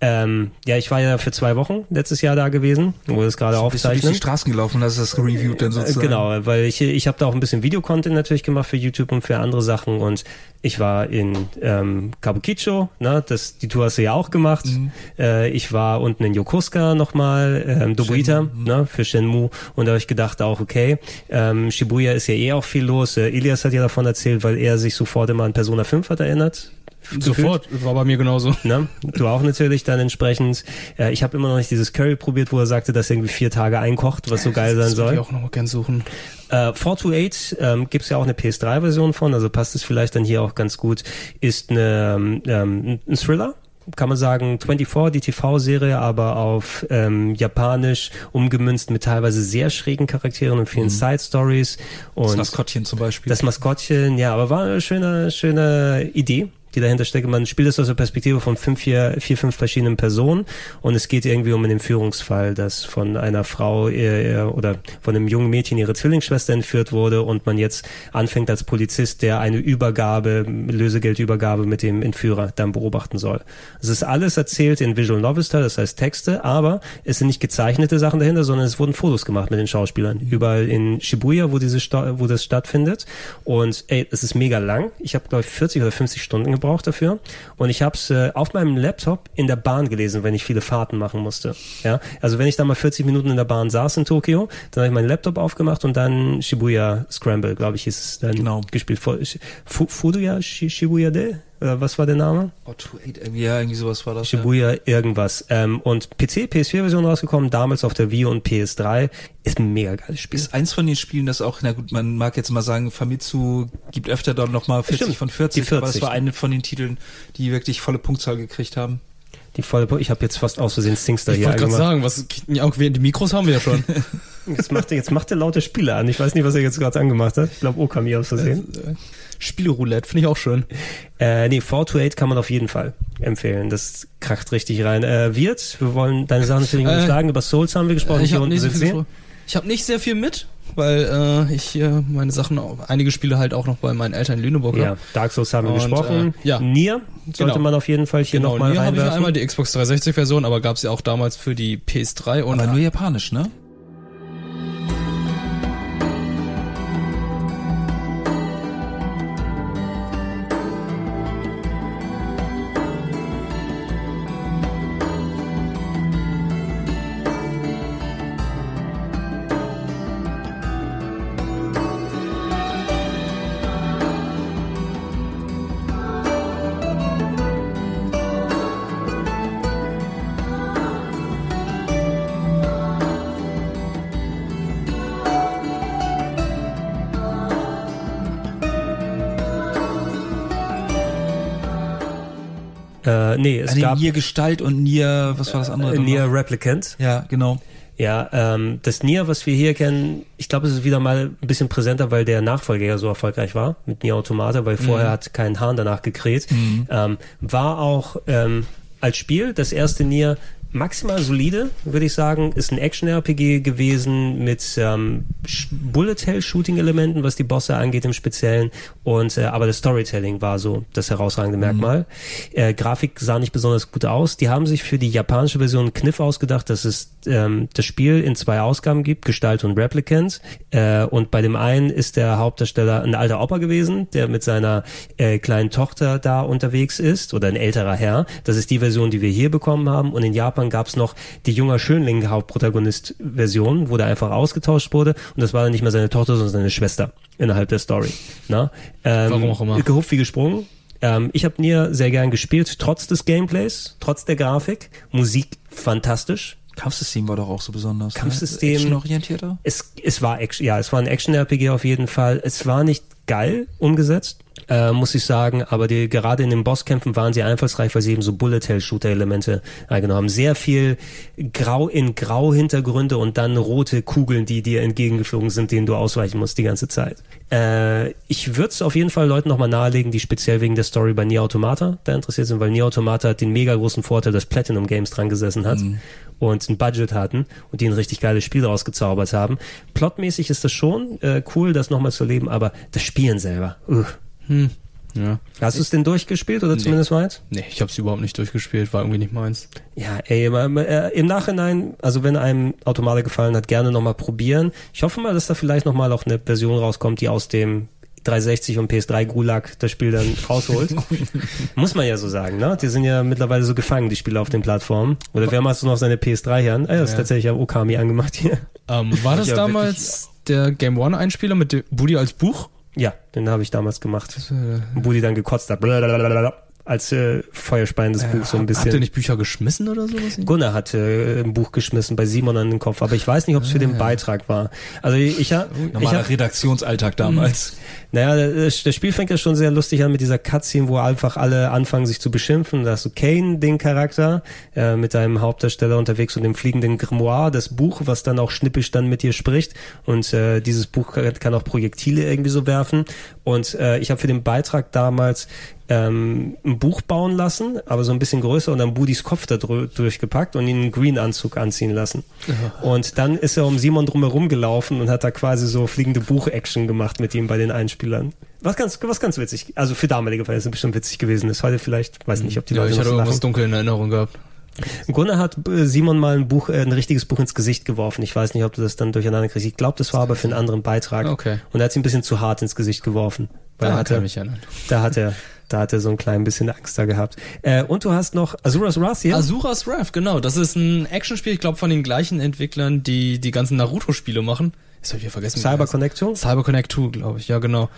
ähm, ja, ich war ja für zwei Wochen letztes Jahr da gewesen, wo das gerade bist du durch die. Straßen gelaufen hast das reviewed dann Äh, sozusagen. Genau, weil ich ich habe da auch ein bisschen Videocontent natürlich gemacht für YouTube und für andere Sachen und ich war in ähm, Kabukicho, ne, das die Tour hast du ja auch gemacht. Mhm. Äh, ich war unten in Yokosuka nochmal, ähm, Dobuita, mhm. ne, für Shenmue und da habe ich gedacht auch okay, ähm, Shibuya ist ja eh auch viel los. Äh, Ilias hat ja davon erzählt, weil er sich sofort immer an Persona 5 hat erinnert. Sofort, war bei mir genauso. Ne? Du auch natürlich dann entsprechend. Äh, ich habe immer noch nicht dieses Curry probiert, wo er sagte, dass er irgendwie vier Tage einkocht, was so geil sein Das würde soll. ich auch noch mal gern suchen. Äh, 428 ähm, gibt es ja auch eine PS3-Version von, also passt es vielleicht dann hier auch ganz gut. Ist eine, ähm, ein Thriller, kann man sagen, 24, die TV-Serie, aber auf ähm, Japanisch umgemünzt mit teilweise sehr schrägen Charakteren und vielen Side-Stories. Das Und Maskottchen zum Beispiel. das Maskottchen, ja, aber war eine schöne, schöne Idee, die dahinter steckt. Man spielt es aus der Perspektive von fünf, vier, vier, fünf verschiedenen Personen und es geht irgendwie um einen Entführungsfall, dass von einer Frau äh, oder von einem jungen Mädchen ihre Zwillingsschwester entführt wurde und man jetzt anfängt als Polizist, der eine Übergabe, Lösegeldübergabe mit dem Entführer dann beobachten soll. Es ist alles erzählt in Visual Novel das heißt Texte, aber es sind nicht gezeichnete Sachen dahinter, sondern es wurden Fotos gemacht mit den Schauspielern. Überall in Shibuya, wo diese wo das stattfindet. Und ey, es ist mega lang. Ich habe, glaube ich, 40 oder 50 Stunden gebraucht dafür. Und ich habe es äh, auf meinem Laptop in der Bahn gelesen, wenn ich viele Fahrten machen musste. Ja, also wenn ich da mal 40 Minuten in der Bahn saß in Tokio, dann habe ich meinen Laptop aufgemacht und dann Shibuya Scramble, glaube ich, hieß es dann Genau. gespielt. Fu Fuduya Shi- Shibuya De? Oder was war der Name? 28, irgendwie, ja, irgendwie sowas war das. Ja. Shibuya irgendwas. Ähm, und PC, PS4-Version rausgekommen, damals auf der Wii und PS3. Ist ein mega geiles Spiel. Ist eins von den Spielen, das auch, na gut, man mag jetzt mal sagen, Famitsu gibt öfter dann nochmal 40 Stimmt, von 40, die aber das 40. war eine von den Titeln, die wirklich volle Punktzahl gekriegt haben. Die volle, ich habe jetzt fast aus Versehen Singster Ich hier wollte gerade angemacht. sagen, was, ja, okay, die Mikros haben wir ja schon. (laughs) Jetzt macht er, jetzt macht er laute Spiele an. Ich weiß nicht, was er jetzt gerade angemacht hat. Ich glaube, Okami aus Versehen. Spieleroulette, finde ich auch schön. Äh, nee, 428 kann man auf jeden Fall empfehlen. Das kracht richtig rein. Äh, Wirt, wir wollen deine Sachen natürlich Äh, nicht schlagen. Über Souls haben wir gesprochen. ich Hier habe unten nicht, so ich hab nicht sehr viel mit, weil äh, ich äh, meine Sachen, auch, einige Spiele halt auch noch bei meinen Eltern in Lüneburg Ja, habe. Dark Souls haben wir Und, gesprochen. äh, ja. Nier sollte Genau. man auf jeden Fall hier Genau, nochmal hier habe ich reinwerfen. einmal die Xbox 360 Version, aber gab es ja auch damals für die PS3 und Aber nur japanisch, ne? Nee, nee, gab Nier Gestalt und Nier, was war das andere? äh? Nier Replicant. Ja, genau. Ja, ähm, das Nier, was wir hier kennen, ich glaube, es ist wieder mal ein bisschen präsenter, weil der Nachfolger ja so erfolgreich war mit Nier Automata, weil vorher hat kein Hahn danach gekräht. Ähm, war auch ähm, als Spiel das erste Nier maximal solide, würde ich sagen. Ist ein Action-RPG gewesen mit ähm, Sh- Bullet-Hell-Shooting-Elementen, was die Bosse angeht im Speziellen. Und äh, aber das Storytelling war so das herausragende Merkmal. Äh, Grafik sah nicht besonders gut aus. Die haben sich für die japanische Version einen Kniff ausgedacht, dass es ähm, das Spiel in zwei Ausgaben gibt, Gestalt und Replicant. Äh, und bei dem einen ist der Hauptdarsteller ein alter Opa gewesen, der mit seiner äh, kleinen Tochter da unterwegs ist oder ein älterer Herr. Das ist die Version, die wir hier bekommen haben. Und in Japan gab es noch die junger Schönling Hauptprotagonist-Version, wo der einfach ausgetauscht wurde. Und das war dann nicht mehr seine Tochter, sondern seine Schwester innerhalb der Story. Na? Ähm, Warum auch immer. Gehupft wie gesprungen. Ähm, ich habe Nier sehr gern gespielt, trotz des Gameplays, trotz der Grafik. Musik fantastisch. Kampfsystem war doch auch so besonders. ne? Kampfsystem- Actionorientierter? Es, es war Action, ja, es war ein Action-RPG auf jeden Fall. Es war nicht geil umgesetzt, äh, muss ich sagen, aber die, gerade in den Bosskämpfen waren sie einfallsreich, weil sie eben so Bullet-Hell-Shooter-Elemente eingenommen haben. Sehr viel Grau in Grau-Hintergründe und dann rote Kugeln, die dir entgegengeflogen sind, denen du ausweichen musst die ganze Zeit. Äh, ich würde es auf jeden Fall Leuten nochmal nahelegen, die speziell wegen der Story bei Nier Automata da interessiert sind, weil Nier Automata hat den mega großen Vorteil, dass Platinum Games dran gesessen hat und ein Budget hatten und die ein richtig geiles Spiel daraus gezaubert haben. Plotmäßig ist das schon äh, cool, das nochmal zu erleben, aber das Spielen selber. Uh. Ja. Hast du es denn durchgespielt oder zumindest weit? Nee, ich habe es überhaupt nicht durchgespielt, war irgendwie nicht meins. Ja, ey, äh, im Nachhinein, also wenn einem Automate gefallen hat, gerne nochmal probieren. Ich hoffe mal, dass da vielleicht nochmal auch eine Version rauskommt, die aus dem 360 und PS3 Gulag das Spiel dann (laughs) rausholt. Muss man ja so sagen, ne? Die sind ja mittlerweile so gefangen, die Spiele auf den Plattformen. Oder wer machst du noch seine PS3 her? Ah, ja, ist Ja. tatsächlich ja Okami angemacht hier. Ähm, war das (laughs) Ja, damals der Game One Einspieler mit dem Buddy als Buch? Ja, den habe ich damals gemacht. Und Budi dann gekotzt hat. Blablabla, als äh, feuerspeiendes Buch so ein Habt ihr bisschen. nicht Bücher geschmissen oder sowas? Gunnar hat äh, ein Buch geschmissen bei Simon an den Kopf, aber ich weiß nicht, ob es für den Beitrag war. Also ich, ich, hab- ich Normaler hab, Redaktionsalltag damals. naja, das, das Spiel fängt ja schon sehr lustig an mit dieser Cutscene, wo einfach alle anfangen, sich zu beschimpfen. Da hast du Kane, den Charakter, äh, mit deinem Hauptdarsteller unterwegs und dem fliegenden Grimoire, das Buch, was dann auch schnippisch dann mit dir spricht. Und äh, dieses Buch kann, kann auch Projektile irgendwie so werfen. Und äh, ich habe für den Beitrag damals ähm, ein Buch bauen lassen, aber so ein bisschen größer und dann Budis Kopf da durchgepackt und ihn einen Green-Anzug anziehen lassen. Und dann ist er um Simon drumherum gelaufen und hat da quasi so fliegende Buch-Action gemacht mit ihm bei den Einspielern. Was ganz, was ganz witzig. Also für damalige Verhältnisse bestimmt witzig gewesen ist. Heute vielleicht, weiß nicht, ob die Ja, Leute ich noch hatte irgendwas dunkel in Erinnerung gehabt. Gunnar hat äh, Simon mal ein Buch, äh, ein richtiges Buch ins Gesicht geworfen. Ich weiß nicht, ob du das dann durcheinander kriegst. Ich glaube, das war aber für einen anderen Beitrag. Okay. Und er hat sie ein bisschen zu hart ins Gesicht geworfen. Weil Da er hatte, ich mich erinnern. da hat er, da hat er so ein klein bisschen Angst da gehabt. Äh, und du hast noch Azuras Wrath hier. Asuras Wrath, genau. Das ist ein Actionspiel, ich glaube von den gleichen Entwicklern, die die ganzen Naruto-Spiele machen. Das habe ich vergessen. Cyber heißen. Connector. Cyber Connect 2, glaube ich. Ja, genau.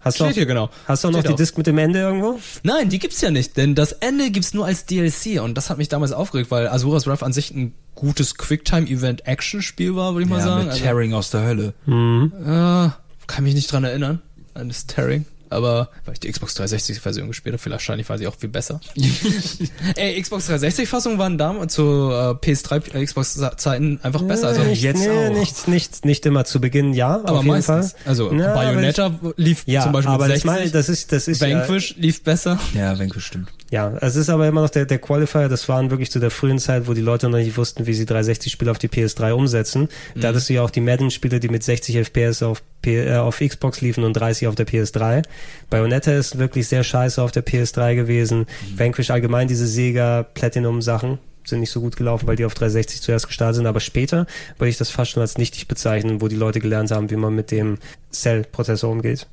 Hast du Steht auch, hier genau. Hast du auch noch Steht die auch. Disc mit dem Ende irgendwo? Nein, die gibt's ja nicht, denn das Ende gibt's nur als DLC und das hat mich damals aufgeregt, weil Asuras Wrath an sich ein gutes Quicktime-Event-Action-Spiel war, würde ich mal Ja, sagen. mit Also, Tearing aus der Hölle. äh, kann mich nicht dran erinnern an das Tearing. Aber weil ich die Xbox 360-Version gespielt habe, vielleicht wahrscheinlich war sie auch viel besser. (laughs) Ey, Xbox 360-Fassungen waren damals zu äh, PS3 äh, Xbox-Zeiten einfach besser. Also nicht, jetzt nee, auch. Nicht, nicht, nicht immer zu Beginn, ja, aber auf jeden meistens. Fall. Also Ja, aber Bayonetta lief Ja, zum Beispiel aber mit das, 60. meine, das ist, das ist ja, Vanquish lief besser. Ja, Vanquish stimmt. ja, es ist aber immer noch der, der Qualifier, das waren wirklich zu der frühen Zeit, wo die Leute noch nicht wussten, wie sie 360-Spiele auf die PS3 umsetzen. Da hattest du ja auch die Madden-Spiele, die mit 60 FPS auf, P äh, auf Xbox liefen und 30 auf der PS3. Bayonetta ist wirklich sehr scheiße auf der PS3 gewesen. Vanquish allgemein, diese Sega Platinum-Sachen sind nicht so gut gelaufen, weil die auf 360 zuerst gestartet sind, aber später würde ich das fast schon als nichtig bezeichnen, wo die Leute gelernt haben, wie man mit dem Cell-Prozessor umgeht.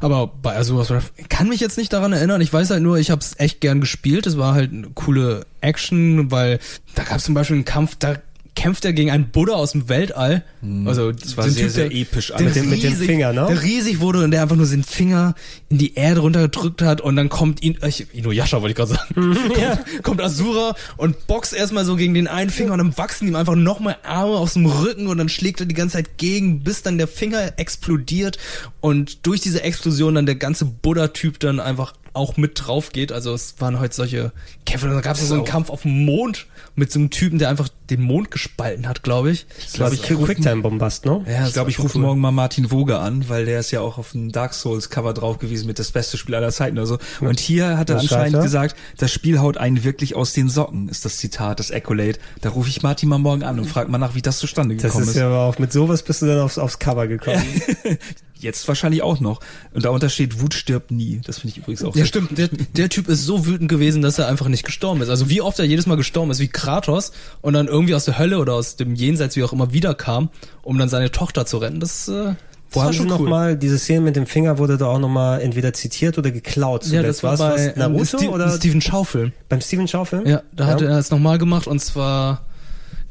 Aber bei Asuras Wrath kann mich jetzt nicht daran erinnern. Ich weiß halt nur, ich habe es echt gern gespielt. Es war halt eine coole Action, weil da gab es zum Beispiel einen Kampf, da kämpft er gegen einen Buddha aus dem Weltall. Also das war sehr, sehr episch Der. Mit dem- mit dem riesig, Finger, ne? Der riesig wurde und der einfach nur seinen Finger in die Erde runtergedrückt hat und dann kommt ihn, ich, Inuyasha wollte ich gerade sagen, (laughs) kommt, kommt Asura und boxt erstmal so gegen den einen Finger und dann wachsen ihm einfach nochmal Arme aus dem Rücken und dann schlägt er die ganze Zeit gegen, bis dann der Finger explodiert und durch diese Explosion dann der ganze Buddha-Typ dann einfach auch mit drauf geht. Also es waren heute solche Kämpfe. Da gab es so einen Kampf auf dem Mond mit so einem Typen, der einfach den Mond gespalten hat, glaube ich. glaube ich, Quicktime-Bombast, ne? Ja, Ich glaube, ich rufe morgen mal Martin Woge an, weil der ist ja auch auf dem Dark Souls Cover drauf gewesen mit das beste Spiel aller Zeiten oder so. Und hier hat er Was anscheinend gesagt, das Spiel haut einen wirklich aus den Socken, ist das Zitat, das Accolade. Da rufe ich Martin mal morgen an und frage mal nach, wie das zustande Das gekommen ist ja aber auch, mit sowas bist du dann aufs, aufs Cover gekommen. (laughs) (laughs) Jetzt wahrscheinlich auch noch. Und darunter steht, Wut stirbt nie. Das finde ich übrigens auch Ja, sehr- stimmt. Der, der Typ ist so wütend gewesen, dass er einfach nicht gestorben ist. Also wie oft er jedes Mal gestorben ist, wie Kratos und dann irgendwie aus der Hölle oder aus dem Jenseits, wie auch immer, wiederkam, um dann seine Tochter zu retten. Das, äh, das Wo war haben sie cool. mal, diese Szene mit dem Finger wurde da auch noch mal entweder zitiert oder geklaut. ja, das war War's bei was, Naruto ähm, oder Steven Schaufel. beim Steven Schaufel? Ja, da hat er es nochmal gemacht und zwar,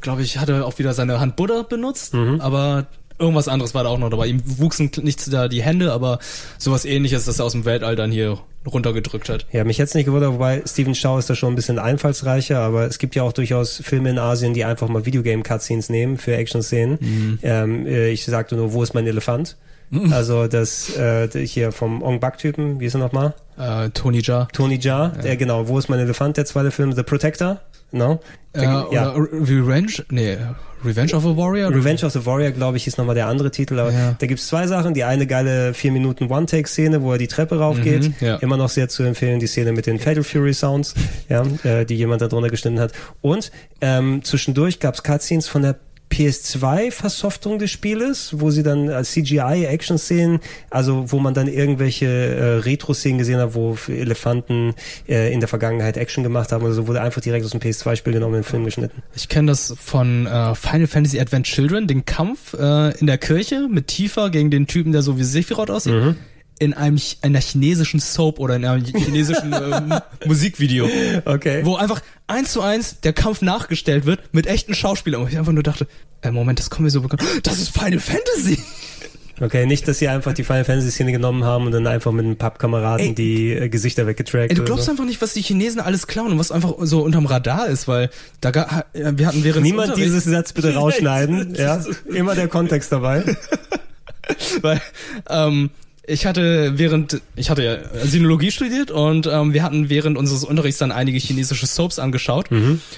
glaube ich, hat er auch wieder seine Hand Buddha benutzt, Mhm. aber irgendwas anderes war da auch noch dabei. Ihm wuchsen nicht da die Hände, aber sowas ähnliches, das er aus dem Weltall dann hier runtergedrückt hat. Ja, mich jetzt nicht gewundert, wobei Steven Shaw ist da schon ein bisschen einfallsreicher, aber es gibt ja auch durchaus Filme in Asien, die einfach mal Videogame-Cutscenes nehmen für Action-Szenen. Mhm. Ähm, äh, ich sagte nur, wo ist mein Elefant? Also das äh, hier vom Ong Bak-Typen, wie ist er nochmal? Äh, Tony Jaa. Tony Jaa, der genau, wo ist mein Elefant? Der zweite Film, The Protector, no? Äh, Der- oder Re- Revenge? Nee, Revenge of a Warrior? Revenge of the Warrior, glaube ich, ist nochmal der andere Titel. Aber Ja. da gibt's zwei Sachen. Die eine geile vier Minuten One-Take-Szene, wo er die Treppe raufgeht. Mhm, ja. Immer noch sehr zu empfehlen. Die Szene mit den Fatal Fury Sounds, ja, äh, die jemand da drunter geschnitten hat. Und ähm, zwischendurch gab's Cutscenes von der PS2-Versoftung des Spieles, wo sie dann als CGI-Action-Szenen, also wo man dann irgendwelche äh, Retro-Szenen gesehen hat, wo Elefanten äh, in der Vergangenheit Action gemacht haben oder so, wurde einfach direkt aus dem PS2-Spiel genommen und in den Film geschnitten. Ich kenne das von äh, Final Fantasy Advent Children, den Kampf äh, in der Kirche mit Tifa gegen den Typen, der so wie Sephiroth aussieht. Mhm. In einem einer chinesischen Soap oder in einem chinesischen (laughs) ähm, Musikvideo. Okay. Wo einfach eins zu eins der Kampf nachgestellt wird mit echten Schauspielern. Und ich einfach nur dachte, äh, Moment, das kommt mir so bekannt. (gasps) Das ist Final Fantasy! (laughs) Okay, nicht, dass sie einfach die Final Fantasy Szene genommen haben und dann einfach mit einem Pappkameraden Ey. die äh, Gesichter weggetrackt. Ey, du oder glaubst so. einfach nicht, was die Chinesen alles klauen und was einfach so unterm Radar ist, weil da ga, wir hatten während Niemand dieses Satz bitte (laughs) rausschneiden. ja, immer der Kontext dabei. weil ähm, ich hatte während ich hatte ja Sinologie studiert und ähm, wir hatten während unseres Unterrichts dann einige chinesische Soaps angeschaut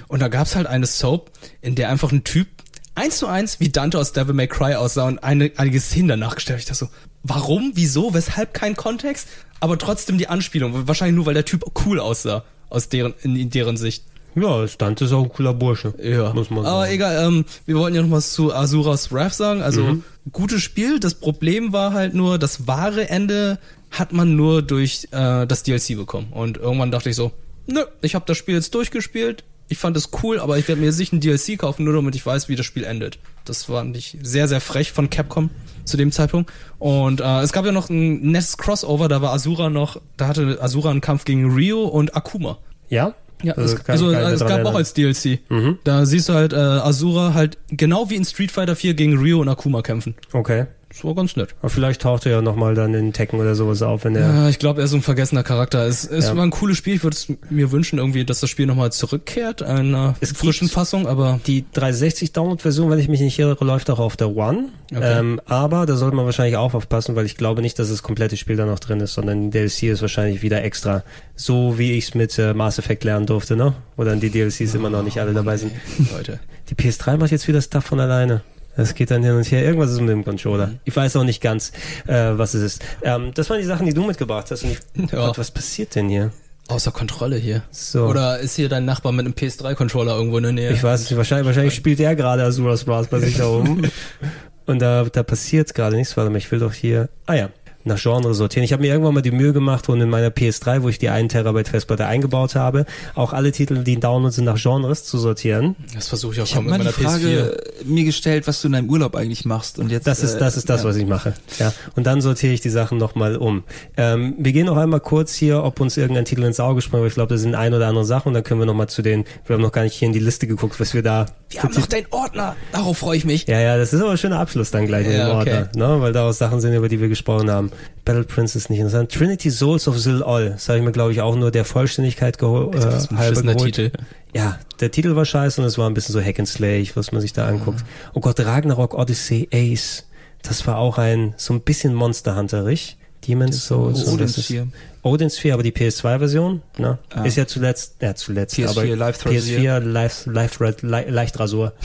und da gab's halt eine Soap, in der einfach ein Typ eins zu eins wie Dante aus Devil May Cry aussah und eine, einige Szenen danach gestellt. Ich dachte so, warum, wieso, weshalb kein Kontext, aber trotzdem die Anspielung. Wahrscheinlich nur, weil der Typ cool aussah aus deren in, in deren Sicht. Ja, Stunt ist auch ein cooler Bursche. Ja, Muss man aber sagen. egal, ähm, wir wollten ja noch was zu Asuras Wrath sagen. Also, Mhm. gutes Spiel. Das Problem war halt nur, das wahre Ende hat man nur durch äh, das DLC bekommen. Und irgendwann dachte ich so, nö, ich habe das Spiel jetzt durchgespielt. Ich fand es cool, aber ich werde mir sicher ein DLC kaufen, nur damit ich weiß, wie das Spiel endet. Das war nicht sehr, sehr frech von Capcom zu dem Zeitpunkt. Und äh, es gab ja noch ein nettes Crossover, da war Asura noch, da hatte Asura einen Kampf gegen Ryo und Akuma. Ja? Ja, Also es, also, es gab auch erinnern. als DLC. Mhm. Da siehst du halt äh, Asura halt genau wie in Street Fighter 4 gegen Ryo und Akuma kämpfen. Okay. Das war ganz nett. Aber vielleicht taucht er ja nochmal dann in Tekken oder sowas auf, wenn er. Ja, ich glaube, er ist so ein vergessener Charakter. Es, es Ja. war ein cooles Spiel. Ich würde es mir wünschen, irgendwie, dass das Spiel nochmal zurückkehrt, einer Es frischen Fassung, aber Die 360 Download-Version, wenn ich mich nicht irre, läuft auch auf der One. Okay. Ähm, aber da sollte man wahrscheinlich auch aufpassen, weil ich glaube nicht, dass das komplette Spiel da noch drin ist, sondern die DLC ist wahrscheinlich wieder extra. So wie ich es mit äh, Mass Effect lernen durfte, ne? Wo dann die DLCs immer noch nicht alle dabei sind. Leute. Die PS3 macht jetzt wieder Stuff von alleine. Das geht dann hin und her. Irgendwas ist mit dem Controller. Ich weiß auch nicht ganz, äh, was es ist. Ähm, das waren die Sachen, die du mitgebracht hast. Und ich, (laughs) Ja. Gott, was passiert denn hier? außer Kontrolle hier. So. Oder ist hier dein Nachbar mit einem PS3-Controller irgendwo in der Nähe? Ich weiß es nicht. Wahrscheinlich, wahrscheinlich spielt er gerade Azuras Brass bei sich da oben. (laughs) Und da, da passiert gerade nichts. Warte mal, ich will doch hier. Ah ja. Nach Genre sortieren. Ich habe mir irgendwann mal die Mühe gemacht und in meiner PS3, wo ich die 1 Terabyte Festplatte eingebaut habe, auch alle Titel, die in Download sind, nach Genres zu sortieren. Das versuche ich auch Ich schon habe mit mal die meiner PS4. Frage mir gestellt, was du in deinem Urlaub eigentlich machst und jetzt Das ist, das ist das, was ich mache. Ja. Und dann sortiere ich die Sachen nochmal um. Ähm, wir gehen noch einmal kurz hier, ob uns irgendein Titel ins Auge springt, aber ich glaube, das sind ein oder andere Sachen und dann können wir nochmal zu den, wir haben noch gar nicht hier in die Liste geguckt, was wir da. Wir haben noch deinen Ordner. Darauf freue ich mich. Ja, ja, das ist aber ein schöner Abschluss dann gleich in Ja, dem okay. Ordner, ne? weil daraus Sachen sind, über die wir gesprochen haben. Battle Prince ist nicht interessant. Trinity Souls of Zil-Ol, das habe ich mir, glaube ich, auch nur der Vollständigkeit geho äh, Das ist ein halber geholt. Titel. Ja, der Titel war scheiße und es war ein bisschen so Hack and Slay, was man sich da anguckt. Oh Gott, Ragnarok Odyssey Ace. Das war auch ein, so ein bisschen Monster Hunterig. Demon's Souls. Odin Sphere. Odin Sphere, aber die PS2-Version, ne? Ah. Ist ja zuletzt, ja zuletzt, PS4 aber Live PS4 Live, Live, Live, Live Leichtrasur. (laughs)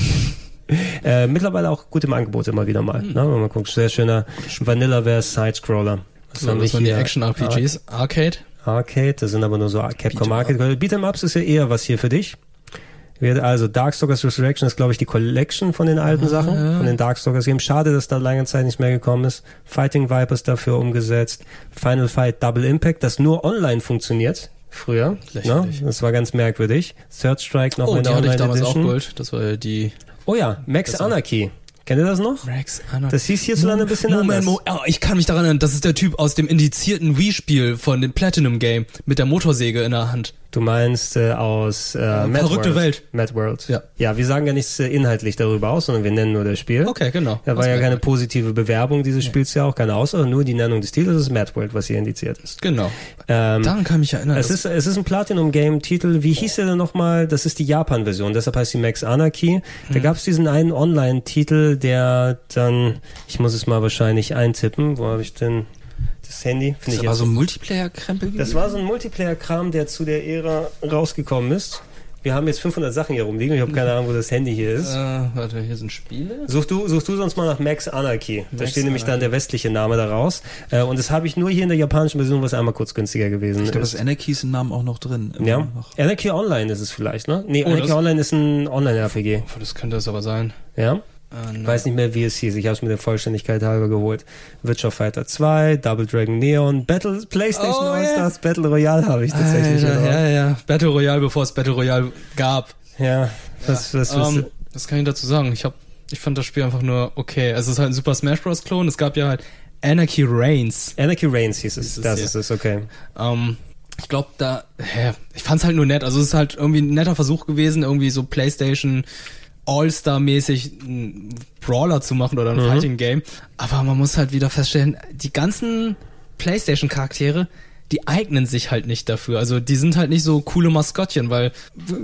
(laughs) äh, mittlerweile auch gut im Angebot immer wieder mal. Ne? Wenn man guckt, sehr schöner Vanilla-Verse Side-Scroller. Haben wir das waren die? Action-RPGs. Arcade. Arcade, das sind aber nur so Capcom Arcade. Beat'em Ups ist ja eher was hier für dich. Also Darkstalkers Resurrection ist, glaube ich, die Collection von den alten Sachen, von den Darkstalkers Games. Schade, dass da lange Zeit nicht mehr gekommen ist. Fighting Vipers dafür umgesetzt. Final Fight Double Impact, das nur online funktioniert. Früher. Ne? Das war ganz merkwürdig. Third Strike noch Oh, in die der hatte ich Online damals auch Edition. geholt. Das war ja die Oh ja, Max Anarchy. Kennt ihr das noch? Rex Anna. Das hieß hierzulande ein bisschen Moment, anders. Mo oh, ich kann mich daran erinnern, das ist der Typ aus dem indizierten Wii-Spiel von dem Platinum Game mit der Motorsäge in der Hand. Du meinst äh, aus äh, Mad Verrückte World. Welt. Mad World. Ja. Ja, wir sagen ja nichts äh, inhaltlich darüber aus, sondern wir nennen nur das Spiel. Okay, genau. Da war ja keine World. positive Bewerbung dieses Spiels ja auch, keine Aussage, nur die Nennung des Titels ist Mad World, was hier indiziert ist. Genau. Ähm, Daran kann ich mich erinnern. es ist, es ist ein Platinum-Game-Titel. Wie hieß der denn nochmal? Das ist die Japan-Version, deshalb heißt die Max Anarchy. Da Hm. gab es diesen einen Online-Titel, der dann, ich muss es mal wahrscheinlich eintippen, wo habe ich denn das Handy? Finde Das ich war so ein Multiplayer-Krempel das war so ein Multiplayer-Kram, der zu der Ära rausgekommen ist. Wir haben jetzt 500 Sachen hier rumliegen. Ich habe keine Ahnung, wo das Handy hier ist. äh, warte, hier sind Spiele. Such du, such du sonst mal nach Max Anarchy. Da Max steht nämlich dann der westliche Name daraus. Äh, und das habe ich nur hier in der japanischen Version, was einmal kurz günstiger gewesen Ich glaube, ist. das Anarchy ist im Namen auch noch drin. Immer Ja. Noch. Anarchy Online ist es vielleicht, ne? Nee, Oh, Anarchy Online ist ein Online-RPG. Oh, Das könnte es aber sein. Ja? Ich weiß nicht mehr, wie es hieß. Ich habe es mir der Vollständigkeit halber geholt. Virtua Fighter 2, Double Dragon Neon, Battle, PlayStation Oh, All-Stars, Battle Royale habe ich tatsächlich. Alter, ja, ja. Battle Royale, bevor es Battle Royale gab. ja. Was, was, was, Ähm, was kann ich dazu sagen? Ich hab, ich fand das Spiel einfach nur okay. Es ist halt ein Super Smash Bros. Klon. Es gab ja halt Anarchy Reigns. Anarchy Reigns hieß es. Das ja. ist es, okay. Ähm, ich glaube, da, hä, ich fand's halt nur nett. Also es ist halt irgendwie ein netter Versuch gewesen, irgendwie so PlayStation All-Star-mäßig einen Brawler zu machen oder ein Fighting Game. Aber man muss halt wieder feststellen, die ganzen PlayStation-Charaktere, die eignen sich halt nicht dafür. Also die sind halt nicht so coole Maskottchen, weil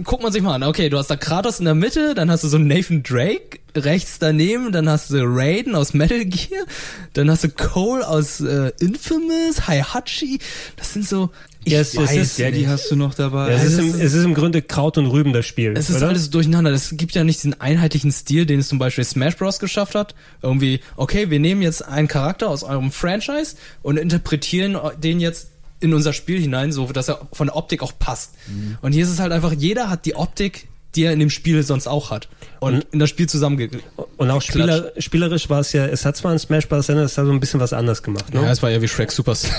guckt man sich mal an, okay, du hast da Kratos in der Mitte, dann hast du so Nathan Drake rechts daneben, dann hast du Raiden aus Metal Gear, dann hast du Cole aus äh, Infamous, Heihachi, das sind so ich Ja, es- es weiß ist- Der, die nicht. hast du noch dabei. Ja, es, ist im, es es ist im Grunde Kraut und Rüben das Spiel. Es ist oder? alles durcheinander. Es gibt ja nicht diesen einheitlichen Stil, den es zum Beispiel Smash Bros. geschafft hat. Irgendwie, okay, wir nehmen jetzt einen Charakter aus eurem Franchise und interpretieren den jetzt in unser Spiel hinein, so dass er von der Optik auch passt. Mhm. Und hier ist es halt einfach, jeder hat die Optik, die er in dem Spiel sonst auch hat. Und in das Spiel zusammenge... Und auch. Spieler, spielerisch war es ja, es hat zwar ein Smash Bros. Ende, es hat so ein bisschen was anders gemacht, ne? Ja, es war ja wie Shrek Super Slam.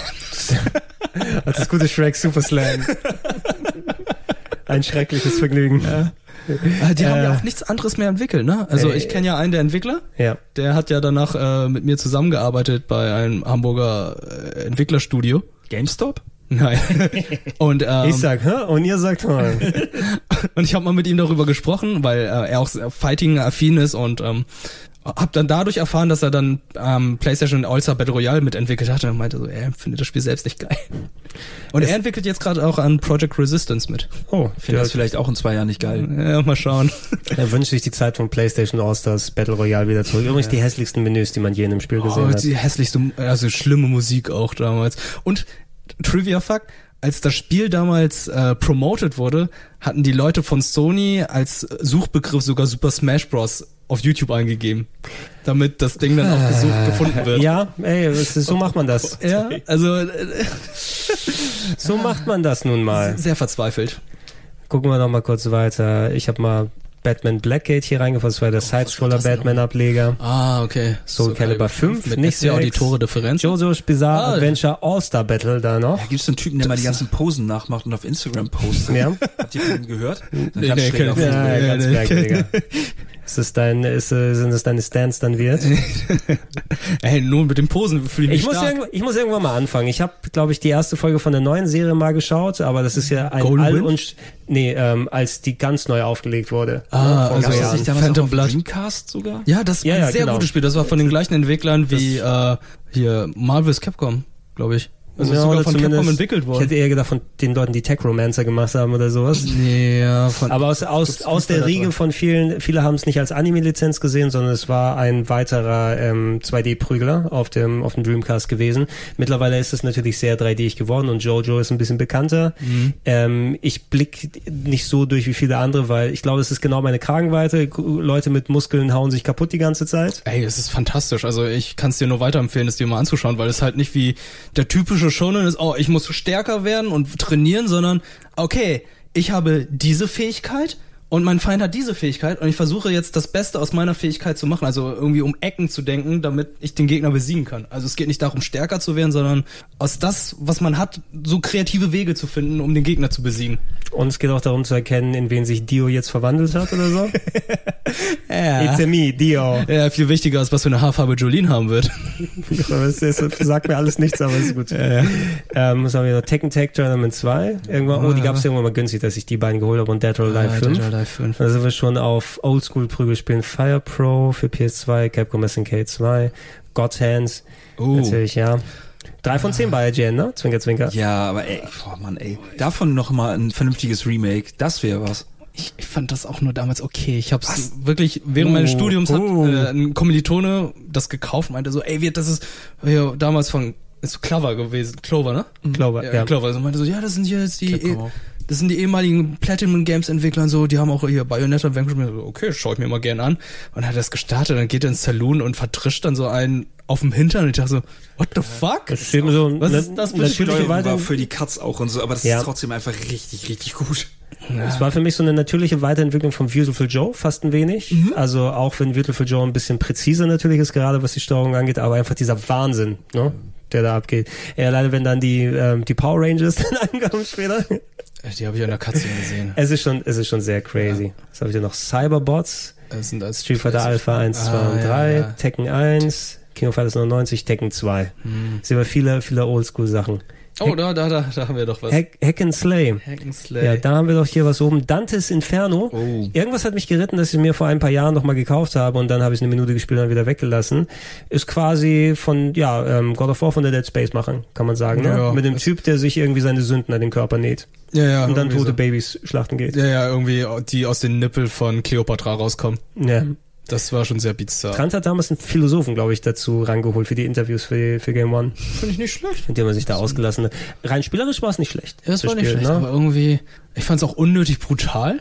(laughs) Hat das gute Shrek Super Slam. ein schreckliches Vergnügen. Ja. Äh, Die haben ja Äh. auch nichts anderes mehr entwickelt, ne? Also Äh. ich kenne ja einen der Entwickler, ja. der hat ja danach äh, mit mir zusammengearbeitet bei einem Hamburger äh, Entwicklerstudio. GameStop? Nein. (laughs) Und, ähm, Ich sag, hä? Und ihr sagt, hä? (laughs) und ich habe mal mit ihm darüber gesprochen, weil äh, er auch Fighting-affin ist und ähm, hab dann dadurch erfahren, dass er dann ähm, PlayStation All-Star Battle Royale mitentwickelt hat und meinte so, er findet das Spiel selbst nicht geil. Und er entwickelt jetzt gerade auch an Project Resistance mit. Oh, Ich finde das vielleicht auch in zwei Jahren nicht geil. Ja, mal schauen. Er wünscht sich die Zeit von PlayStation All-Stars Battle Royale wieder zurück. Übrigens die hässlichsten Menüs, die man je in einem Spiel gesehen Oh, hat. die hässlichste, also schlimme Musik auch damals. Und Trivia Fact, als das Spiel damals äh, promoted wurde, hatten die Leute von Sony als Suchbegriff sogar Super Smash Bros. auf YouTube eingegeben, damit das Ding dann auch gesucht gefunden wird. Ja, ey, so macht man das. Ja, also äh, So macht man das nun mal. sehr verzweifelt. Gucken wir noch mal kurz weiter. Ich habe mal Batman Blackgate hier reingefasst. Das war der Side-Scroller das denn Batman-Ableger. Ah, okay. Soul Calibur 5, mit nicht sehr. Auditore Differenz. JoJo's Bizarre Ah. Adventure All-Star Battle da noch. Da gibt es so einen Typen, der mal die ganzen Posen nachmacht und auf Instagram postet. Ja. Habt ihr von ihm gehört? Nee, nee, jeden nicht. Fall. Ja, ganz nee. merkwürdiger. Ist das dein, ist, äh, sind das deine Stance dann wird? (laughs) Ey, nur mit den Posen fühle ich mich Ich muss, stark. irgendwo, ich muss irgendwann mal anfangen. Ich habe, glaube ich, die erste Folge von der neuen Serie mal geschaut, aber das ist ja ein Golden All Wind? und nee, ähm, als die ganz neu aufgelegt wurde. Ah, ein also das Jahren. nicht damals Phantom Blood. Dreamcast sogar? Ja, das war Ja, ein ja, sehr genau. gutes Spiel. Das war von den gleichen Entwicklern wie äh, hier Marvel's Capcom, glaube ich. Also Ja, ist sogar von Capcom entwickelt Ich worden. hätte eher gedacht von den Leuten, die Tech-Romancer gemacht haben oder sowas. Ja, von Aber aus, aus, aus der Riege von vielen, viele haben es nicht als Anime-Lizenz gesehen, sondern es war ein weiterer ähm, 2D-Prügler auf dem, auf dem Dreamcast gewesen. Mittlerweile ist es natürlich sehr 3D geworden und Jojo ist ein bisschen bekannter. Ähm, ich blick nicht so durch wie viele andere, weil ich glaube, es ist genau meine Kragenweite. Leute mit Muskeln hauen sich kaputt die ganze Zeit. Ey, es ist fantastisch. Also ich kann es dir nur weiterempfehlen, es dir mal anzuschauen, weil es halt nicht wie der typische Shonen ist, oh, ich muss stärker werden und trainieren, sondern okay, ich habe diese Fähigkeit und mein Feind hat diese Fähigkeit und ich versuche jetzt das Beste aus meiner Fähigkeit zu machen, also irgendwie um Ecken zu denken, damit ich den Gegner besiegen kann. Also es geht nicht darum, stärker zu werden, sondern aus das, was man hat, so kreative Wege zu finden, um den Gegner zu besiegen. Und es geht auch darum zu erkennen, in wen sich Dio jetzt verwandelt hat oder so. (laughs) Ja. It's a me, Dio. Ja, viel wichtiger ist, was für eine Haarfarbe Jolene haben wird. (laughs) Das, ist, das sagt mir alles nichts, aber ist gut. Ähm, was haben wir noch? Tekken Tag Tournament 2. Irgendwann, oh, die gab es irgendwann mal günstig, dass ich die beiden geholt habe und Dead or Alive 5. Alive 5. Da sind wir schon auf Oldschool-Prügelspielen Fire Pro für PS2, Capcom SNK 2, God Hands, Oh. natürlich, ja. Drei von zehn bei IGN, ne? Zwinker, zwinker. Ja, aber ey, boah, Mann, ey. Davon noch mal ein vernünftiges Remake, das wäre was. Ich, ich fand das auch nur damals okay. Ich hab's wirklich, während Oh, meines Studiums hat oh. äh, ein Kommilitone das gekauft, meinte so, ey, wird das ist ja, damals von ist Clover gewesen, Clover, ne? Clover, Ja, ja. Clover. Also meinte so, ja, das sind hier jetzt die. Das sind die ehemaligen Platinum Games Entwickler und so, die haben auch hier Bayonetta und Vanquish. Okay, schau ich mir mal gern an. Und hat das gestartet, dann geht er ins Saloon und vertrischt dann so einen auf dem Hintern und ich dachte so, what the fuck? Das steht mir so, Was ne- ist das für natürliche Steuerung war Weiterentwicklung. für die Cuts auch und so, aber das Ja. ist trotzdem einfach richtig, richtig gut. Es war für mich so eine natürliche Weiterentwicklung von Beautiful Joe, fast ein wenig. Also auch wenn Beautiful Joe ein bisschen präziser natürlich ist, gerade was die Steuerung angeht, aber einfach dieser Wahnsinn, ne? der da abgeht. Ja, leider, wenn dann die, ähm, die Power Rangers (laughs) dann ankommen später. Die habe ich an der Cutscene (laughs) gesehen. Es ist schon, es ist schon sehr crazy. Was habe ich denn noch? Cyberbots, Das sind als Street Fighter Alpha 1, 2 Ah, und ja, 3, ja. Tekken 1, King of Fighters 99, Tekken 2. Hm. Sehen wir viele, viele Oldschool-Sachen. Oh, da, da, da, da haben wir doch was. Hack, Hack and Slay. Hack and Slay. Ja, da haben wir doch hier was oben. Dantes Inferno. Oh. Irgendwas hat mich geritten, dass ich mir vor ein paar Jahren noch mal gekauft habe und dann habe ich eine Minute gespielt und dann wieder weggelassen. Ist quasi von, ja, ähm, God of War von der Dead Space machen, kann man sagen. Ne? Ja, Mit dem Typ, der sich irgendwie seine Sünden an den Körper näht ja, ja, und dann tote so. Babys schlachten geht. Ja, ja, irgendwie, die aus den Nippel von Cleopatra rauskommen. Ja. Das war schon sehr bizarr. Trant hat damals einen Philosophen, glaube ich, dazu rangeholt für die Interviews für, für Game One, Finde ich nicht schlecht. mit dem er sich da ausgelassen hat. Rein spielerisch war es nicht schlecht. Ja, das war nicht Spiel, schlecht, ne? aber irgendwie, ich fand es auch unnötig brutal,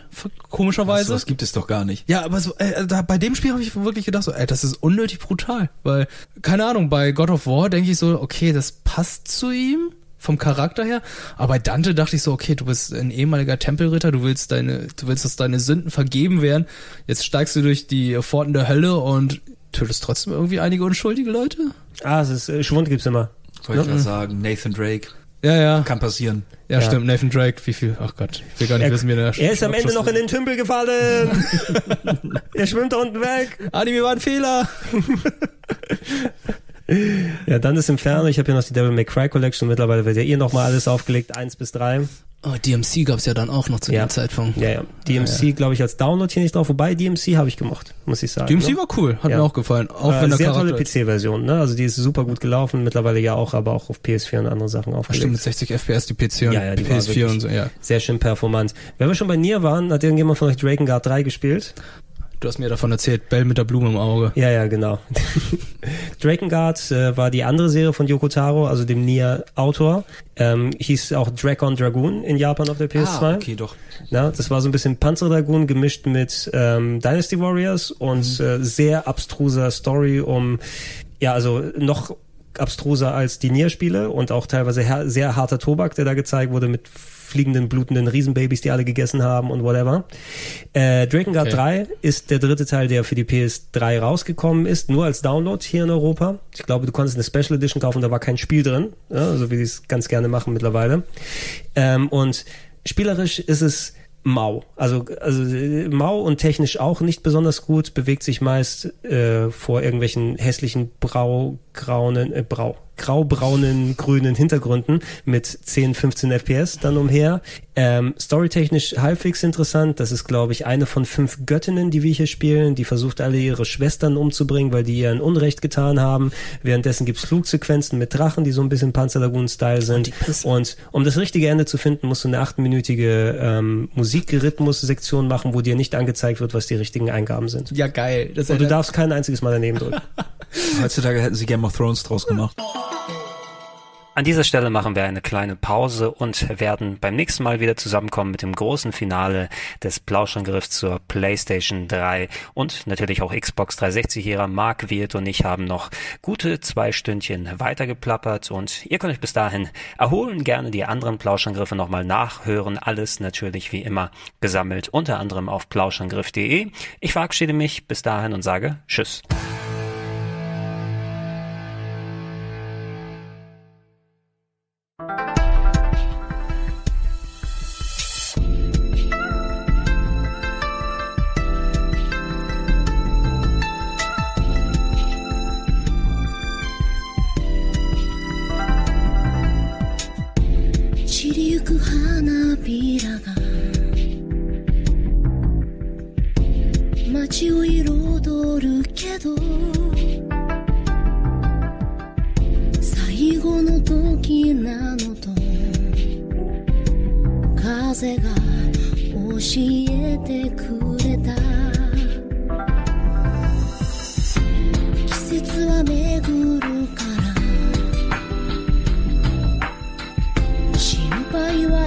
komischerweise. Das gibt es doch gar nicht. ja, aber so, äh, da, bei dem Spiel habe ich wirklich gedacht, so, ey, das ist unnötig brutal, weil, keine Ahnung, bei God of War denke ich so, okay, das passt zu ihm vom Charakter her, aber bei Dante dachte ich so, okay, du bist ein ehemaliger Tempelritter, du willst deine, du willst, dass deine Sünden vergeben werden, jetzt steigst du durch die Pforten der Hölle und tötest trotzdem irgendwie einige unschuldige Leute? Ah, es ist, äh, Schwund gibt's immer. Wollte ich gerade sagen, Nathan Drake. Ja, ja. Kann passieren. Ja, Ja. stimmt. Nathan Drake, wie viel? Ach Gott, ich will gar nicht Er, wissen, wie der er ist am Ende noch in den Tümpel gefallen. (laughs) er schwimmt da unten weg. Anime war ein Fehler. (laughs) Ja, dann ist Inferno. Ich habe hier noch die Devil May Cry Collection. Mittlerweile wird ja ihr nochmal alles aufgelegt. Eins bis drei. Oh, DMC gab's ja dann auch noch zu Ja. dem Zeitpunkt. Ja, ja. DMC, glaube ich, als Download hier nicht drauf. Wobei DMC habe ich gemocht, muss ich sagen. DMC ne? war cool, hat Ja. mir auch gefallen. Auch Äh, wenn der sehr Charakter tolle PC-Version, ne? Also die ist super gut gelaufen, mittlerweile ja auch, aber auch auf PS4 und andere Sachen Ach, aufgelegt. stimmt, mit 60 FPS die PC und Ja, ja, die war PS4 wirklich- und so, ja. Sehr schön performant. Wenn wir schon bei Nier waren, hat irgendjemand von euch Drakengard 3 gespielt? Du hast mir davon erzählt, Bell mit der Blume im Auge. Ja, ja, genau. (laughs) Drakengard äh, war die andere Serie von Yoko Taro, also dem Nier-Autor. Ähm, hieß auch Dragon Dragoon in Japan auf der PS2. Ah, okay, doch. Na, das war so ein bisschen Panzerdragoon gemischt mit ähm, Dynasty Warriors und äh, sehr abstruser Story um, ja, also noch abstruser als die Nier-Spiele und auch teilweise her sehr harter Tobak, der da gezeigt wurde mit fliegenden, blutenden Riesenbabys, die alle gegessen haben und whatever. Äh, Drakengard Okay. 3 ist der dritte Teil, der für die PS3 rausgekommen ist, nur als Download hier in Europa. Ich glaube, du konntest eine Special Edition kaufen, da war kein Spiel drin, ja, so wie die es ganz gerne machen mittlerweile. Ähm, und spielerisch ist es mau. Also, also mau und technisch auch nicht besonders gut, bewegt sich meist äh, vor irgendwelchen hässlichen Braugraunen, äh, Brau, graubraunen, grünen Hintergründen mit 10, 15 FPS dann umher. Ähm, storytechnisch halbwegs interessant. Das ist, glaube ich, eine von fünf Göttinnen, die wir hier spielen. Die versucht alle ihre Schwestern umzubringen, weil die ihr ein Unrecht getan haben. Währenddessen gibt's Flugsequenzen mit Drachen, die so ein bisschen Panzerlagoon-Style sind. Und um das richtige Ende zu finden, musst du eine achtminütige ähm, Musikrhythmus-Sektion machen, wo dir nicht angezeigt wird, was die richtigen Eingaben sind. Ja, geil. Das Und du darfst kein einziges Mal daneben drücken. (laughs) Heutzutage hätten sie Game of Thrones draus gemacht. An dieser Stelle machen wir eine kleine Pause und werden beim nächsten Mal wieder zusammenkommen mit dem großen Finale des Plauschangriffs zur PlayStation 3 und natürlich auch Xbox 360-Ära. Mark Wirt und ich haben noch gute zwei Stündchen weitergeplappert und ihr könnt euch bis dahin erholen, gerne die anderen Plauschangriffe nochmal nachhören. Alles natürlich wie immer gesammelt, unter anderem auf plauschangriff.de. Ich verabschiede mich bis dahin und sage Tschüss. く花びらが街を彩るけど最後の時なのと風が教えてくれた。季節は巡るから心配は